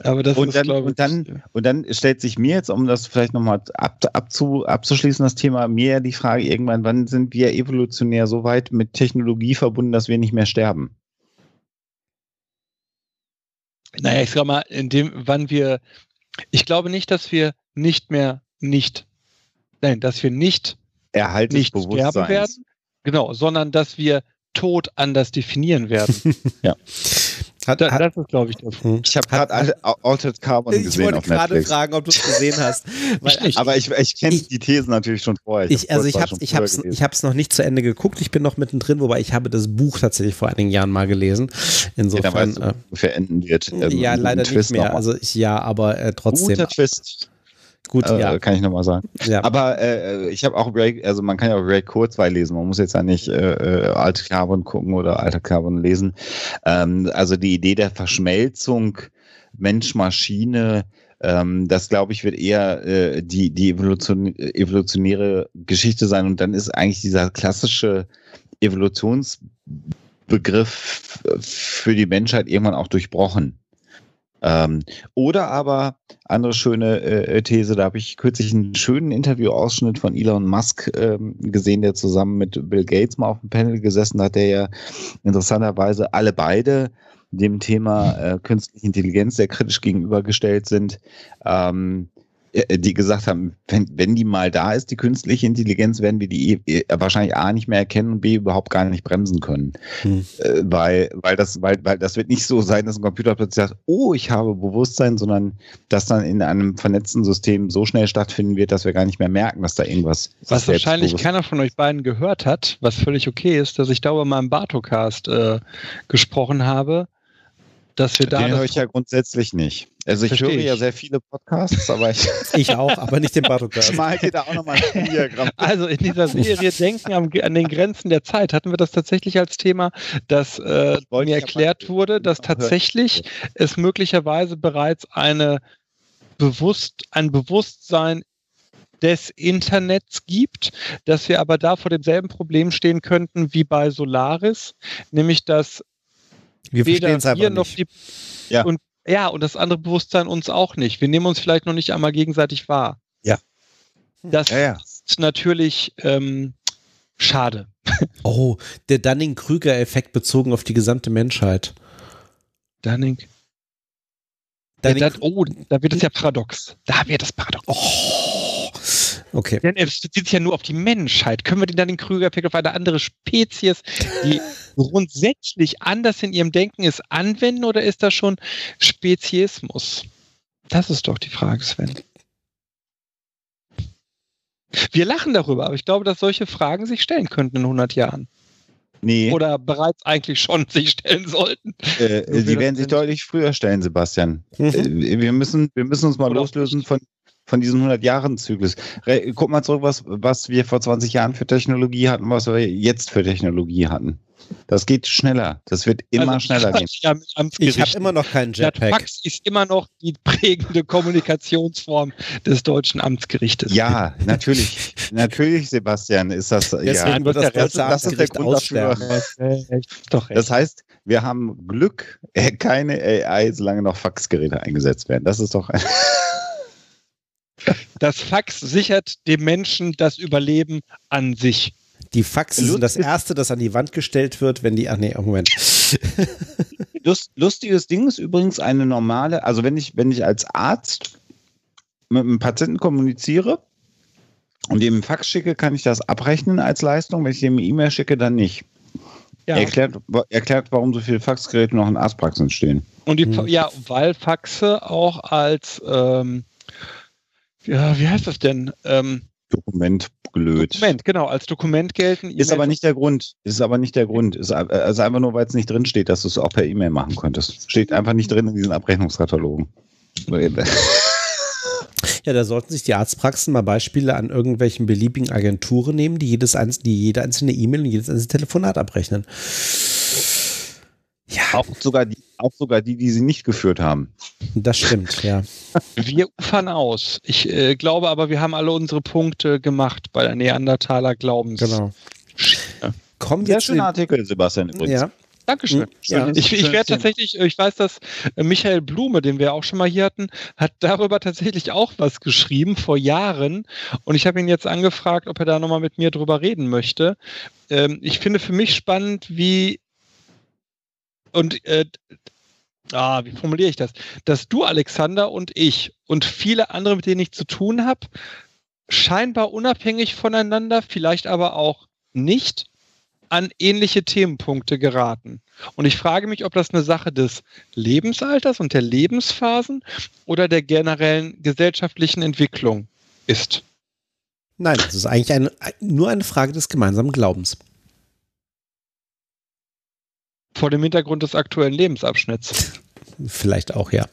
Aber das Und ist, dann- glaube ich, und dann- und dann stellt sich mir jetzt, um das vielleicht nochmal ab, abzu, abzuschließen, das Thema, mir die Frage irgendwann, wann sind wir evolutionär so weit mit Technologie verbunden, dass wir nicht mehr sterben? naja, ich sag mal, in dem, wann wir, ich glaube nicht, dass wir nicht mehr nicht, nein, dass wir nicht, Erhalt nicht sterben werden, genau, sondern dass wir Tod anders definieren werden. Hat, Da, hat, das ist, glaube ich, der hm. Ich habe gerade Al- Altered Carbon ich gesehen wollte auf gerade fragen, ob du es gesehen hast. Weil, nicht. Aber ich, ich kenne Ich- die Thesen natürlich schon vorher. Ich, also ich habe schon ich hab's, ich noch nicht zu Ende geguckt. Ich bin noch mittendrin, wobei ich habe das Buch tatsächlich vor einigen Jahren mal gelesen. ja, dann Insofern, weißt du, ungefähr enden wird. äh, Also ja, leider nicht mehr. Also ich, ja, aber äh, trotzdem. Guter Twist, Gut, äh, ja. kann ich nochmal sagen. ja. Aber äh, ich habe auch Ray, also man kann ja auch Ray Kurzweil lesen. Man muss jetzt ja nicht äh, äh, Alte Carbon gucken oder Alte Carbon lesen. Ähm, also die Idee der Verschmelzung Mensch-Maschine, ähm, das glaube ich wird eher äh, die, die Evolution, evolutionäre Geschichte sein. Und dann ist eigentlich dieser klassische Evolutionsbegriff für die Menschheit irgendwann auch durchbrochen. Ähm, oder aber, andere schöne äh, These, da habe ich kürzlich einen schönen Interviewausschnitt von Elon Musk ähm, gesehen, der zusammen mit Bill Gates mal auf dem Panel gesessen hat, der ja interessanterweise alle beide dem Thema äh, künstliche Intelligenz sehr kritisch gegenübergestellt sind, ähm, äh, die gesagt haben, wenn, wenn die mal da ist, die künstliche Intelligenz, werden wir die eh- wahrscheinlich A nicht mehr erkennen und B überhaupt gar nicht bremsen können. Hm. Äh, weil, weil, das, weil, weil das wird nicht so sein, dass ein Computer plötzlich sagt, oh, ich habe Bewusstsein, sondern dass dann in einem vernetzten System so schnell stattfinden wird, dass wir gar nicht mehr merken, dass da irgendwas Was wahrscheinlich keiner von euch beiden gehört hat, was völlig okay ist, dass ich darüber mal im Bartocast äh, gesprochen habe, dass wir da Den das höre ich ja grundsätzlich nicht. Also ich Versteh höre ja ich. sehr viele Podcasts, aber ich Ich auch, aber nicht den Bartokast. mal dir da auch nochmal ein Diagramm. Also in dieser Serie Denken am, an den Grenzen der Zeit hatten wir das tatsächlich als Thema, dass äh, mir ja erklärt wurde, dass hören. tatsächlich es möglicherweise bereits eine bewusst, ein Bewusstsein des Internets gibt, dass wir aber da vor demselben Problem stehen könnten wie bei Solaris, nämlich dass Wir weder wir noch nicht. die Ja. und ja und das andere Bewusstsein uns auch nicht. Wir nehmen uns vielleicht noch nicht einmal gegenseitig wahr. Ja. Das Ja, ja. ist natürlich ähm, schade. Oh, der Dunning-Krüger-Effekt bezogen auf die gesamte Menschheit. Dunning. Deine, Ja, dann, oh, da wird es ja paradox. Da wird es paradox. oh, okay. Denn er bezieht sich ja nur auf die Menschheit. Können wir den dann den Krüger-Effekt auf eine andere Spezies, die grundsätzlich anders in ihrem Denken ist, anwenden oder ist das schon Speziesmus? Das ist doch die Frage, Sven. Wir lachen darüber, aber ich glaube, dass solche Fragen sich stellen könnten in 100 Jahren. Nee, Oder bereits eigentlich schon sich stellen sollten. äh, Nur sie werden sich deutlich früher stellen, Sebastian. Mhm. Äh, wir, müssen, wir müssen uns mal Oder loslösen von, von diesem 100-Jahren-Zyklus. Re- Guck mal zurück, was, was wir vor 20 Jahren für Technologie hatten, was wir jetzt für Technologie hatten. Das geht schneller. Das wird immer Also, schneller gehen. Ja, Ich habe immer noch keinen Das Jetpack. Fax ist immer noch die prägende Kommunikationsform des deutschen Amtsgerichtes. Ja, natürlich. natürlich, Sebastian, ist das. Deswegen ja, wird das das- das ist der Grund dafür. Das heißt, wir haben Glück, keine AI, solange noch Faxgeräte eingesetzt werden. Das ist doch. Das Fax sichert dem Menschen das Überleben an sich. Die Faxe sind das erste, das an die Wand gestellt wird, wenn die. Ach nee, Moment. Lust, lustiges Ding ist übrigens eine normale, also wenn ich, wenn ich als Arzt mit einem Patienten kommuniziere und ihm einen Fax schicke, kann ich das abrechnen als Leistung. Wenn ich ihm eine E-Mail schicke, dann nicht. Ja. Erklärt, erklärt, warum so viele Faxgeräte noch in Arztpraxen stehen. Und die, Hm. ja, weil Faxe auch als, ähm, ja, wie heißt das denn? Ähm, Dokument blöd. Dokument, genau, als Dokument gelten. Ist aber nicht der Grund. Ist aber nicht der Grund. Ist also einfach nur, weil es nicht drin steht, dass du es auch per E-Mail machen könntest. Steht einfach nicht drin in diesen Abrechnungskatalogen. Ja, da sollten sich die Arztpraxen mal Beispiele an irgendwelchen beliebigen Agenturen nehmen, die, jedes einz die jede einzelne E-Mail und jedes einzelne Telefonat abrechnen. Ja, Auch sogar die, auch sogar die, die sie nicht geführt haben. das stimmt, ja. Wir ufern aus. Ich äh, glaube aber, wir haben alle unsere Punkte gemacht bei der Neandertaler Glaubens. Genau. Wir Sehr zu schöner Artikel, Sebastian, übrigens. ja, Dankeschön. Ja. Ich, ich werde tatsächlich, ich weiß, dass äh, Michael Blume, den wir auch schon mal hier hatten, hat darüber tatsächlich auch was geschrieben vor Jahren. Und ich habe ihn jetzt angefragt, ob er da nochmal mit mir drüber reden möchte. Ähm, ich finde für mich spannend, wie und äh, ah, wie formuliere ich das? Dass du, Alexander, und ich und viele andere, mit denen ich zu tun habe, scheinbar unabhängig voneinander, vielleicht aber auch nicht, an ähnliche Themenpunkte geraten. Und ich frage mich, ob das eine Sache des Lebensalters und der Lebensphasen oder der generellen gesellschaftlichen Entwicklung ist. nein, das ist eigentlich eine, nur eine Frage des gemeinsamen Glaubens. Vor dem Hintergrund des aktuellen Lebensabschnitts. Vielleicht auch, ja.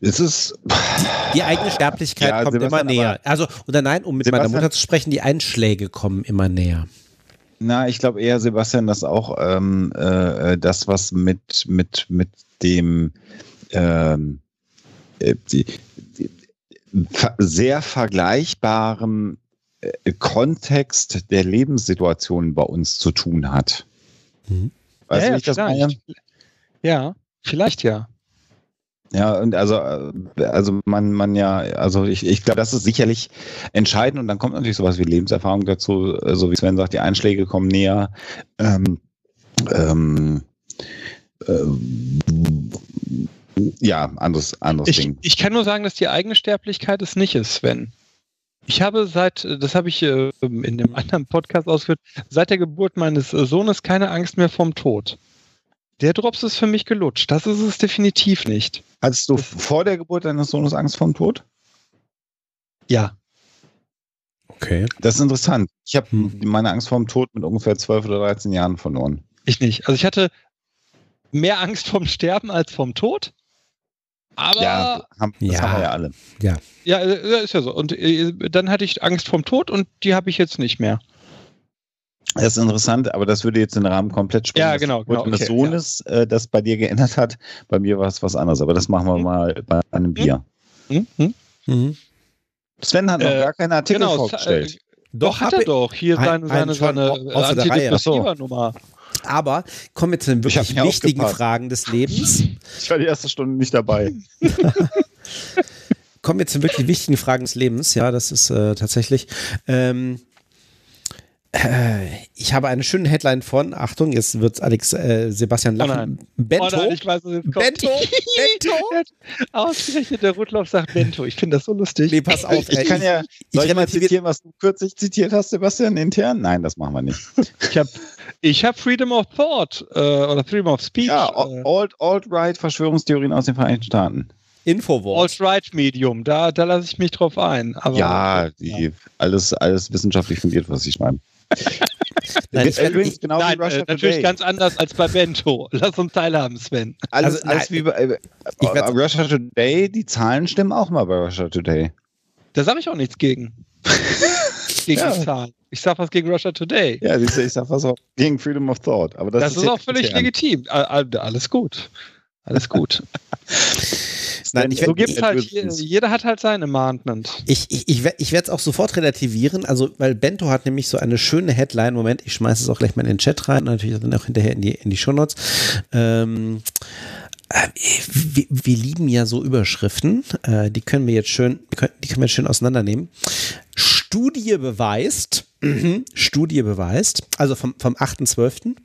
Es ist, Die eigene Sterblichkeit Ja, kommt Sebastian, immer näher. Also, oder nein, um mit meiner Sebastian- Mutter zu sprechen, die Einschläge kommen immer näher. na, ich glaube eher, Sebastian, dass auch ähm, äh, das, was mit, mit, mit dem ähm, äh, die, die, ver sehr vergleichbaren Kontext der Lebenssituation bei uns zu tun hat. Mhm. Weißt du, ja, wie ich das vielleicht. meine? Ja, vielleicht ja. Ja, und also, äh, also man, man ja, also ich, ich glaube, das ist sicherlich entscheidend und dann kommt natürlich sowas wie Lebenserfahrung dazu, äh, so wie Sven sagt, die Einschläge kommen näher. Ähm, ähm, ähm, ja, anderes, anderes Ich, Ding. ich kann nur sagen, dass die eigene Sterblichkeit es nicht ist, Sven. Ich habe seit, das habe ich äh, in dem anderen Podcast ausgeführt, seit der Geburt meines äh, Sohnes keine Angst mehr vom Tod. Der Drops ist für mich gelutscht. Das ist es definitiv nicht. Hattest du vor der Geburt deines Sohnes Angst vor dem Tod? Ja. Okay. Das ist interessant. Ich habe Hm. meine Angst vor dem Tod mit ungefähr 12 oder 13 Jahren verloren. Ich nicht. Also ich hatte mehr Angst vom Sterben als vom Tod. Aber ja, haben, das Ja. haben wir ja alle. ja, äh, ist ja so. Und äh, dann hatte ich Angst vom Tod und die habe ich jetzt nicht mehr. Das ist interessant, aber das würde jetzt den Rahmen komplett sprengen. Ja, genau, genau, meines okay, Sohnes, äh, das bei dir geändert hat. Bei mir war es was anderes, aber das machen wir Hm. mal bei einem Bier. Hm? Hm? Mhm. Sven hat noch Äh, gar keinen Artikel Genau. vorgestellt. Äh, doch, hat hab er doch. Hier Ein- seine, seine, seine Reihe. Antidepressiva-Nummer. Aber kommen wir zu den Ich wirklich wichtigen aufgepasst. Fragen des Lebens. Ich war die erste Stunde nicht dabei. Kommen wir zu den wirklich wichtigen Fragen des Lebens. Ja, das ist äh, tatsächlich. Ähm, Äh, ich habe eine schöne Headline von, Achtung, jetzt wird Alex äh, Sebastian lachen. Oh Bento. Oh nein, ich weiß. Bento. Bento. Ausgerechnet der Rudloff sagt Bento. Ich finde das so lustig. Nee, pass auf. Ich, ich kann ja, soll ich mal relativier- zitieren, was du kürzlich zitiert hast, Sebastian, intern? Nein, das machen wir nicht. Ich habe ich hab Freedom of Thought äh, oder Freedom of Speech. Ja, äh, Alt- Alt-Right-Verschwörungstheorien aus den Vereinigten Staaten. Infowars. Alt-Right-Medium. Da, da lasse ich mich drauf ein. Aber, ja, die, Alles, alles wissenschaftlich fundiert, was sie schreiben. Nein, ich, ich, genau Nein, äh, natürlich Today. ganz anders als bei Bento. Lass uns teilhaben, Sven. Alles, Also, alles nein, wie bei äh, ich werd- Russia Today, die Zahlen stimmen auch mal bei Russia Today. Da sage ich auch nichts gegen. gegen Ja. die Zahlen. Ich sage was gegen Russia Today. Ja, siehst du, ich sag was auch gegen Freedom of Thought. Aber das, das, ist, jetzt auch völlig legitim. Alles gut. Alles gut. Nein, ich so gibt's halt, jeder hat halt sein Amendment. ich, ich, ich, ich werde es auch sofort relativieren, also weil Bento hat nämlich so eine schöne Headline. Moment, ich schmeiße es auch gleich mal in den Chat rein und natürlich dann auch hinterher in die, in die Shownotes. Ähm, äh, wir, wir lieben ja so Überschriften. Äh, die können wir jetzt schön, die können, die können wir jetzt schön auseinandernehmen. Studie beweist, mhm, Studie beweist, also vom, vom 8.12.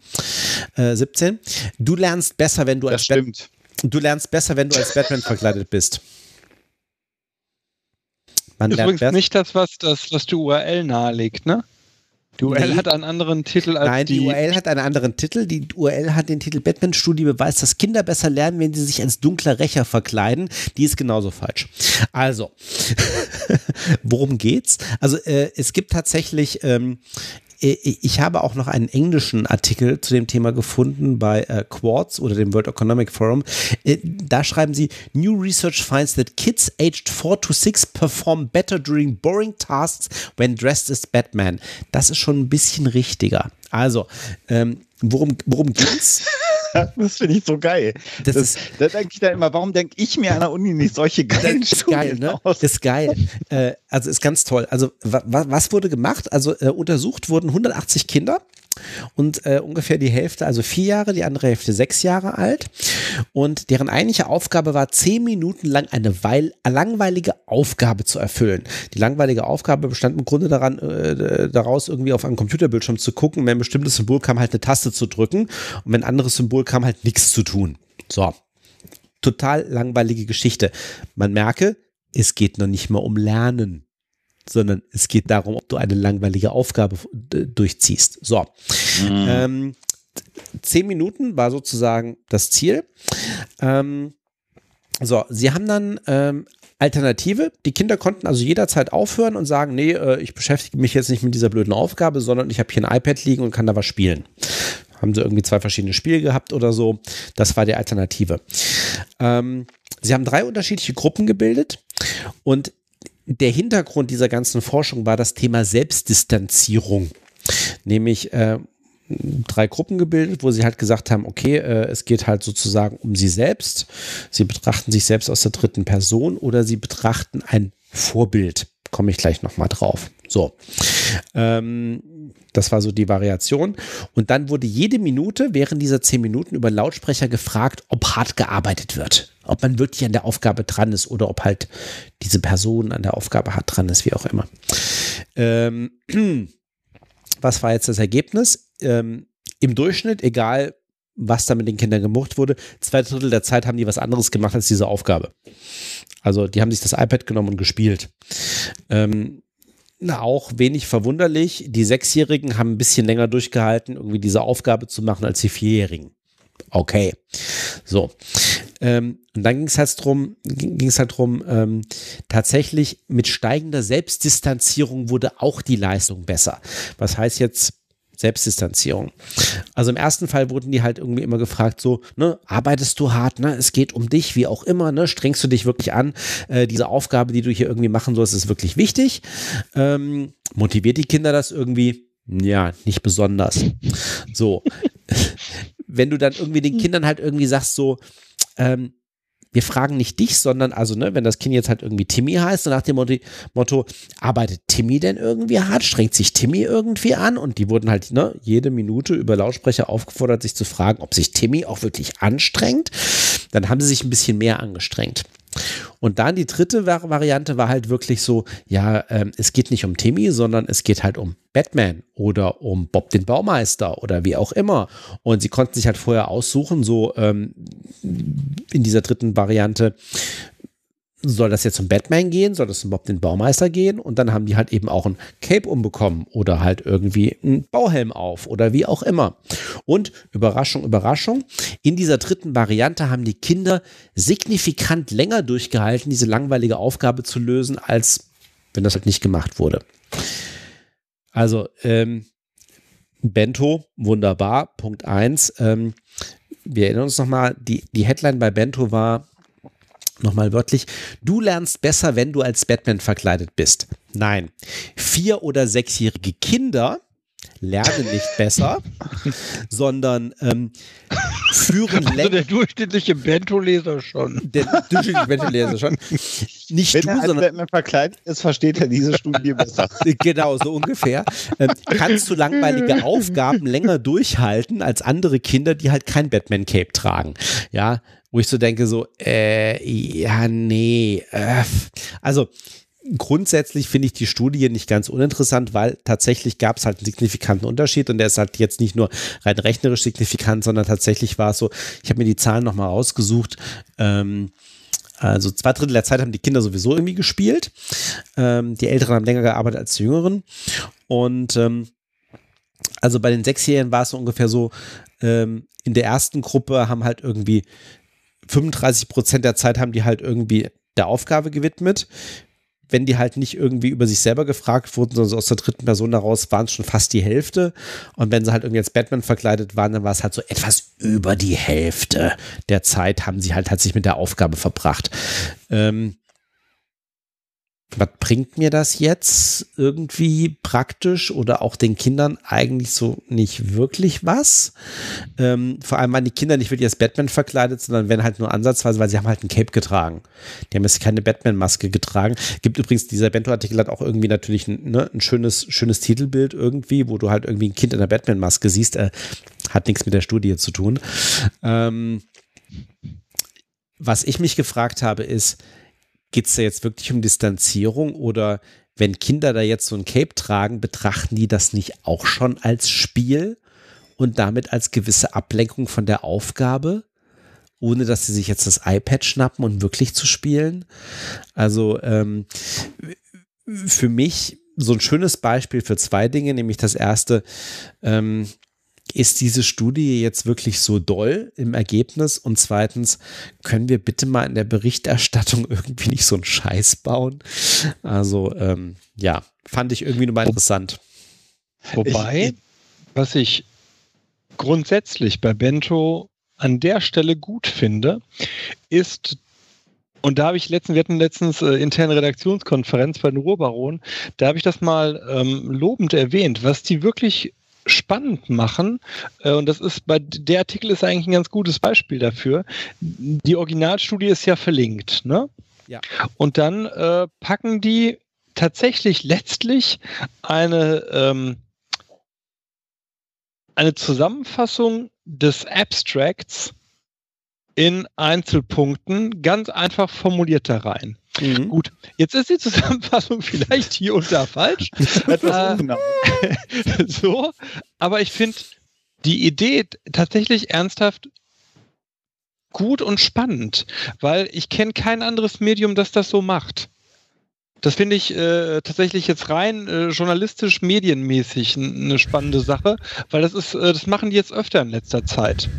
Äh, 17, du lernst besser, wenn du als Bat- stimmt. du lernst besser, wenn du als Batman verkleidet bist. Man lernt Übrigens besser. nicht das, was, das, was die URL nahelegt, ne? Die URL Nee. hat einen anderen Titel als Nein, die, die. URL hat einen anderen Titel. Die URL hat den Titel Batman-Studie beweist, dass Kinder besser lernen, wenn sie sich als dunkler Rächer verkleiden. Die ist genauso falsch. Also, worum geht's? Also, äh, es gibt tatsächlich, ähm, äh, ich habe auch noch einen englischen Artikel zu dem Thema gefunden bei äh, Quartz oder dem World Economic Forum. Äh, da schreiben sie, New research finds that kids aged 4 to 6 perform better during boring tasks when dressed as Batman. Das ist schon ein bisschen richtiger. Also, ähm, worum, worum geht's? Das finde ich so geil. Das Das, ist- da denke ich dann immer, warum denke ich mir an der Uni nicht solche geilen Das ist geil, ne? aus? Das ist geil. Äh, also ist ganz toll. Also wa wa was wurde gemacht? Also äh, untersucht wurden 180 Kinder und äh, ungefähr die Hälfte, also vier Jahre, die andere Hälfte sechs Jahre alt. Und deren eigentliche Aufgabe war, zehn Minuten lang eine weil langweilige Aufgabe zu erfüllen. Die langweilige Aufgabe bestand im Grunde daran, äh, daraus irgendwie auf einen Computerbildschirm zu gucken. Wenn ein bestimmtes Symbol kam, halt eine Taste zu drücken. Und wenn ein anderes Symbol kam, halt nichts zu tun. So total langweilige Geschichte. Man merke, es geht noch nicht mal um Lernen, sondern es geht darum, ob du eine langweilige Aufgabe äh, durchziehst. So. Ähm, zehn Minuten war sozusagen das Ziel. Ähm, so, sie haben dann ähm, Alternative. Die Kinder konnten also jederzeit aufhören und sagen, nee, äh, ich beschäftige mich jetzt nicht mit dieser blöden Aufgabe, sondern ich habe hier ein iPad liegen und kann da was spielen. Haben sie irgendwie zwei verschiedene Spiele gehabt oder so. Das war die Alternative. Ähm, sie haben drei unterschiedliche Gruppen gebildet und der Hintergrund dieser ganzen Forschung war das Thema Selbstdistanzierung. Nämlich äh, drei Gruppen gebildet, wo sie halt gesagt haben, okay, äh, es geht halt sozusagen um sie selbst. Sie betrachten sich selbst aus der dritten Person oder sie betrachten ein Vorbild. Komme ich gleich nochmal drauf. So. Ähm, das war so die Variation. Und dann wurde jede Minute während dieser zehn Minuten über Lautsprecher gefragt, ob hart gearbeitet wird. Ob man wirklich an der Aufgabe dran ist oder ob halt diese Person an der Aufgabe hart dran ist, wie auch immer. Ähm, was war jetzt das Ergebnis? Ähm, Im Durchschnitt, egal was da mit den Kindern gemacht wurde, zwei Drittel der Zeit haben die was anderes gemacht als diese Aufgabe. Also die haben sich das iPad genommen und gespielt. Ähm, auch wenig verwunderlich. Die Sechsjährigen haben ein bisschen länger durchgehalten, irgendwie diese Aufgabe zu machen als die Vierjährigen. Okay. So. Ähm, und dann ging es halt drum, ging es halt drum, ähm, tatsächlich mit steigender Selbstdistanzierung wurde auch die Leistung besser. Was heißt jetzt Selbstdistanzierung? Also im ersten Fall wurden die halt irgendwie immer gefragt, so, ne, arbeitest du hart, ne, es geht um dich, wie auch immer, ne, strengst du dich wirklich an, äh, diese Aufgabe, die du hier irgendwie machen sollst, ist wirklich wichtig. Ähm, motiviert die Kinder das irgendwie? Ja, nicht besonders. So. Wenn du dann irgendwie den Kindern halt irgendwie sagst, so, ähm, wir fragen nicht dich, sondern also, ne, wenn das Kind jetzt halt irgendwie Timmy heißt, und nach dem Motto, arbeitet Timmy denn irgendwie hart? Strengt sich Timmy irgendwie an? Und die wurden halt, ne, jede Minute über Lautsprecher aufgefordert, sich zu fragen, ob sich Timmy auch wirklich anstrengt. Dann haben sie sich ein bisschen mehr angestrengt. Und dann die dritte Variante war halt wirklich so, ja, ähm, es geht nicht um Timmy, sondern es geht halt um Batman oder um Bob den Baumeister oder wie auch immer. Und sie konnten sich halt vorher aussuchen, so ähm, in dieser dritten Variante, soll das jetzt zum Batman gehen, soll das zum Bob den Baumeister gehen und dann haben die halt eben auch ein Cape umbekommen oder halt irgendwie einen Bauhelm auf oder wie auch immer. Und Überraschung, Überraschung, in dieser dritten Variante haben die Kinder signifikant länger durchgehalten, diese langweilige Aufgabe zu lösen, als wenn das halt nicht gemacht wurde. Also, ähm, Bento, wunderbar, Punkt 1. Ähm, wir erinnern uns nochmal, die, die Headline bei Bento war, Nochmal wörtlich, du lernst besser, wenn du als Batman verkleidet bist. Nein, vier- oder sechsjährige Kinder lernen nicht besser, sondern ähm, führen also der durchschnittliche Bento-Leser schon. Der durchschnittliche Bento-Leser schon. Nicht Wenn du, er als sondern Batman verkleidet ist, versteht er diese Studie besser. genau, so ungefähr. Ähm, kannst du langweilige Aufgaben länger durchhalten als andere Kinder, die halt kein Batman-Cape tragen. Ja, wo ich so denke, so, äh, ja, nee. Äh. Also grundsätzlich finde ich die Studie nicht ganz uninteressant, weil tatsächlich gab es halt einen signifikanten Unterschied und der ist halt jetzt nicht nur rein rechnerisch signifikant, sondern tatsächlich war es so, ich habe mir die Zahlen nochmal rausgesucht. Ähm, also zwei Drittel der Zeit haben die Kinder sowieso irgendwie gespielt. Ähm, die Älteren haben länger gearbeitet als die Jüngeren. Und ähm, also bei den Sechsjährigen war es so ungefähr so, ähm, in der ersten Gruppe haben halt irgendwie 35 Prozent der Zeit haben die halt irgendwie der Aufgabe gewidmet. Wenn die halt nicht irgendwie über sich selber gefragt wurden, sondern so aus der dritten Person daraus waren es schon fast die Hälfte. Und wenn sie halt irgendwie als Batman verkleidet waren, dann war es halt so etwas über die Hälfte der Zeit haben sie halt, sich mit der Aufgabe verbracht. Ähm, was bringt mir das jetzt irgendwie praktisch oder auch den Kindern eigentlich so nicht wirklich was? Ähm, vor allem waren die Kinder nicht wirklich als Batman verkleidet, sondern wenn halt nur ansatzweise, weil sie haben halt ein Cape getragen. Die haben jetzt keine Batman-Maske getragen. Gibt übrigens, dieser Bento-Artikel hat auch irgendwie natürlich ein, ne, ein schönes, schönes Titelbild irgendwie, wo du halt irgendwie ein Kind in der Batman-Maske siehst. Äh, hat nichts mit der Studie zu tun. Ähm, was ich mich gefragt habe, ist, Geht es da jetzt wirklich um Distanzierung oder wenn Kinder da jetzt so ein Cape tragen, betrachten die das nicht auch schon als Spiel und damit als gewisse Ablenkung von der Aufgabe, ohne dass sie sich jetzt das iPad schnappen und wirklich zu spielen? Also ähm, für mich so ein schönes Beispiel für zwei Dinge, nämlich das erste, ähm, ist diese Studie jetzt wirklich so doll im Ergebnis? Und zweitens, können wir bitte mal in der Berichterstattung irgendwie nicht so einen Scheiß bauen? Also, ähm, ja, fand ich irgendwie nur mal interessant. Wobei, ich, was ich grundsätzlich bei Bento an der Stelle gut finde, ist, und da habe ich letztens, wir hatten letztens äh, interne Redaktionskonferenz bei den Ruhrbaron, da habe ich das mal ähm, lobend erwähnt, was die wirklich spannend machen. Äh, und das ist bei der Artikel ist eigentlich ein ganz gutes Beispiel dafür. Die Originalstudie ist ja verlinkt, ne? Ja. Und dann äh, packen die tatsächlich letztlich eine, ähm, eine Zusammenfassung des Abstracts in Einzelpunkten ganz einfach formuliert da rein. Mhm. Gut, jetzt ist die Zusammenfassung vielleicht hier und da falsch. Etwas äh, so, aber ich finde die Idee tatsächlich ernsthaft gut und spannend, weil ich kenne kein anderes Medium, das das so macht. Das finde ich äh, tatsächlich jetzt rein äh, journalistisch, medienmäßig eine spannende Sache, weil das ist, äh, das machen die jetzt öfter in letzter Zeit.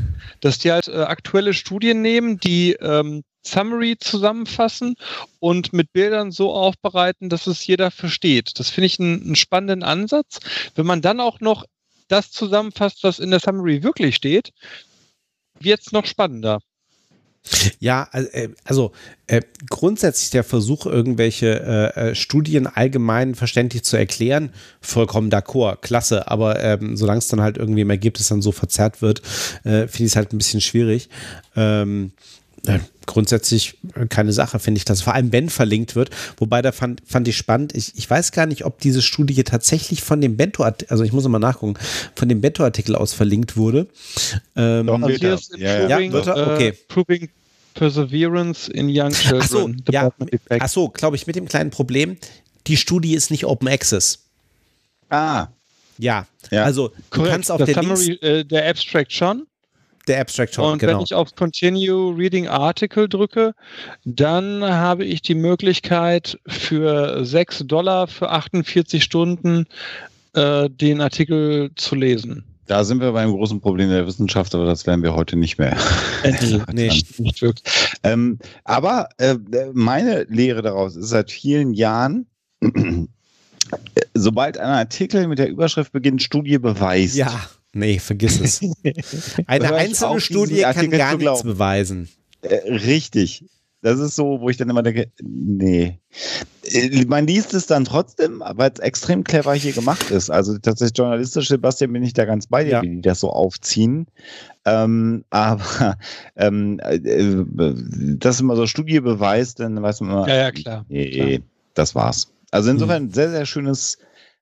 Dass die halt äh, aktuelle Studien nehmen, die ähm, Summary zusammenfassen und mit Bildern so aufbereiten, dass es jeder versteht. Das finde ich einen, einen spannenden Ansatz. Wenn man dann auch noch das zusammenfasst, was in der Summary wirklich steht, wird es noch spannender. Ja, äh, also äh, grundsätzlich der Versuch, irgendwelche äh, äh, Studien allgemein verständlich zu erklären, vollkommen d'accord, klasse, aber ähm, solange es dann halt irgendwie im Ergebnis dann so verzerrt wird, äh, finde ich es halt ein bisschen schwierig. Ähm, äh, grundsätzlich keine Sache, finde ich das. Vor allem, wenn verlinkt wird. Wobei, da fand, fand ich spannend. Ich, ich weiß gar nicht, ob diese Studie tatsächlich von dem Bento, also ich muss mal nachgucken, von dem Bento-Artikel aus verlinkt wurde. Ähm, also hier ist ja, ja. ja, wird er? Okay. Proving Perseverance in Young Children. Ach so, ja, ach so, glaube ich, mit dem kleinen Problem, die Studie ist nicht Open Access. Ah, Ja, Ja. also du Korrekt. kannst auf der Summary, äh, der Abstract schon. Der Abstract schon, Und genau. wenn ich auf Continue Reading Article drücke, dann habe ich die Möglichkeit für 6 Dollar für 48 Stunden äh, den Artikel zu lesen. da sind wir beim großen Problem der Wissenschaft, aber das werden wir heute nicht mehr. nee, nicht wirklich. Ähm, aber äh, meine Lehre daraus ist seit vielen Jahren, sobald ein Artikel mit der Überschrift beginnt, Studie beweist. Ja, nee, vergiss es. Eine einzelne Studie kann gar nichts glauben. beweisen. Äh, richtig. Das ist so, wo ich dann immer denke, nee. Äh, Man liest es dann trotzdem, weil es extrem clever hier gemacht ist. Also tatsächlich journalistisch, Sebastian, bin ich da ganz bei dir, Ja. wie die das so aufziehen. Ähm, aber ähm, äh, dass immer so Studie beweist, dann weiß man immer, Ja, ja, klar. Nee, das war's. Also insofern ein sehr, sehr schönes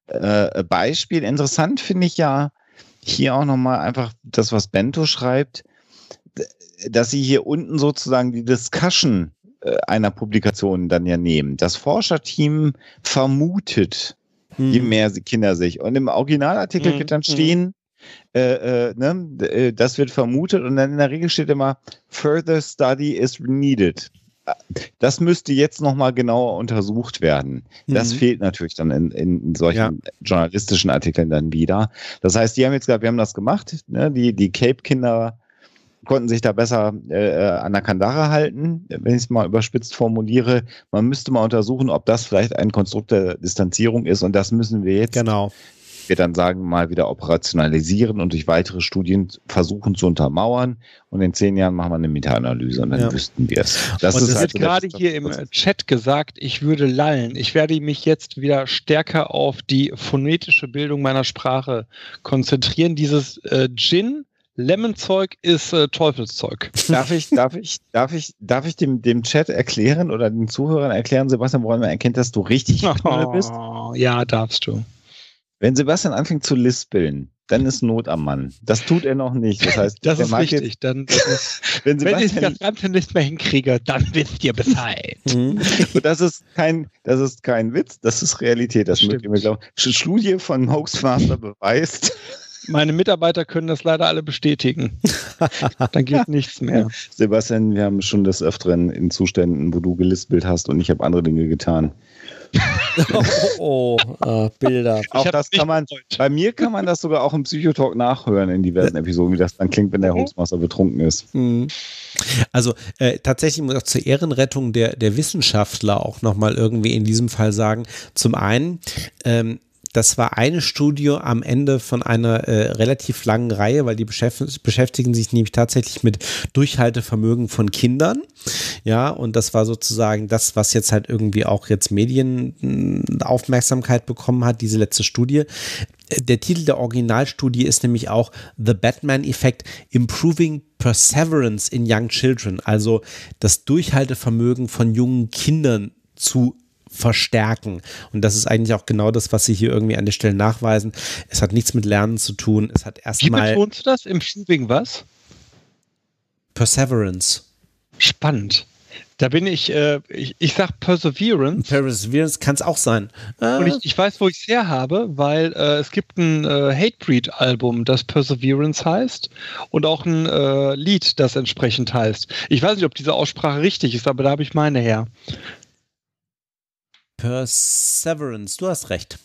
äh, Beispiel. Interessant finde ich ja hier auch nochmal einfach das, was Bento schreibt, dass sie hier unten sozusagen die Discussion äh, einer Publikation dann ja nehmen. Das Forscherteam vermutet, je Hm. mehr sie Kinder sich. Und im Originalartikel Mhm, wird dann mhm. stehen, äh, äh, ne, äh, das wird vermutet und dann in der Regel steht immer, further study is needed. Das müsste jetzt nochmal genauer untersucht werden. Das Mhm. fehlt natürlich dann in, in solchen journalistischen Artikeln dann wieder. Das heißt, die haben jetzt gesagt, wir haben das gemacht. Ne? Die, die Cape-Kinder konnten sich da besser äh, äh, an der Kandare halten, wenn ich es mal überspitzt formuliere. Man müsste mal untersuchen, ob das vielleicht ein Konstrukt der Distanzierung ist. Und das müssen wir jetzt Genau. Wir dann sagen, mal wieder operationalisieren und durch weitere Studien versuchen zu untermauern. Und in zehn Jahren machen wir eine Meta-Analyse und dann Ja. wüssten wir es. Das Und es halt wird so der gerade hier im. Chat gesagt, ich würde lallen. Ich werde mich jetzt wieder stärker auf die phonetische Bildung meiner Sprache konzentrieren. Dieses äh, Gin, Lemon-Zeug ist äh, Teufelszeug. Darf ich, darf ich, darf ich, darf ich dem, dem Chat erklären oder den Zuhörern erklären, Sebastian, woran man erkennt, dass du richtig Knolle bist? Oh, ja, darfst du. Wenn Sebastian anfängt zu lispeln, dann ist Not am Mann. Das tut er noch nicht. Das heißt, Das ist mag richtig. Dann, wenn wenn ich das Ganze nicht mehr hinkriege, dann wisst ihr Bescheid. Mhm. Und das ist kein, das ist kein Witz, das ist Realität. Das mögt ihr mir glauben. Studie von Hoaxmaster beweist, Meine Mitarbeiter können das leider alle bestätigen. Dann geht nichts mehr. Sebastian, wir haben schon des Öfteren in Zuständen, wo du gelispelt hast und ich habe andere Dinge getan. oh, oh äh, Bilder. Auch das kann man, bei mir kann man das sogar auch im Psychotalk nachhören in diversen Episoden, wie das dann klingt, wenn der Hoaxmaster betrunken ist. Mhm. Also äh, tatsächlich muss ich auch zur Ehrenrettung der, der Wissenschaftler auch nochmal irgendwie in diesem Fall sagen, zum einen, ähm, das war eine Studie am Ende von einer äh, relativ langen Reihe, weil die beschäft beschäftigen sich nämlich tatsächlich mit Durchhaltevermögen von Kindern. Ja, und das war sozusagen das, was jetzt halt irgendwie auch jetzt Medienaufmerksamkeit bekommen hat, diese letzte Studie. Der Titel der Originalstudie ist nämlich auch The Batman Effect Improving Perseverance in Young Children, also das Durchhaltevermögen von jungen Kindern zu verstärken. Und das ist eigentlich auch genau das, was sie hier irgendwie an der Stelle nachweisen. Es hat nichts mit Lernen zu tun. Es hat Wie erstmal betonst du das? Im Shooting was? Perseverance. Spannend. Da bin ich, äh, ich, ich sag Perseverance. Perseverance kann es auch sein. Äh, Und ich, ich weiß, wo ich es her habe, weil äh, es gibt ein äh, Hatebreed-Album, das Perseverance heißt und auch ein äh, Lied, das entsprechend heißt. Ich weiß nicht, ob diese Aussprache richtig ist, aber da habe ich meine her. Perseverance, du hast recht.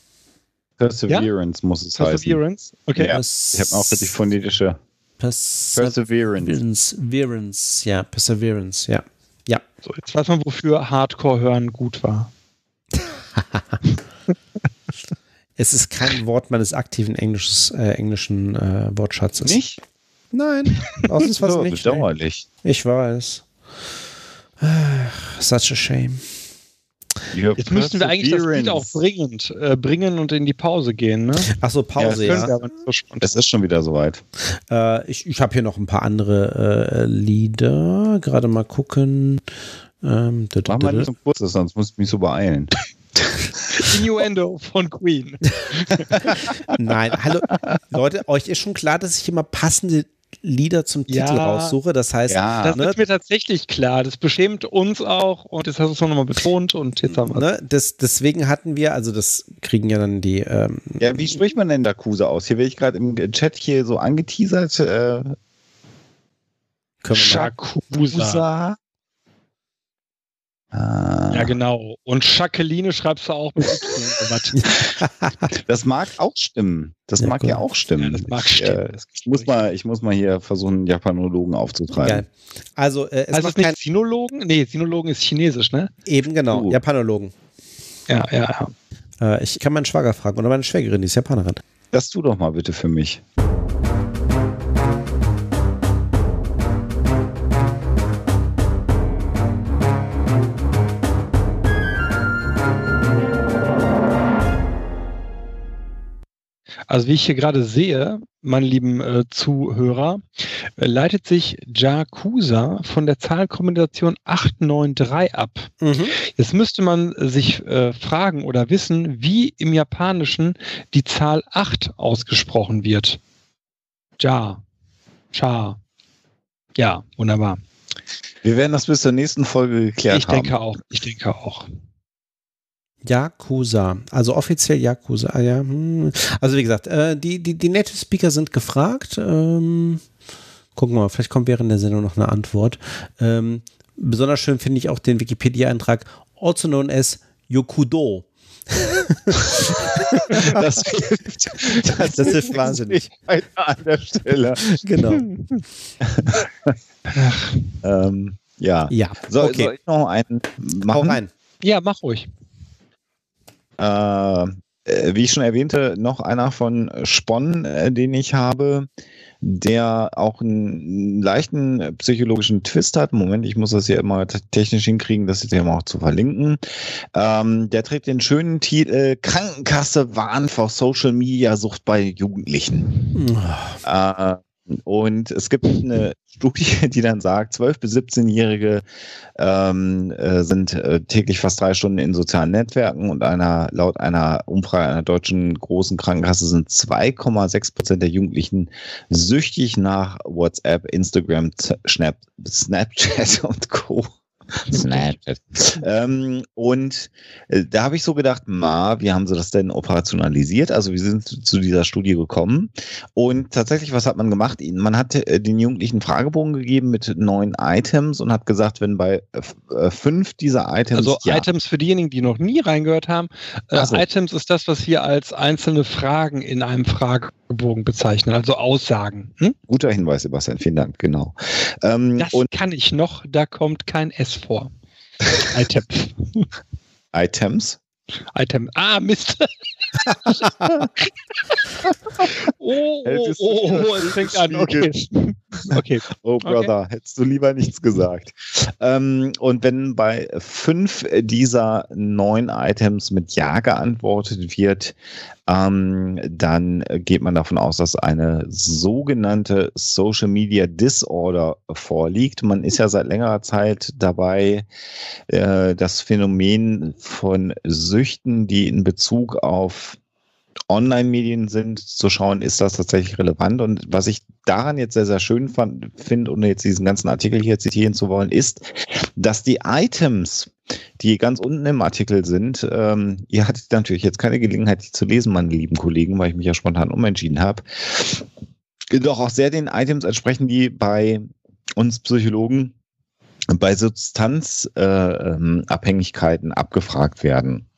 Perseverance muss es heißen. Perseverance? Okay. Ja, ich habe auch richtig phonetische Perseverance. Perseverance. Perseverance, ja, Perseverance, ja. Ja. So, jetzt weiß man, wofür Hardcore hören gut war. Es ist kein Wort meines aktiven Englisches, äh, englischen äh, Wortschatzes. Nicht? Nein, ausnahmsweise So, nicht. bedauerlich. Ich weiß. Ach, Such a shame. Jetzt müssten wir eigentlich das Lied auch bringend äh, bringen und in die Pause gehen, ne? Achso, Pause, Ja, ja. Es ist schon wieder soweit. Äh, ich ich habe hier noch ein paar andere äh, Lieder. Gerade mal gucken. Ähm, da, da, Mach mal nicht so kurz, sonst muss ich mich so beeilen. Innuendo von Queen. Nein, hallo. Leute, euch ist schon klar, dass ich immer passende Lieder zum Titel Ja. raussuche. Das heißt, Ja. Das ne, ist mir tatsächlich klar. Das beschämt uns auch und das hast du schon nochmal betont und jetzt haben wir ne, das, deswegen hatten wir, also das kriegen ja dann die, ähm, Ja, wie spricht man denn Dakusa aus? Hier werde ich gerade im Chat hier so angeteasert. Äh, können wir mal, Shakusa. Ah, Ja, genau. Und Jacqueline schreibst du auch mit? Das mag auch stimmen. Das Ja, mag gut. ja auch stimmen. Ja, das mag ich, stimmen. Äh, ich, muss mal, ich muss mal hier versuchen, Japanologen aufzutreiben. geil. Also, äh, es also ist kein, nicht Sinologen? Nee, Sinologen ist chinesisch, ne? eben genau, Uh. Japanologen. Ja, ja, ja. Äh, ich kann meinen Schwager fragen oder meine Schwägerin, die ist Japanerin. Das tu doch mal bitte für mich. Also wie ich hier gerade sehe, meine lieben äh, Zuhörer, äh, leitet sich Jakusa von der Zahlkombination 893 ab. Mhm. Jetzt müsste man sich äh, fragen oder wissen, wie im Japanischen die Zahl 8 ausgesprochen wird. Ja. Cha. Ja, wunderbar. Wir werden das bis zur nächsten Folge geklärt ich haben. denke auch. Ich denke auch. Yakuza, also offiziell Yakuza. Ah, ja. hm. Also wie gesagt, äh, die, die, die Native Speaker sind gefragt. Ähm, gucken wir mal, vielleicht kommt während der Sendung noch eine Antwort. Ähm, besonders schön finde ich auch den Wikipedia-Eintrag, also known as Yokudo. Das hilft, das Das hilft wahnsinnig. an der Stelle. Genau. Ähm, ja. Ja, So, okay. Soll ich noch einen Hau machen? rein. Ja, mach ruhig. Äh, äh, wie ich schon erwähnte, noch einer von Spon, äh, den ich habe, der auch einen leichten psychologischen Twist hat. Moment, ich muss das hier immer technisch hinkriegen, das hier mal auch zu verlinken. Ähm, der trägt den schönen Titel Krankenkasse warnt vor Social Media Sucht bei Jugendlichen. Äh, und es gibt eine Studie, die dann sagt, 12- bis 17-Jährige ähm, äh, sind äh, täglich fast drei Stunden in sozialen Netzwerken und einer, laut einer Umfrage einer deutschen großen Krankenkasse sind 2,6 Prozent der Jugendlichen süchtig nach WhatsApp, Instagram, Snap, Snapchat und Co. Snapchat. ähm, und äh, da habe ich so gedacht, ma, wie haben sie das denn operationalisiert? Also wir sind zu, zu dieser Studie gekommen und tatsächlich, was hat man gemacht? Man hat äh, den Jugendlichen Fragebogen gegeben mit neun Items und hat gesagt, wenn bei äh, äh, fünf dieser Items Also ja, Items für diejenigen, die noch nie reingehört haben. Äh, so. Items ist das, was wir als einzelne Fragen in einem Fragebogen bezeichnen, also Aussagen. Hm? guter Hinweis, Sebastian, vielen Dank, genau. Ähm, Das und kann ich noch, da kommt kein S vor. Item. Items. Item. Ah, Mist. oh, oh, oh, oh, es fängt an. Okay. Okay. Oh, Brother, hättest du lieber nichts gesagt. Ähm, und wenn bei fünf dieser neun Items mit Ja geantwortet wird, ähm, dann geht man davon aus, dass eine sogenannte Social Media Disorder vorliegt. Man ist ja seit längerer Zeit dabei, äh, das Phänomen von Süchten, die in Bezug auf Online-Medien sind, zu schauen, ist das tatsächlich relevant. Und was ich daran jetzt sehr, sehr schön finde, ohne jetzt diesen ganzen Artikel hier zitieren zu wollen, ist, dass die Items, die ganz unten im Artikel sind, ähm, ihr hattet natürlich jetzt keine Gelegenheit, die zu lesen, meine lieben Kollegen, weil ich mich ja spontan umentschieden habe, doch auch sehr den Items entsprechen, die bei uns Psychologen bei Substanzabhängigkeiten äh, Abhängigkeiten abgefragt werden.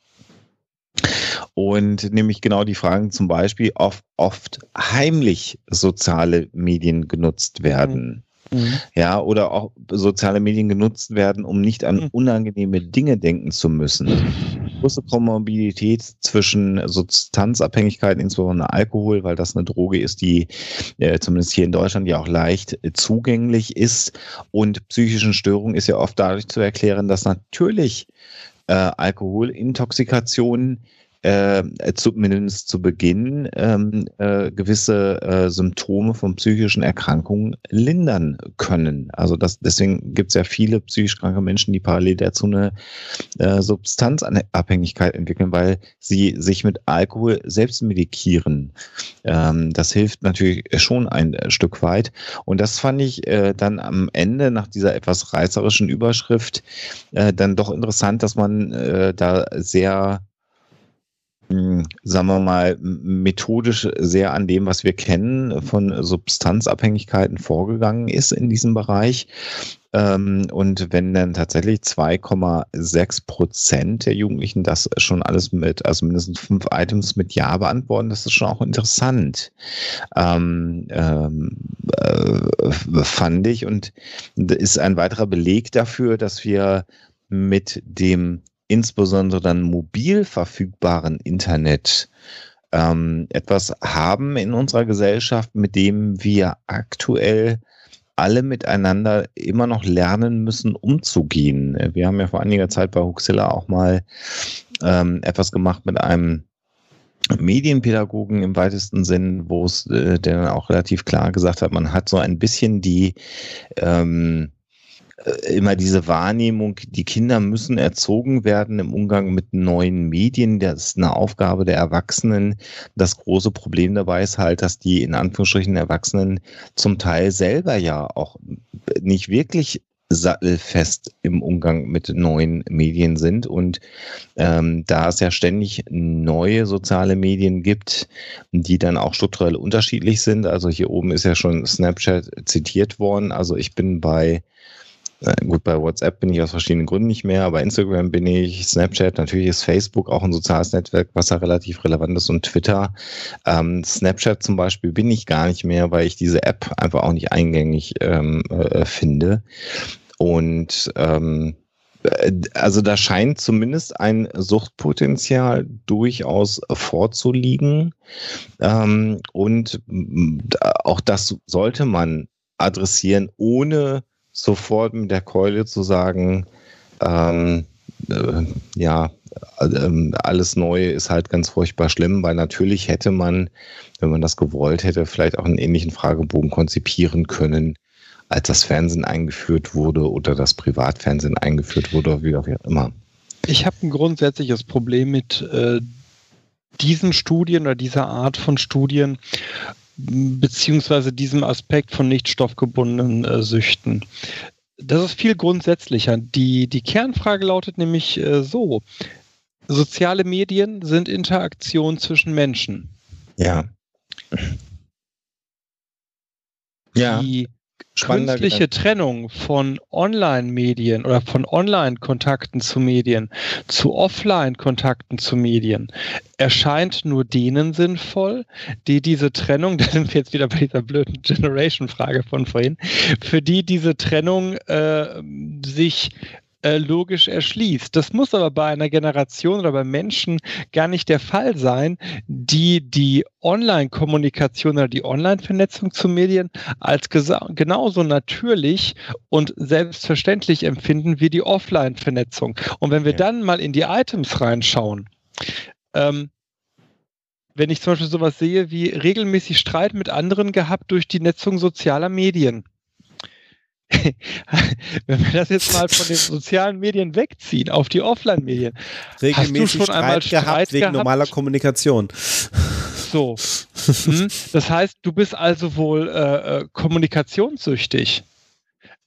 Und nämlich genau die Fragen zum Beispiel, ob oft heimlich soziale Medien genutzt werden. Mhm. Ja, oder auch soziale Medien genutzt werden, um nicht an Mhm. unangenehme Dinge denken zu müssen. Große Komorbidität zwischen Substanzabhängigkeiten, insbesondere Alkohol, weil das eine Droge ist, die äh, zumindest hier in Deutschland ja auch leicht äh, zugänglich ist. Und psychischen Störungen ist ja oft dadurch zu erklären, dass natürlich äh, Alkoholintoxikationen äh, zumindest zu Beginn ähm, äh, gewisse äh, Symptome von psychischen Erkrankungen lindern können. Also das, deswegen gibt es ja viele psychisch kranke Menschen, die parallel dazu eine äh, Substanzabhängigkeit entwickeln, weil sie sich mit Alkohol selbst medikieren. Ähm, das hilft natürlich schon ein Stück weit. Und das fand ich äh, dann am Ende nach dieser etwas reißerischen Überschrift äh, dann doch interessant, dass man äh, da sehr sagen wir mal, methodisch sehr an dem, was wir kennen, von Substanzabhängigkeiten vorgegangen ist in diesem Bereich. Ähm, und wenn dann tatsächlich 2,6 Prozent der Jugendlichen das schon alles mit, also mindestens fünf Items mit Ja beantworten, das ist schon auch interessant. Ähm, ähm, äh, fand ich und ist ein weiterer Beleg dafür, dass wir mit dem insbesondere dann mobil verfügbaren Internet ähm, etwas haben in unserer Gesellschaft, mit dem wir aktuell alle miteinander immer noch lernen müssen, umzugehen. Wir haben ja vor einiger Zeit bei Huxilla auch mal ähm, etwas gemacht mit einem Medienpädagogen im weitesten Sinn, wo es äh, der dann auch relativ klar gesagt hat, man hat so ein bisschen die ähm, äh, immer diese Wahrnehmung, die Kinder müssen erzogen werden im Umgang mit neuen Medien. Das ist eine Aufgabe der Erwachsenen. Das große Problem dabei ist halt, dass die in Anführungsstrichen Erwachsenen zum Teil selber ja auch nicht wirklich sattelfest im Umgang mit neuen Medien sind. Und ähm, da es ja ständig neue soziale Medien gibt, die dann auch strukturell unterschiedlich sind, also hier oben ist ja schon Snapchat zitiert worden. Also ich bin bei äh, gut, bei WhatsApp bin ich aus verschiedenen Gründen nicht mehr, aber Instagram bin ich, Snapchat, natürlich ist Facebook auch ein soziales Netzwerk, was ja relativ relevant ist und Twitter. Ähm, Snapchat zum Beispiel bin ich gar nicht mehr, weil ich diese App einfach auch nicht eingängig ähm, äh, finde. Und ähm, äh, also da scheint zumindest ein Suchtpotenzial durchaus vorzuliegen. Ähm, und auch das sollte man adressieren, ohne sofort mit der Keule zu sagen, ähm, äh, ja, äh, alles Neue ist halt ganz furchtbar schlimm, weil natürlich hätte man, wenn man das gewollt hätte, vielleicht auch einen ähnlichen Fragebogen konzipieren können, als das Fernsehen eingeführt wurde oder das Privatfernsehen eingeführt wurde, oder wie auch immer. Ich habe ein grundsätzliches Problem mit äh, diesen Studien oder dieser Art von Studien, beziehungsweise diesem Aspekt von nicht stoffgebundenen äh, Süchten. Das ist viel grundsätzlicher. Die, die Kernfrage lautet nämlich äh, so: Soziale Medien sind Interaktion zwischen Menschen. Ja. Ja. Die künstliche Trennung von Online-Medien oder von Online-Kontakten zu Medien zu Offline-Kontakten zu Medien erscheint nur denen sinnvoll, die diese Trennung, da sind wir jetzt wieder bei dieser blöden Generation-Frage von vorhin, für die diese Trennung äh, sich äh, logisch erschließt. Das muss aber bei einer Generation oder bei Menschen gar nicht der Fall sein, die die Online-Kommunikation oder die Online-Vernetzung zu Medien als genauso natürlich und selbstverständlich empfinden wie die Offline-Vernetzung. Und wenn wir ja. dann mal in die Items reinschauen, ähm, wenn ich zum Beispiel sowas sehe wie regelmäßig Streit mit anderen gehabt durch die Netzung sozialer Medien, wenn wir das jetzt mal von den sozialen Medien wegziehen auf die Offline-Medien, hast du schon einmal Streit gehabt wegen gehabt? normaler Kommunikation. So. Hm? Das heißt, du bist also wohl äh, äh, kommunikationssüchtig.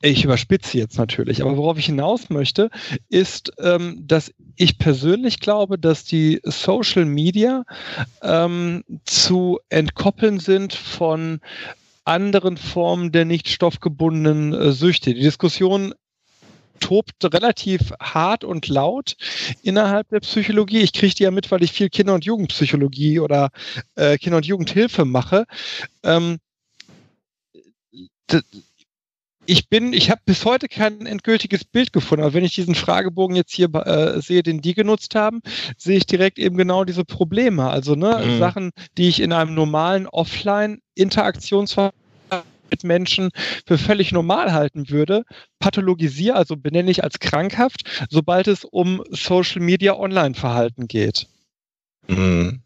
Ich überspitze jetzt natürlich, aber worauf ich hinaus möchte, ist, ähm, dass ich persönlich glaube, dass die Social Media ähm, zu entkoppeln sind von anderen Formen der nicht stoffgebundenen äh, Süchte. Die Diskussion tobt relativ hart und laut innerhalb der Psychologie. Ich kriege die ja mit, weil ich viel Kinder- und Jugendpsychologie oder äh, Kinder- und Jugendhilfe mache. Ähm, ich bin, ich habe bis heute kein endgültiges Bild gefunden, aber wenn ich diesen Fragebogen jetzt hier äh, sehe, den die genutzt haben, sehe ich direkt eben genau diese Probleme. Also ne, mhm. Sachen, die ich in einem normalen Offline-Interaktionsverfahren mit Menschen für völlig normal halten würde, pathologisiere, also benenne ich als krankhaft, sobald es um Social Media Online-Verhalten geht. Mhm.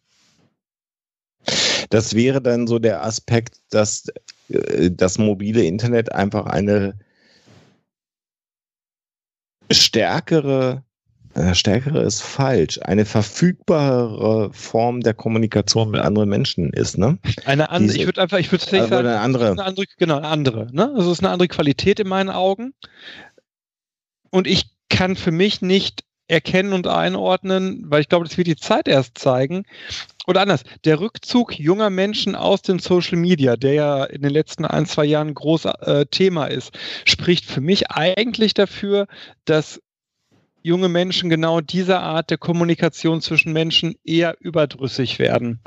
Das wäre dann so der Aspekt, dass das mobile Internet einfach eine stärkere, äh, stärkere ist falsch, eine verfügbare Form der Kommunikation mit anderen Menschen ist, ne? Eine andere, ich würde einfach, ich würde tatsächlich also sagen, eine andere. Eine andere, genau, eine andere, ne? Also es ist eine andere Qualität in meinen Augen. Und ich kann für mich nicht erkennen und einordnen, weil ich glaube, das wird die Zeit erst zeigen. Oder anders, der Rückzug junger Menschen aus dem Social Media, der ja in den letzten ein, zwei Jahren groß äh, Thema ist, spricht für mich eigentlich dafür, dass junge Menschen genau dieser Art der Kommunikation zwischen Menschen eher überdrüssig werden.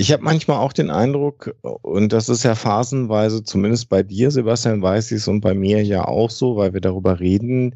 Ich habe manchmal auch den Eindruck, und das ist ja phasenweise, zumindest bei dir, Sebastian, weiß ich es, und bei mir ja auch so, weil wir darüber reden,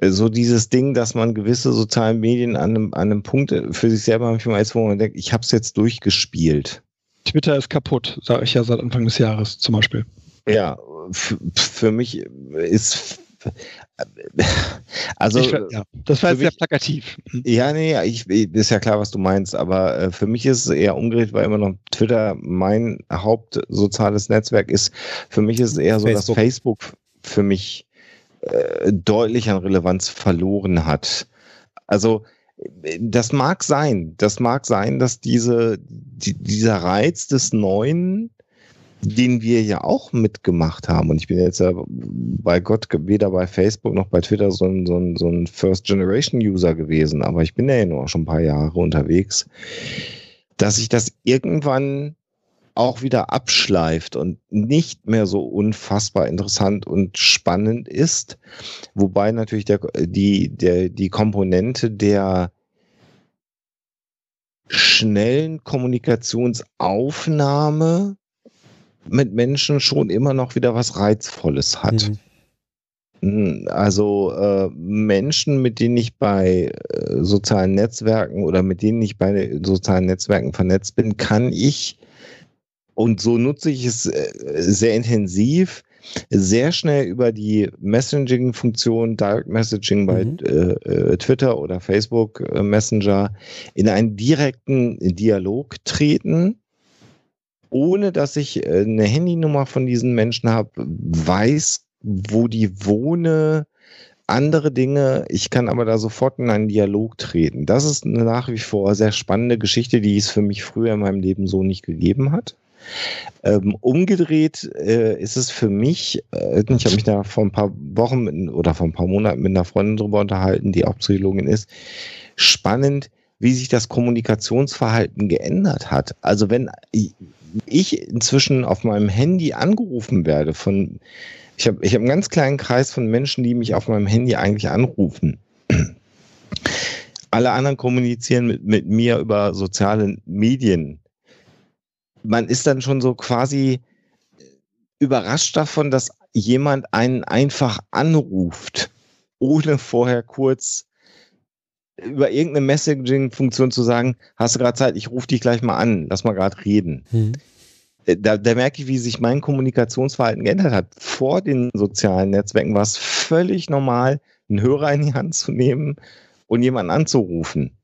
so dieses Ding, dass man gewisse sozialen Medien an einem, an einem Punkt für sich selber manchmal ist, wo man denkt, ich habe es jetzt durchgespielt. Twitter ist kaputt, sage ich ja seit Anfang des Jahres zum Beispiel. Ja, für mich ist also, ich, ja, das war jetzt sehr plakativ. Mhm. Ja, nee, ich, ist ja klar, was du meinst, aber äh, für mich ist es eher umgedreht, weil immer noch Twitter mein hauptsoziales Netzwerk ist. Für mich ist es eher so, Facebook. dass Facebook für mich äh, deutlich an Relevanz verloren hat. Also, das mag sein, das mag sein, dass diese, die, dieser Reiz des Neuen den wir ja auch mitgemacht haben. Und ich bin jetzt ja bei Gott weder bei Facebook noch bei Twitter so ein, so ein, so ein First-Generation-User gewesen, aber ich bin ja nur schon ein paar Jahre unterwegs, dass sich das irgendwann auch wieder abschleift und nicht mehr so unfassbar interessant und spannend ist. Wobei natürlich der, die, der, die Komponente der schnellen Kommunikationsaufnahme mit Menschen schon immer noch wieder was Reizvolles hat. Mhm. Hm, also äh, Menschen, mit denen ich bei äh, sozialen Netzwerken oder mit denen ich bei sozialen Netzwerken vernetzt bin, kann ich, und so nutze ich es äh, sehr intensiv, sehr schnell über die Messaging-Funktion, Direct Messaging bei mhm. Äh, äh, Twitter oder Facebook äh, Messenger in einen direkten Dialog treten ohne dass ich äh, eine Handynummer von diesen Menschen habe, weiß, wo die wohne, andere Dinge. Ich kann aber da sofort in einen Dialog treten. Das ist eine nach wie vor sehr spannende Geschichte, die es für mich früher in meinem Leben so nicht gegeben hat. Ähm, umgedreht äh, ist es für mich, äh, ich habe mich da vor ein paar Wochen oder vor ein paar Monaten mit einer Freundin drüber unterhalten, die auch Psychologin ist, spannend, wie sich das Kommunikationsverhalten geändert hat. Also wenn ich inzwischen auf meinem Handy angerufen werde von, ich habe ich hab einen ganz kleinen Kreis von Menschen, die mich auf meinem Handy eigentlich anrufen. Alle anderen kommunizieren mit, mit mir über soziale Medien. Man ist dann schon so quasi überrascht davon, dass jemand einen einfach anruft, ohne vorher kurz über irgendeine Messaging-Funktion zu sagen, hast du gerade Zeit, ich rufe dich gleich mal an, lass mal gerade reden. Mhm. Da, da, merke ich, wie sich mein Kommunikationsverhalten geändert hat. Vor den sozialen Netzwerken war es völlig normal, einen Hörer in die Hand zu nehmen und jemanden anzurufen.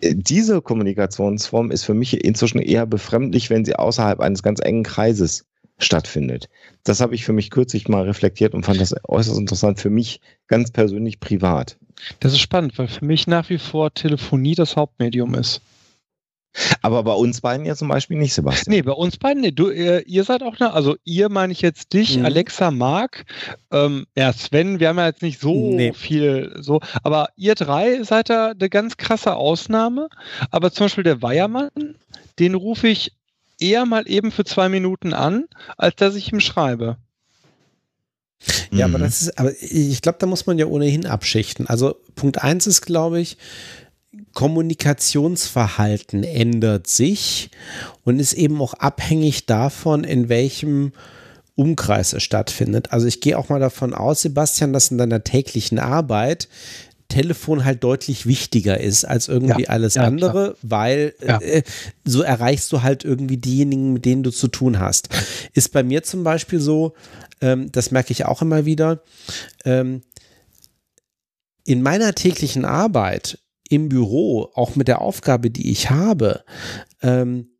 Äh, diese Kommunikationsform ist für mich inzwischen eher befremdlich, wenn sie außerhalb eines ganz engen Kreises stattfindet. Das habe ich für mich kürzlich mal reflektiert und fand das äußerst interessant für mich ganz persönlich privat. Das ist spannend, weil für mich nach wie vor Telefonie das Hauptmedium ist. Aber bei uns beiden ja zum Beispiel nicht, Sebastian. Nee, bei uns beiden, nee, du, ihr, ihr seid auch, ne, also ihr meine ich jetzt dich, mhm. Alexa, Marc, ähm, ja, Sven, wir haben ja jetzt nicht so nee. viel so, aber ihr drei seid da eine ganz krasse Ausnahme. Aber zum Beispiel der Weiermann, den rufe ich eher mal eben für zwei Minuten an, als dass ich ihm schreibe. Ja, mhm. aber das ist, aber ich glaube, da muss man ja ohnehin abschichten. Also Punkt eins ist, glaube ich, Kommunikationsverhalten ändert sich und ist eben auch abhängig davon, in welchem Umkreis es stattfindet. Also ich gehe auch mal davon aus, Sebastian, dass in deiner täglichen Arbeit Telefon halt deutlich wichtiger ist als irgendwie ja, alles ja, andere, klar. weil ja. äh, so erreichst du halt irgendwie diejenigen, mit denen du zu tun hast. Ist bei mir zum Beispiel so, ähm, das merke ich auch immer wieder, ähm, in meiner täglichen Arbeit im Büro, auch mit der Aufgabe, die ich habe, ähm,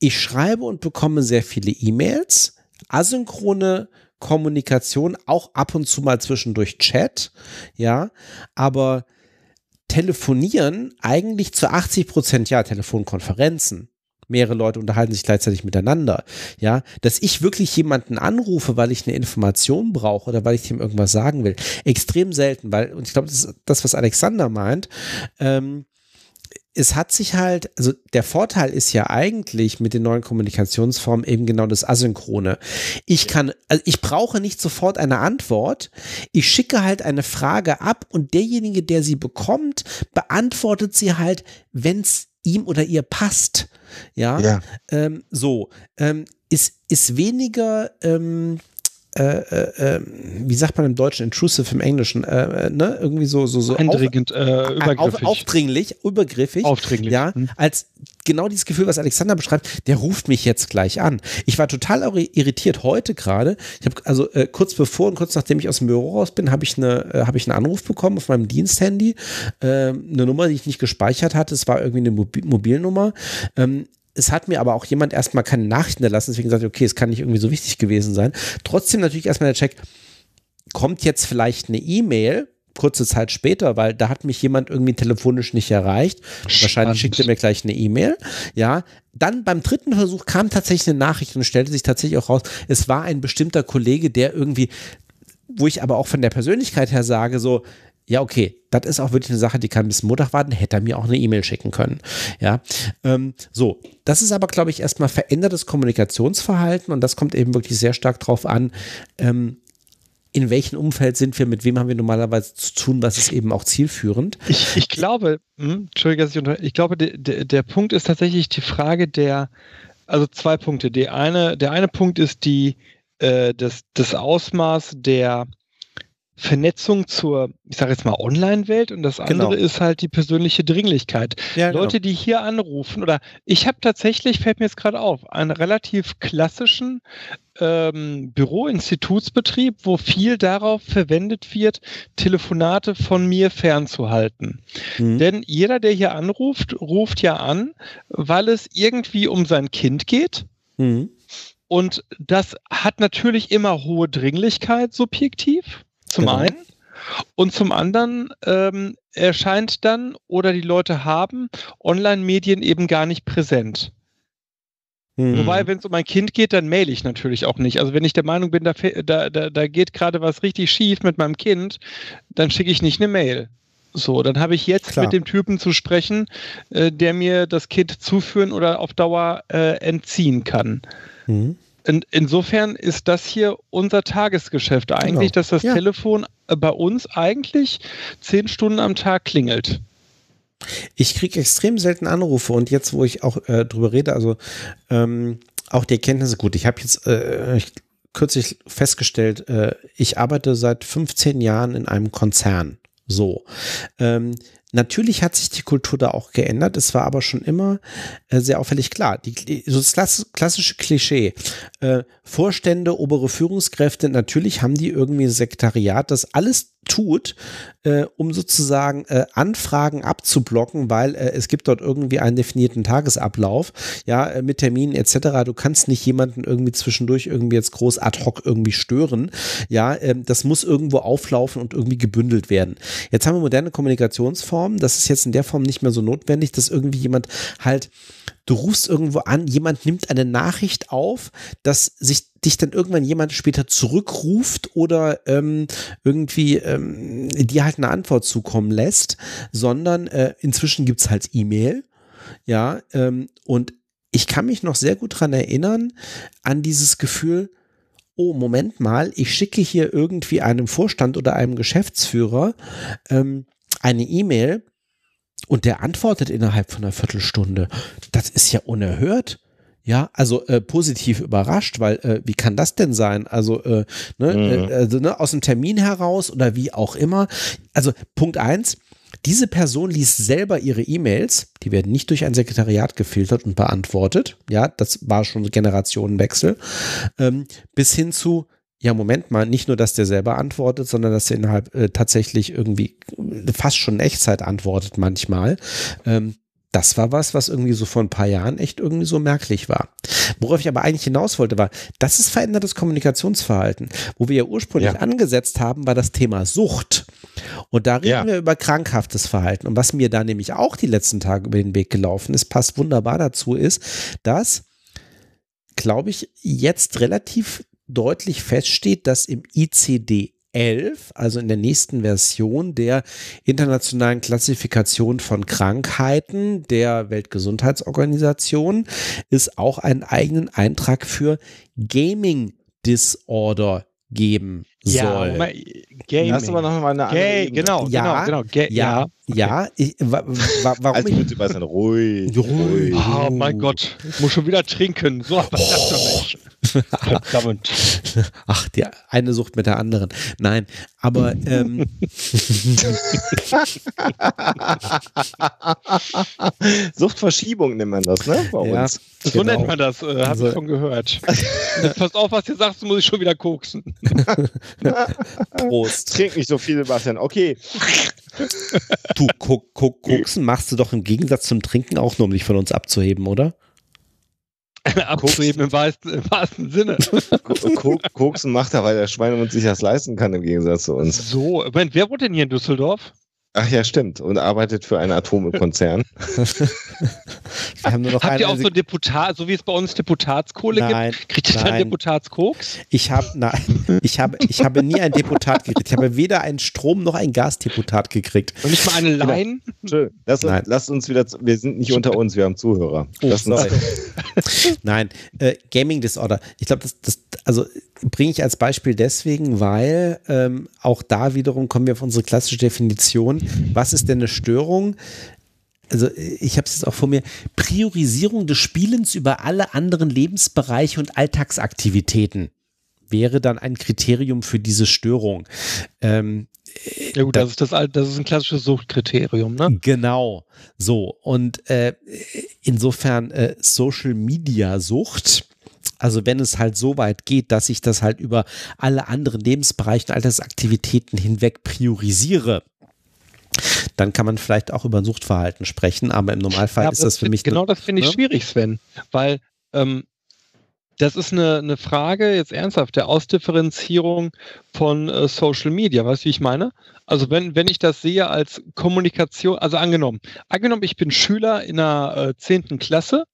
ich schreibe und bekomme sehr viele E-Mails, asynchrone Kommunikation, auch ab und zu mal zwischendurch Chat, ja, aber telefonieren eigentlich zu 80 Prozent, ja, Telefonkonferenzen. Mehrere Leute unterhalten sich gleichzeitig miteinander. Ja, dass ich wirklich jemanden anrufe, weil ich eine Information brauche oder weil ich ihm irgendwas sagen will. Extrem selten, weil, und ich glaube, das ist das, was Alexander meint, ähm, es hat sich halt, also der Vorteil ist ja eigentlich mit den neuen Kommunikationsformen eben genau das Asynchrone. Ich kann, also ich brauche nicht sofort eine Antwort. Ich schicke halt eine Frage ab und derjenige, der sie bekommt, beantwortet sie halt, wenn es ihm oder ihr passt. Ja, Ja. Ähm, so, ähm, ist, ist weniger, ähm, äh, äh, äh, wie sagt man im Deutschen, intrusive im Englischen, äh, äh, ne? Irgendwie so, so, so Eindringend, äh, auf, übergriffig. auf, aufdringlich, übergriffig. Aufdringlich. Ja, Hm. als genau dieses Gefühl, was Alexander beschreibt, der ruft mich jetzt gleich an. Ich war total irri- irritiert heute gerade. Ich habe also kurz bevor und kurz nachdem ich aus dem Büro raus bin, habe ich eine habe ich einen Anruf bekommen auf meinem Diensthandy, eine Nummer, die ich nicht gespeichert hatte. Es war irgendwie eine Mobi Mobilnummer. Ähm, es hat mir aber auch jemand erstmal keine Nachrichten erlassen, deswegen gesagt, okay, es kann nicht irgendwie so wichtig gewesen sein. Trotzdem natürlich erstmal der Check, kommt jetzt vielleicht eine E-Mail, kurze Zeit später, weil da hat mich jemand irgendwie telefonisch nicht erreicht. Wahrscheinlich Spannend. schickt er mir gleich eine E-Mail. Ja, dann beim dritten Versuch kam tatsächlich eine Nachricht und stellte sich tatsächlich auch raus, es war ein bestimmter Kollege, der irgendwie, wo ich aber auch von der Persönlichkeit her sage, so, ja, okay, das ist auch wirklich eine Sache, die kann bis Montag warten, hätte er mir auch eine E-Mail schicken können. Ja, ähm, so, das ist aber, glaube ich, erstmal verändertes Kommunikationsverhalten und das kommt eben wirklich sehr stark drauf an, ähm, in welchem Umfeld sind wir, mit wem haben wir normalerweise zu tun, was ist eben auch zielführend. Ich, ich glaube, hm, Entschuldige, dass ich, glaube, der, der, der Punkt ist tatsächlich die Frage der, also zwei Punkte. Die eine, der eine Punkt ist die, äh, das, das Ausmaß der Vernetzung zur, ich sage jetzt mal, Online-Welt und das andere Genau. ist halt die persönliche Dringlichkeit. Ja, genau. Leute, die hier anrufen, oder ich habe tatsächlich, fällt mir jetzt gerade auf, einen relativ klassischen ähm, Büroinstitutsbetrieb, wo viel darauf verwendet wird, Telefonate von mir fernzuhalten. Mhm. Denn jeder, der hier anruft, ruft ja an, weil es irgendwie um sein Kind geht. Mhm. Und das hat natürlich immer hohe Dringlichkeit subjektiv, zum Genau. einen. Und zum anderen ähm, erscheint dann oder die Leute haben Online-Medien eben gar nicht präsent. Mhm. Wobei, wenn es um ein Kind geht, dann mail ich natürlich auch nicht. Also wenn ich der Meinung bin, da, da, da, da geht gerade was richtig schief mit meinem Kind, dann schicke ich nicht eine Mail. So, dann habe ich jetzt Klar. mit dem Typen zu sprechen, äh, der mir das Kind zuführen oder auf Dauer äh, entziehen kann. Mhm. In, insofern ist das hier unser Tagesgeschäft eigentlich, Genau. dass das Ja. Telefon äh, bei uns eigentlich zehn Stunden am Tag klingelt. Ich kriege extrem selten Anrufe und jetzt, wo ich auch äh, drüber rede, also ähm, auch die Erkenntnisse, gut, ich habe jetzt äh, ich, kürzlich festgestellt, äh, ich arbeite seit 15 Jahren in einem Konzern. So. Ähm, Natürlich hat sich die Kultur da auch geändert. Es war aber schon immer äh, sehr auffällig klar. Die, so das klass- klassische Klischee. Äh, Vorstände, obere Führungskräfte, natürlich haben die irgendwie ein Sekretariat, das alles tut, äh, um sozusagen äh, Anfragen abzublocken, weil äh, es gibt dort irgendwie einen definierten Tagesablauf, ja, äh, mit Terminen etc. Du kannst nicht jemanden irgendwie zwischendurch irgendwie jetzt groß ad hoc irgendwie stören, ja, ähm, das muss irgendwo auflaufen und irgendwie gebündelt werden. Jetzt haben wir moderne Kommunikationsformen, das ist jetzt in der Form nicht mehr so notwendig, dass irgendwie jemand halt du rufst irgendwo an, jemand nimmt eine Nachricht auf, dass sich dich dann irgendwann jemand später zurückruft oder ähm, irgendwie ähm, dir halt eine Antwort zukommen lässt, sondern äh, inzwischen gibt's halt E-Mail, ja, ähm, und ich kann mich noch sehr gut dran erinnern an dieses Gefühl, oh, Moment mal, ich schicke hier irgendwie einem Vorstand oder einem Geschäftsführer ähm, eine E-Mail und der antwortet innerhalb von einer Viertelstunde. Das ist ja unerhört. Ja, also äh, positiv überrascht, weil äh, wie kann das denn sein? Also, äh, ne, Mhm. äh, also ne, aus dem Termin heraus oder wie auch immer. Also Punkt eins, diese Person liest selber ihre E-Mails, die werden nicht durch ein Sekretariat gefiltert und beantwortet. Ja, das war schon Generationenwechsel. Ähm, bis hin zu, ja, Moment mal, nicht nur, dass der selber antwortet, sondern dass er innerhalb äh, tatsächlich irgendwie fast schon in Echtzeit antwortet manchmal. Ähm, das war was, was irgendwie so vor ein paar Jahren echt irgendwie so merklich war. Worauf ich aber eigentlich hinaus wollte, war, das ist verändertes Kommunikationsverhalten. Wo wir ja ursprünglich ja. angesetzt haben, war das Thema Sucht. Und da reden ja. wir über krankhaftes Verhalten. Und was mir da nämlich auch die letzten Tage über den Weg gelaufen ist, passt wunderbar dazu, ist, dass, glaube ich, jetzt relativ deutlich feststeht, dass im ICD 11, also in der nächsten Version der internationalen Klassifikation von Krankheiten der Weltgesundheitsorganisation, es auch einen eigenen Eintrag für Gaming Disorder geben soll. Ja, Gaming. Das ist aber noch mal eine andere Gay, genau, ja, genau, genau. Ga ja, ja, okay. ja. Ich, wa, wa, warum also, ich, ich ruhig, ruhig. Oh mein Gott, ich muss schon wieder trinken. So aber oh. das nicht. Verdammt. Ach, die eine Sucht mit der anderen. Nein, aber ähm, Suchtverschiebung nennt man das, ne? Bei ja, uns. So genau. nennt man das, äh, habe also, ich schon gehört. Pass auf, was du sagst, muss ich schon wieder koksen. Prost. Trink nicht so viel, Sebastian. Okay. Du, koksen machst du doch im Gegensatz zum Trinken auch nur, um dich von uns abzuheben, oder? Abzuheben im wahrsten, im wahrsten Sinne. Koksen macht er, weil der Schweinehund sich das leisten kann im Gegensatz zu uns. So, Moment, wer wohnt denn hier in Düsseldorf? Ach ja, stimmt. Und arbeitet für einen Atomkonzern. Habt ihr auch so Deputat, so wie es bei uns Deputatskohle nein, gibt? Kriegt ihr dann Deputatskoks? Ich habe ich habe ich habe nie ein Deputat gekriegt. Ich habe weder einen Strom noch ein Gasdeputat gekriegt. Und nicht mal eine Line? Schön. Lass, uns, lass uns wieder, wir sind nicht unter uns, wir haben Zuhörer. Oh, uns, nein, äh, Gaming Disorder. Ich glaube, das, das, also bringe ich als Beispiel deswegen, weil ähm, auch da wiederum kommen wir auf unsere klassische Definition. Was ist denn eine Störung? Also ich habe es jetzt auch vor mir, Priorisierung des Spielens über alle anderen Lebensbereiche und Alltagsaktivitäten wäre dann ein Kriterium für diese Störung. Ähm, ja gut, das ist, das, das ist ein klassisches Suchtkriterium, ne? Genau, so. Und äh, insofern äh, Social Media Sucht also wenn es halt so weit geht, dass ich das halt über alle anderen Lebensbereiche und Altersaktivitäten hinweg priorisiere, dann kann man vielleicht auch über ein Suchtverhalten sprechen, aber im Normalfall ja, ist das, für mich. Genau das finde ich ne? schwierig, Sven, weil ähm, das ist eine, eine Frage, jetzt ernsthaft, der Ausdifferenzierung von äh, Social Media. Weißt du, wie ich meine? Also, wenn, wenn ich das sehe als Kommunikation, also angenommen, angenommen, ich bin Schüler in der äh, 10. Klasse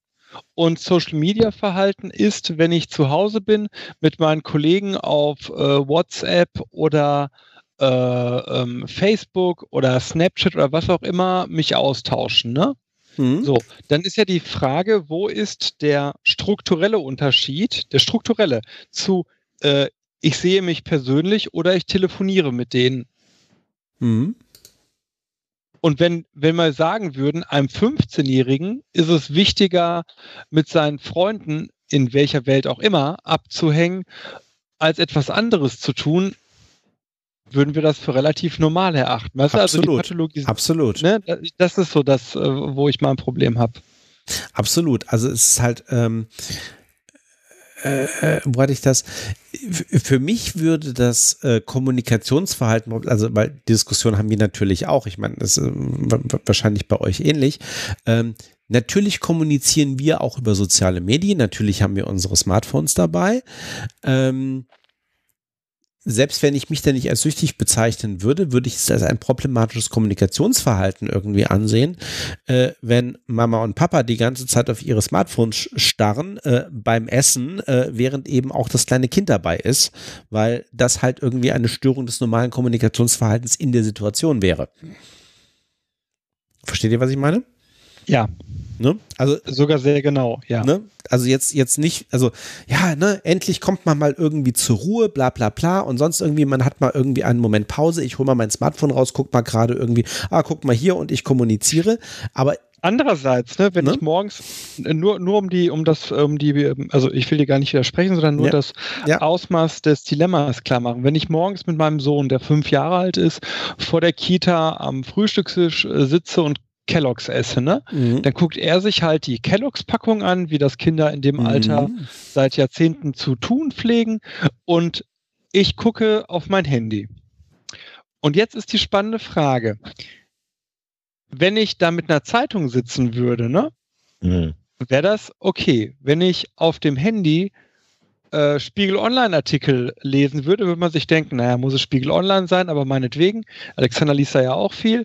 und Social Media Verhalten ist, wenn ich zu Hause bin, mit meinen Kollegen auf äh, WhatsApp oder äh, ähm, Facebook oder Snapchat oder was auch immer mich austauschen. Ne? Mhm. So, dann ist ja die Frage, wo ist der strukturelle Unterschied, der strukturelle zu äh, ich sehe mich persönlich oder ich telefoniere mit denen. Mhm. Und wenn, wenn wir sagen würden, einem 15-Jährigen ist es wichtiger, mit seinen Freunden in welcher Welt auch immer abzuhängen, als etwas anderes zu tun, würden wir das für relativ normal erachten. Weißt Absolut. Also die Pathologie, Absolut. Ne, das ist so das, äh, wo ich mal ein Problem habe. Absolut. Also es ist halt, ähm, äh, äh, wo hatte ich das? Für mich würde das äh, Kommunikationsverhalten, also weil Diskussion haben wir natürlich auch, ich meine, das ist äh, wahrscheinlich bei euch ähnlich. Ähm, natürlich kommunizieren wir auch über soziale Medien, natürlich haben wir unsere Smartphones dabei. Ähm, selbst wenn ich mich da nicht als süchtig bezeichnen würde, würde ich es als ein problematisches Kommunikationsverhalten irgendwie ansehen, äh, wenn Mama und Papa die ganze Zeit auf ihre Smartphones starren äh, beim Essen, äh, während eben auch das kleine Kind dabei ist, weil das halt irgendwie eine Störung des normalen Kommunikationsverhaltens in der Situation wäre. Versteht ihr, was ich meine? Ja. Ne? Also sogar sehr genau, ja. Ne? Also jetzt, jetzt nicht, also ja, ne, endlich kommt man mal irgendwie zur Ruhe, bla bla bla und sonst irgendwie, man hat mal irgendwie einen Moment Pause, ich hole mal mein Smartphone raus, guck mal gerade irgendwie, ah, guck mal hier und ich kommuniziere, aber Andererseits, ne, wenn ne? ich morgens nur, nur um die, um das, um die, also ich will dir gar nicht widersprechen, sondern nur ja. das ja. Ausmaß des Dilemmas klar machen. Wenn ich morgens mit meinem Sohn, der fünf Jahre alt ist, vor der Kita am Frühstückstisch äh, sitze und Kelloggs esse, ne? Mhm. Dann guckt er sich halt die Kelloggs-Packung an, wie das Kinder in dem Alter mhm. seit Jahrzehnten zu tun pflegen und ich gucke auf mein Handy. Und jetzt ist die spannende Frage. Wenn ich da mit einer Zeitung sitzen würde, ne, Mhm. wäre das okay. Wenn ich auf dem Handy äh, Spiegel Online-Artikel lesen würde, würde man sich denken, naja, muss es Spiegel Online sein, aber meinetwegen. Alexander liest da ja auch viel.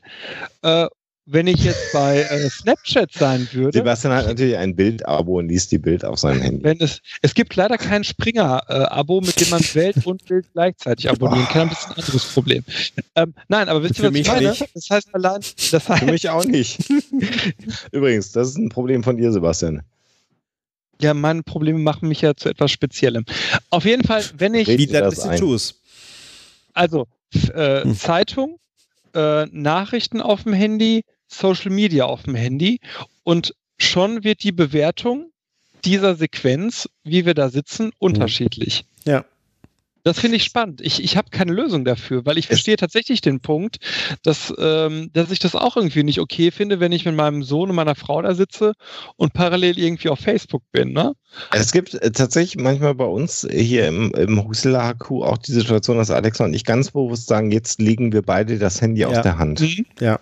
Äh, wenn ich jetzt bei äh, Snapchat sein würde, Sebastian hat natürlich ein Bild-Abo und liest die Bild auf seinem Handy. wenn es, es gibt leider kein Springer-Abo, mit dem man Welt und Bild gleichzeitig abonnieren kann. Das ist ein anderes Problem. Ähm, nein, aber wisst ihr, was ich meine? nicht. Das heißt allein, das heißt, Für mich auch nicht. Übrigens, das ist ein Problem von dir, Sebastian. ja, meine Probleme machen mich ja zu etwas Speziellem. Auf jeden Fall, wenn ich, Wie das das ein. tust. also äh, Hm. Zeitung, äh, Nachrichten auf dem Handy, Social Media auf dem Handy und schon wird die Bewertung dieser Sequenz, wie wir da sitzen, unterschiedlich. Ja. Das finde ich spannend. Ich, ich habe keine Lösung dafür, weil ich verstehe tatsächlich den Punkt, dass, ähm, dass ich das auch irgendwie nicht okay finde, wenn ich mit meinem Sohn und meiner Frau da sitze und parallel irgendwie auf Facebook bin. Ne? Es gibt äh, tatsächlich manchmal bei uns hier im, im Huxela HQ auch die Situation, dass Alexa und ich ganz bewusst sagen, jetzt legen wir beide das Handy Ja. auf der Hand. Ja.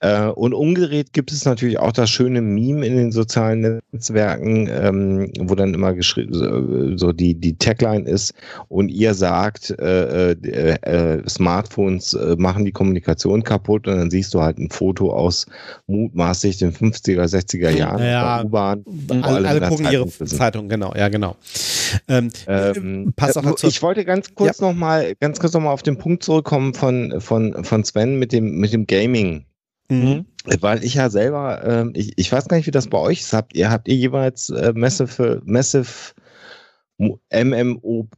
Äh, und umgedreht gibt es natürlich auch das schöne Meme in den sozialen Netzwerken, ähm, wo dann immer geschrieben so, so die, die Tagline ist und ihr sagt, äh, äh, äh, Smartphones äh, machen die Kommunikation kaputt und dann siehst du halt ein Foto aus mutmaßlich den 50er, 60er Jahren Ja. auf der U-Bahn. Alle, alle gucken ihre Zeitung genau, ja, genau. Ähm, Ähm, äh, dazu. ich wollte ganz kurz noch mal, ganz kurz noch mal auf den Punkt zurückkommen von, von, von Sven mit dem, mit dem Gaming. Mhm. Weil ich ja selber, ähm, ich, ich weiß gar nicht, wie das bei euch ist. Habt ihr, habt ihr jeweils äh, Massive, Massive Mo- MMO-RPGs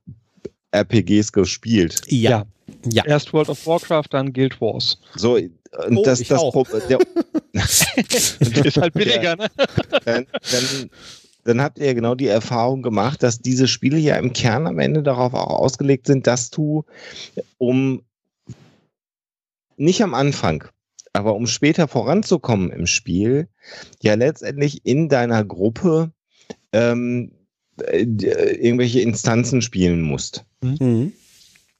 gespielt? ja. Ja. Erst World of Warcraft, dann Guild Wars. So, und Oh, das, ich das der, ist halt billiger, ne? dann, dann, dann habt ihr genau die Erfahrung gemacht, dass diese Spiele ja im Kern am Ende darauf auch ausgelegt sind, dass du um nicht am Anfang, aber um später voranzukommen im Spiel, ja letztendlich in deiner Gruppe ähm, äh, irgendwelche Instanzen spielen musst. Mhm.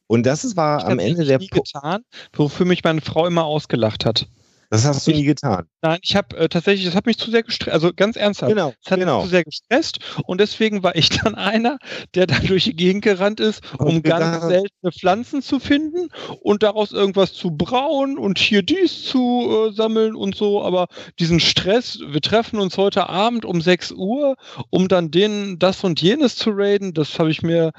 Und das ist- war Ich am Ende der getan, wofür mich meine Frau immer ausgelacht hat. Das hast du nie getan. Nein, ich habe äh, tatsächlich, das hat mich zu sehr gestresst, also ganz ernsthaft. Genau, Es hat genau. mich zu sehr gestresst und deswegen war ich dann einer, der da durch die Gegend gerannt ist, um ganz gedacht- seltene Pflanzen zu finden und daraus irgendwas zu brauen und hier dies zu äh, sammeln und so. Aber diesen Stress, wir treffen uns heute Abend um 6 Uhr, um dann den, das und jenes zu raiden, das habe ich mir,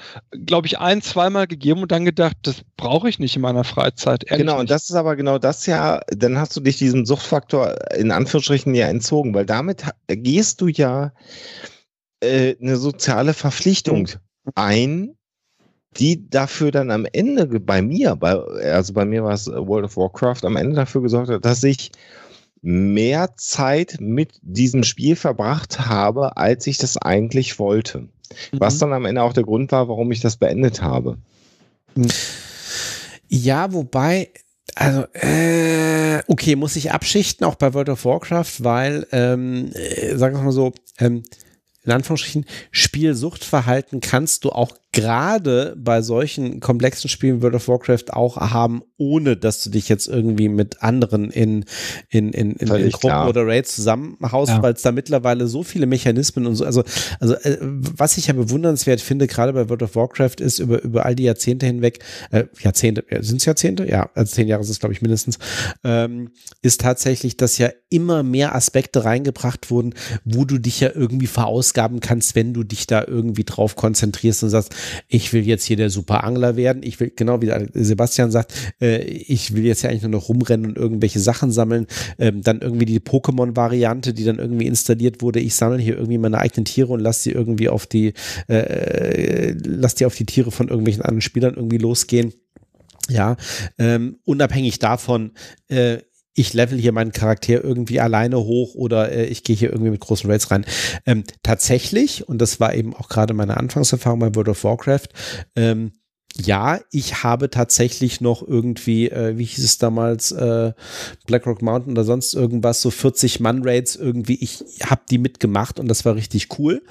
glaube ich, ein, zweimal gegeben und dann gedacht, das brauche ich nicht in meiner Freizeit. Genau, und das ist aber genau das ja, dann hast du dich diesem Suchtfaktor in Anführungsstrichen ja entzogen, weil damit gehst du ja äh, eine soziale Verpflichtung ein, die dafür dann am Ende bei mir, bei, also bei mir war es äh, World of Warcraft, am Ende dafür gesorgt hat, dass ich mehr Zeit mit diesem Spiel verbracht habe, als ich das eigentlich wollte. Was Mhm. dann am Ende auch der Grund war, warum ich das beendet habe. Ja, wobei, also, äh, okay, muss ich abschichten, auch bei World of Warcraft, weil, ähm, äh, sagen wir mal so, ähm, in Anführungsstrichen, Spielsuchtverhalten kannst du auch gerade bei solchen komplexen Spielen wie World of Warcraft auch haben, ohne dass du dich jetzt irgendwie mit anderen in, in, in, in, in Gruppen klar. oder Raids zusammenhaust, Ja. weil es da mittlerweile so viele Mechanismen und so, also, also äh, was ich ja bewundernswert finde, gerade bei World of Warcraft, ist über, über all die Jahrzehnte hinweg, äh, Jahrzehnte, sind es Jahrzehnte? Ja, also zehn Jahre ist es, glaube ich, mindestens, ähm, ist tatsächlich, dass ja immer mehr Aspekte reingebracht wurden, wo du dich ja irgendwie verausgaben kannst, wenn du dich da irgendwie drauf konzentrierst und sagst, ich will jetzt hier der Superangler werden, ich will, genau wie Sebastian sagt, äh, ich will jetzt ja eigentlich nur noch rumrennen und irgendwelche Sachen sammeln, ähm, dann irgendwie die Pokémon-Variante, die dann irgendwie installiert wurde, ich sammle hier irgendwie meine eigenen Tiere und lass sie irgendwie auf die, äh, lass die auf die Tiere von irgendwelchen anderen Spielern irgendwie losgehen. Ja, ähm, unabhängig davon, äh, ich level hier meinen Charakter irgendwie alleine hoch oder äh, ich gehe hier irgendwie mit großen Raids rein. Ähm, tatsächlich, und das war eben auch gerade meine Anfangserfahrung bei World of Warcraft, ähm, ja, ich habe tatsächlich noch irgendwie, äh, wie hieß es damals, äh, Blackrock Mountain oder sonst irgendwas, so 40 Mann-Raids irgendwie. Ich habe die mitgemacht und das war richtig cool.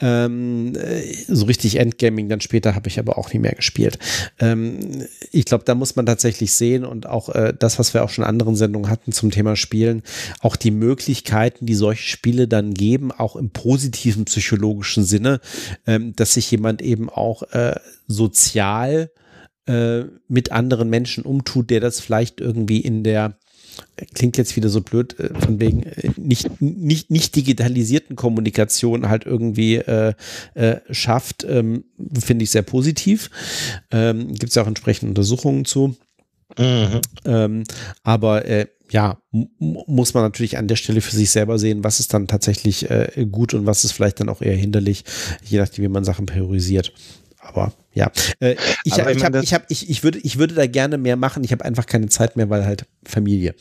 Ähm, äh, so richtig Endgaming dann später habe ich aber auch nie mehr gespielt. Ähm, ich glaube, da muss man tatsächlich sehen und auch äh, das, was wir auch schon in anderen Sendungen hatten zum Thema Spielen, auch die Möglichkeiten, die solche Spiele dann geben, auch im positiven psychologischen Sinne, ähm, dass sich jemand eben auch äh, sozial äh, mit anderen Menschen umtut, der das vielleicht irgendwie in der klingt jetzt wieder so blöd, äh, von wegen äh, nicht, nicht, nicht digitalisierten Kommunikation halt irgendwie äh, äh, schafft, ähm, finde ich sehr positiv. Ähm, Gibt es ja auch entsprechende Untersuchungen zu. Mhm. Ähm, aber äh, ja, muss man natürlich an der Stelle für sich selber sehen, was ist dann tatsächlich äh, gut und was ist vielleicht dann auch eher hinderlich, je nachdem, wie man Sachen priorisiert. Aber ja, äh, ich, ich, ich, hab, ich, hab, ich, ich, würde, ich würde da gerne mehr machen. Ich habe einfach keine Zeit mehr, weil halt Familie.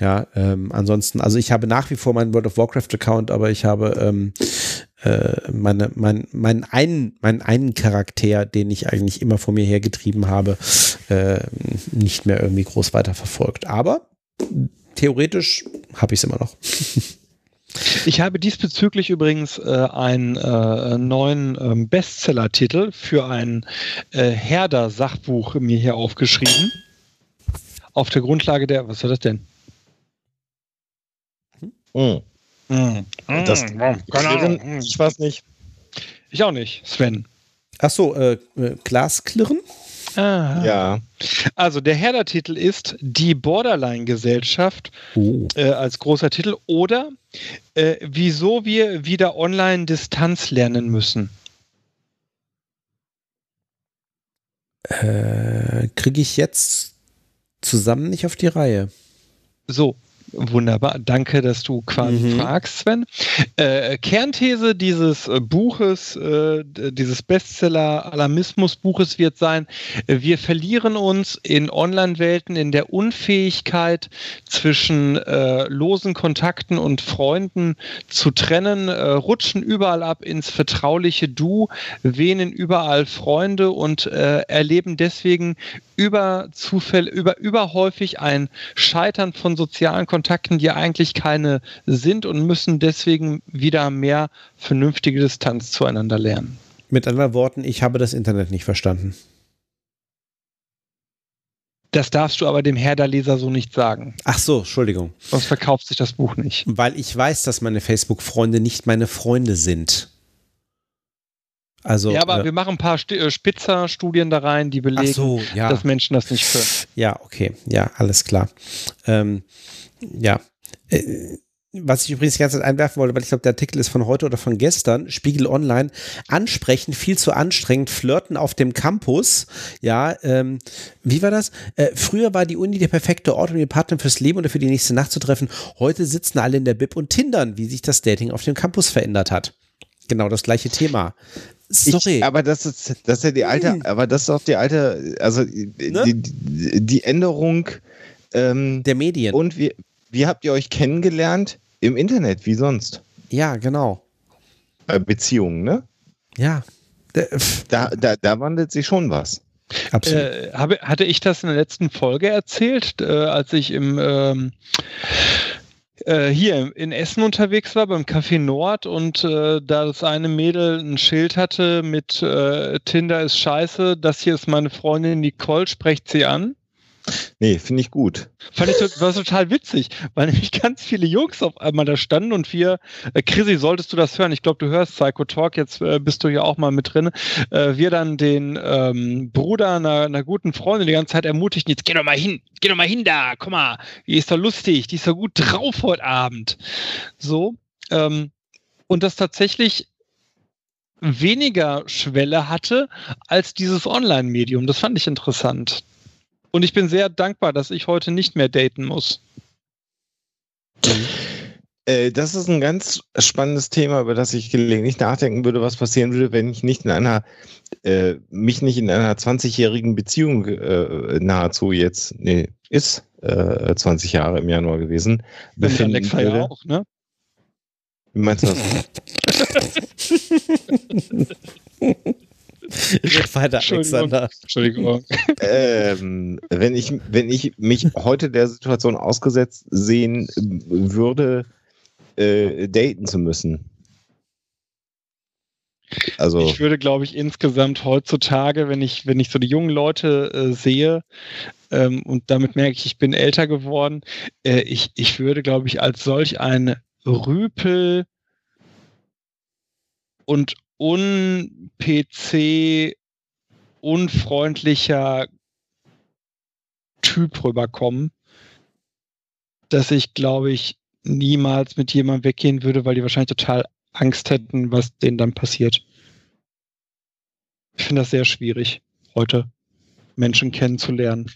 Ja, ähm, ansonsten, also ich habe nach wie vor meinen World of Warcraft Account, aber ich habe ähm, äh, meine, mein, meinen einen, meinen einen Charakter, den ich eigentlich immer vor mir hergetrieben habe, äh, nicht mehr irgendwie groß weiterverfolgt. Aber theoretisch habe ich es immer noch. Ich habe diesbezüglich übrigens äh, einen äh, neuen ähm, Bestseller-Titel für ein äh, Herder-Sachbuch mir hier aufgeschrieben. Auf der Grundlage der, was war das denn? Hm. Hm. Das, hm. Keine Ahnung. Ich weiß nicht. Ich auch nicht, Sven. Ach so, äh, äh Glasklirren? Ah. Ja. Also der Herder-Titel ist Die Borderline-Gesellschaft oh. äh, als großer Titel oder äh, Wieso wir wieder online Distanz lernen müssen. Äh, Kriege ich jetzt zusammen nicht auf die Reihe. So, Wunderbar, danke, dass du quasi mhm. fragst, Sven. Äh, Kernthese dieses äh, Buches, äh, dieses Bestseller-Alarmismus-Buches wird sein, wir verlieren uns in Online-Welten in der Unfähigkeit zwischen äh, losen Kontakten und Freunden zu trennen, äh, rutschen überall ab ins vertrauliche Du, wähnen überall Freunde und äh, erleben deswegen über Zufälle, über überhäufig ein Scheitern von sozialen Kontakten, die eigentlich keine sind und müssen deswegen wieder mehr vernünftige Distanz zueinander lernen. Mit anderen Worten, ich habe das Internet nicht verstanden. Das darfst du aber dem Herder-Leser so nicht sagen. Ach so, Entschuldigung. Sonst verkauft sich das Buch nicht. Weil ich weiß, dass meine Facebook-Freunde nicht meine Freunde sind. Also, ja, aber äh, wir machen ein paar äh, Spitzer-Studien da rein, die belegen, so, ja. dass Menschen das nicht können. Ja, okay, ja, alles klar. Ähm, ja. Äh, was ich übrigens die ganze Zeit einwerfen wollte, weil ich glaube, der Artikel ist von heute oder von gestern, Spiegel Online, ansprechen, viel zu anstrengend, flirten auf dem Campus, ja, ähm, wie war das? Äh, früher war die Uni der perfekte Ort, um den Partner fürs Leben oder für die nächste Nacht zu treffen. Heute sitzen alle in der Bib und Tindern, wie sich das Dating auf dem Campus verändert hat. Genau das gleiche Thema. Sorry. Ich, aber das ist, das ist ja die alte, hm. aber das ist doch die alte, also ne? die, die, Änderung ähm, der Medien. Und wie, wie habt ihr euch kennengelernt? Im Internet, wie sonst? Ja, genau. Beziehungen, ne? Ja. Da, da, da wandelt sich schon was. Absolut. Äh, habe, hatte ich das in der letzten Folge erzählt, äh, als ich im ähm, äh, hier in Essen unterwegs war, beim Café Nord und äh, da das eine Mädel ein Schild hatte mit äh, Tinder ist scheiße, das hier ist meine Freundin Nicole, sprecht sie an. Nee, finde ich gut. Fand ich war total witzig, weil nämlich ganz viele Jungs auf einmal da standen und wir, äh, Chrissy, solltest du das hören? Ich glaube, du hörst Psycho Talk, jetzt äh, bist du ja auch mal mit drin. Äh, wir dann den ähm, Bruder einer, einer guten Freundin die ganze Zeit ermutigten, jetzt geh doch mal hin, geh doch mal hin da, guck mal, die ist doch lustig, die ist doch gut drauf heute Abend. So. Ähm, und das tatsächlich weniger Schwelle hatte als dieses Online-Medium. Das fand ich interessant. Und ich bin sehr dankbar, dass ich heute nicht mehr daten muss. Äh, das ist ein ganz spannendes Thema, über das ich gelegentlich nachdenken würde, was passieren würde, wenn ich nicht in einer, äh, mich nicht in einer 20-jährigen Beziehung äh, nahezu jetzt, nee, ist äh, 20 Jahre im Januar gewesen. Befinden Alexa würde. ja auch, ne? Wie meinst du das? Red weiter, Alexander. Entschuldigung. ähm, wenn, ich, wenn ich mich heute der Situation ausgesetzt sehen würde, äh, daten zu müssen. Also, Ich würde, glaube ich, insgesamt heutzutage, wenn ich, wenn ich so die jungen Leute äh, sehe, ähm, und damit merke ich, ich bin älter geworden, äh, ich, ich würde, glaube ich, als solch ein Rüpel und un-PC unfreundlicher Typ rüberkommen, dass ich, glaube ich, niemals mit jemandem weggehen würde, weil die wahrscheinlich total Angst hätten, was denen dann passiert. Ich finde das sehr schwierig, heute Menschen kennenzulernen.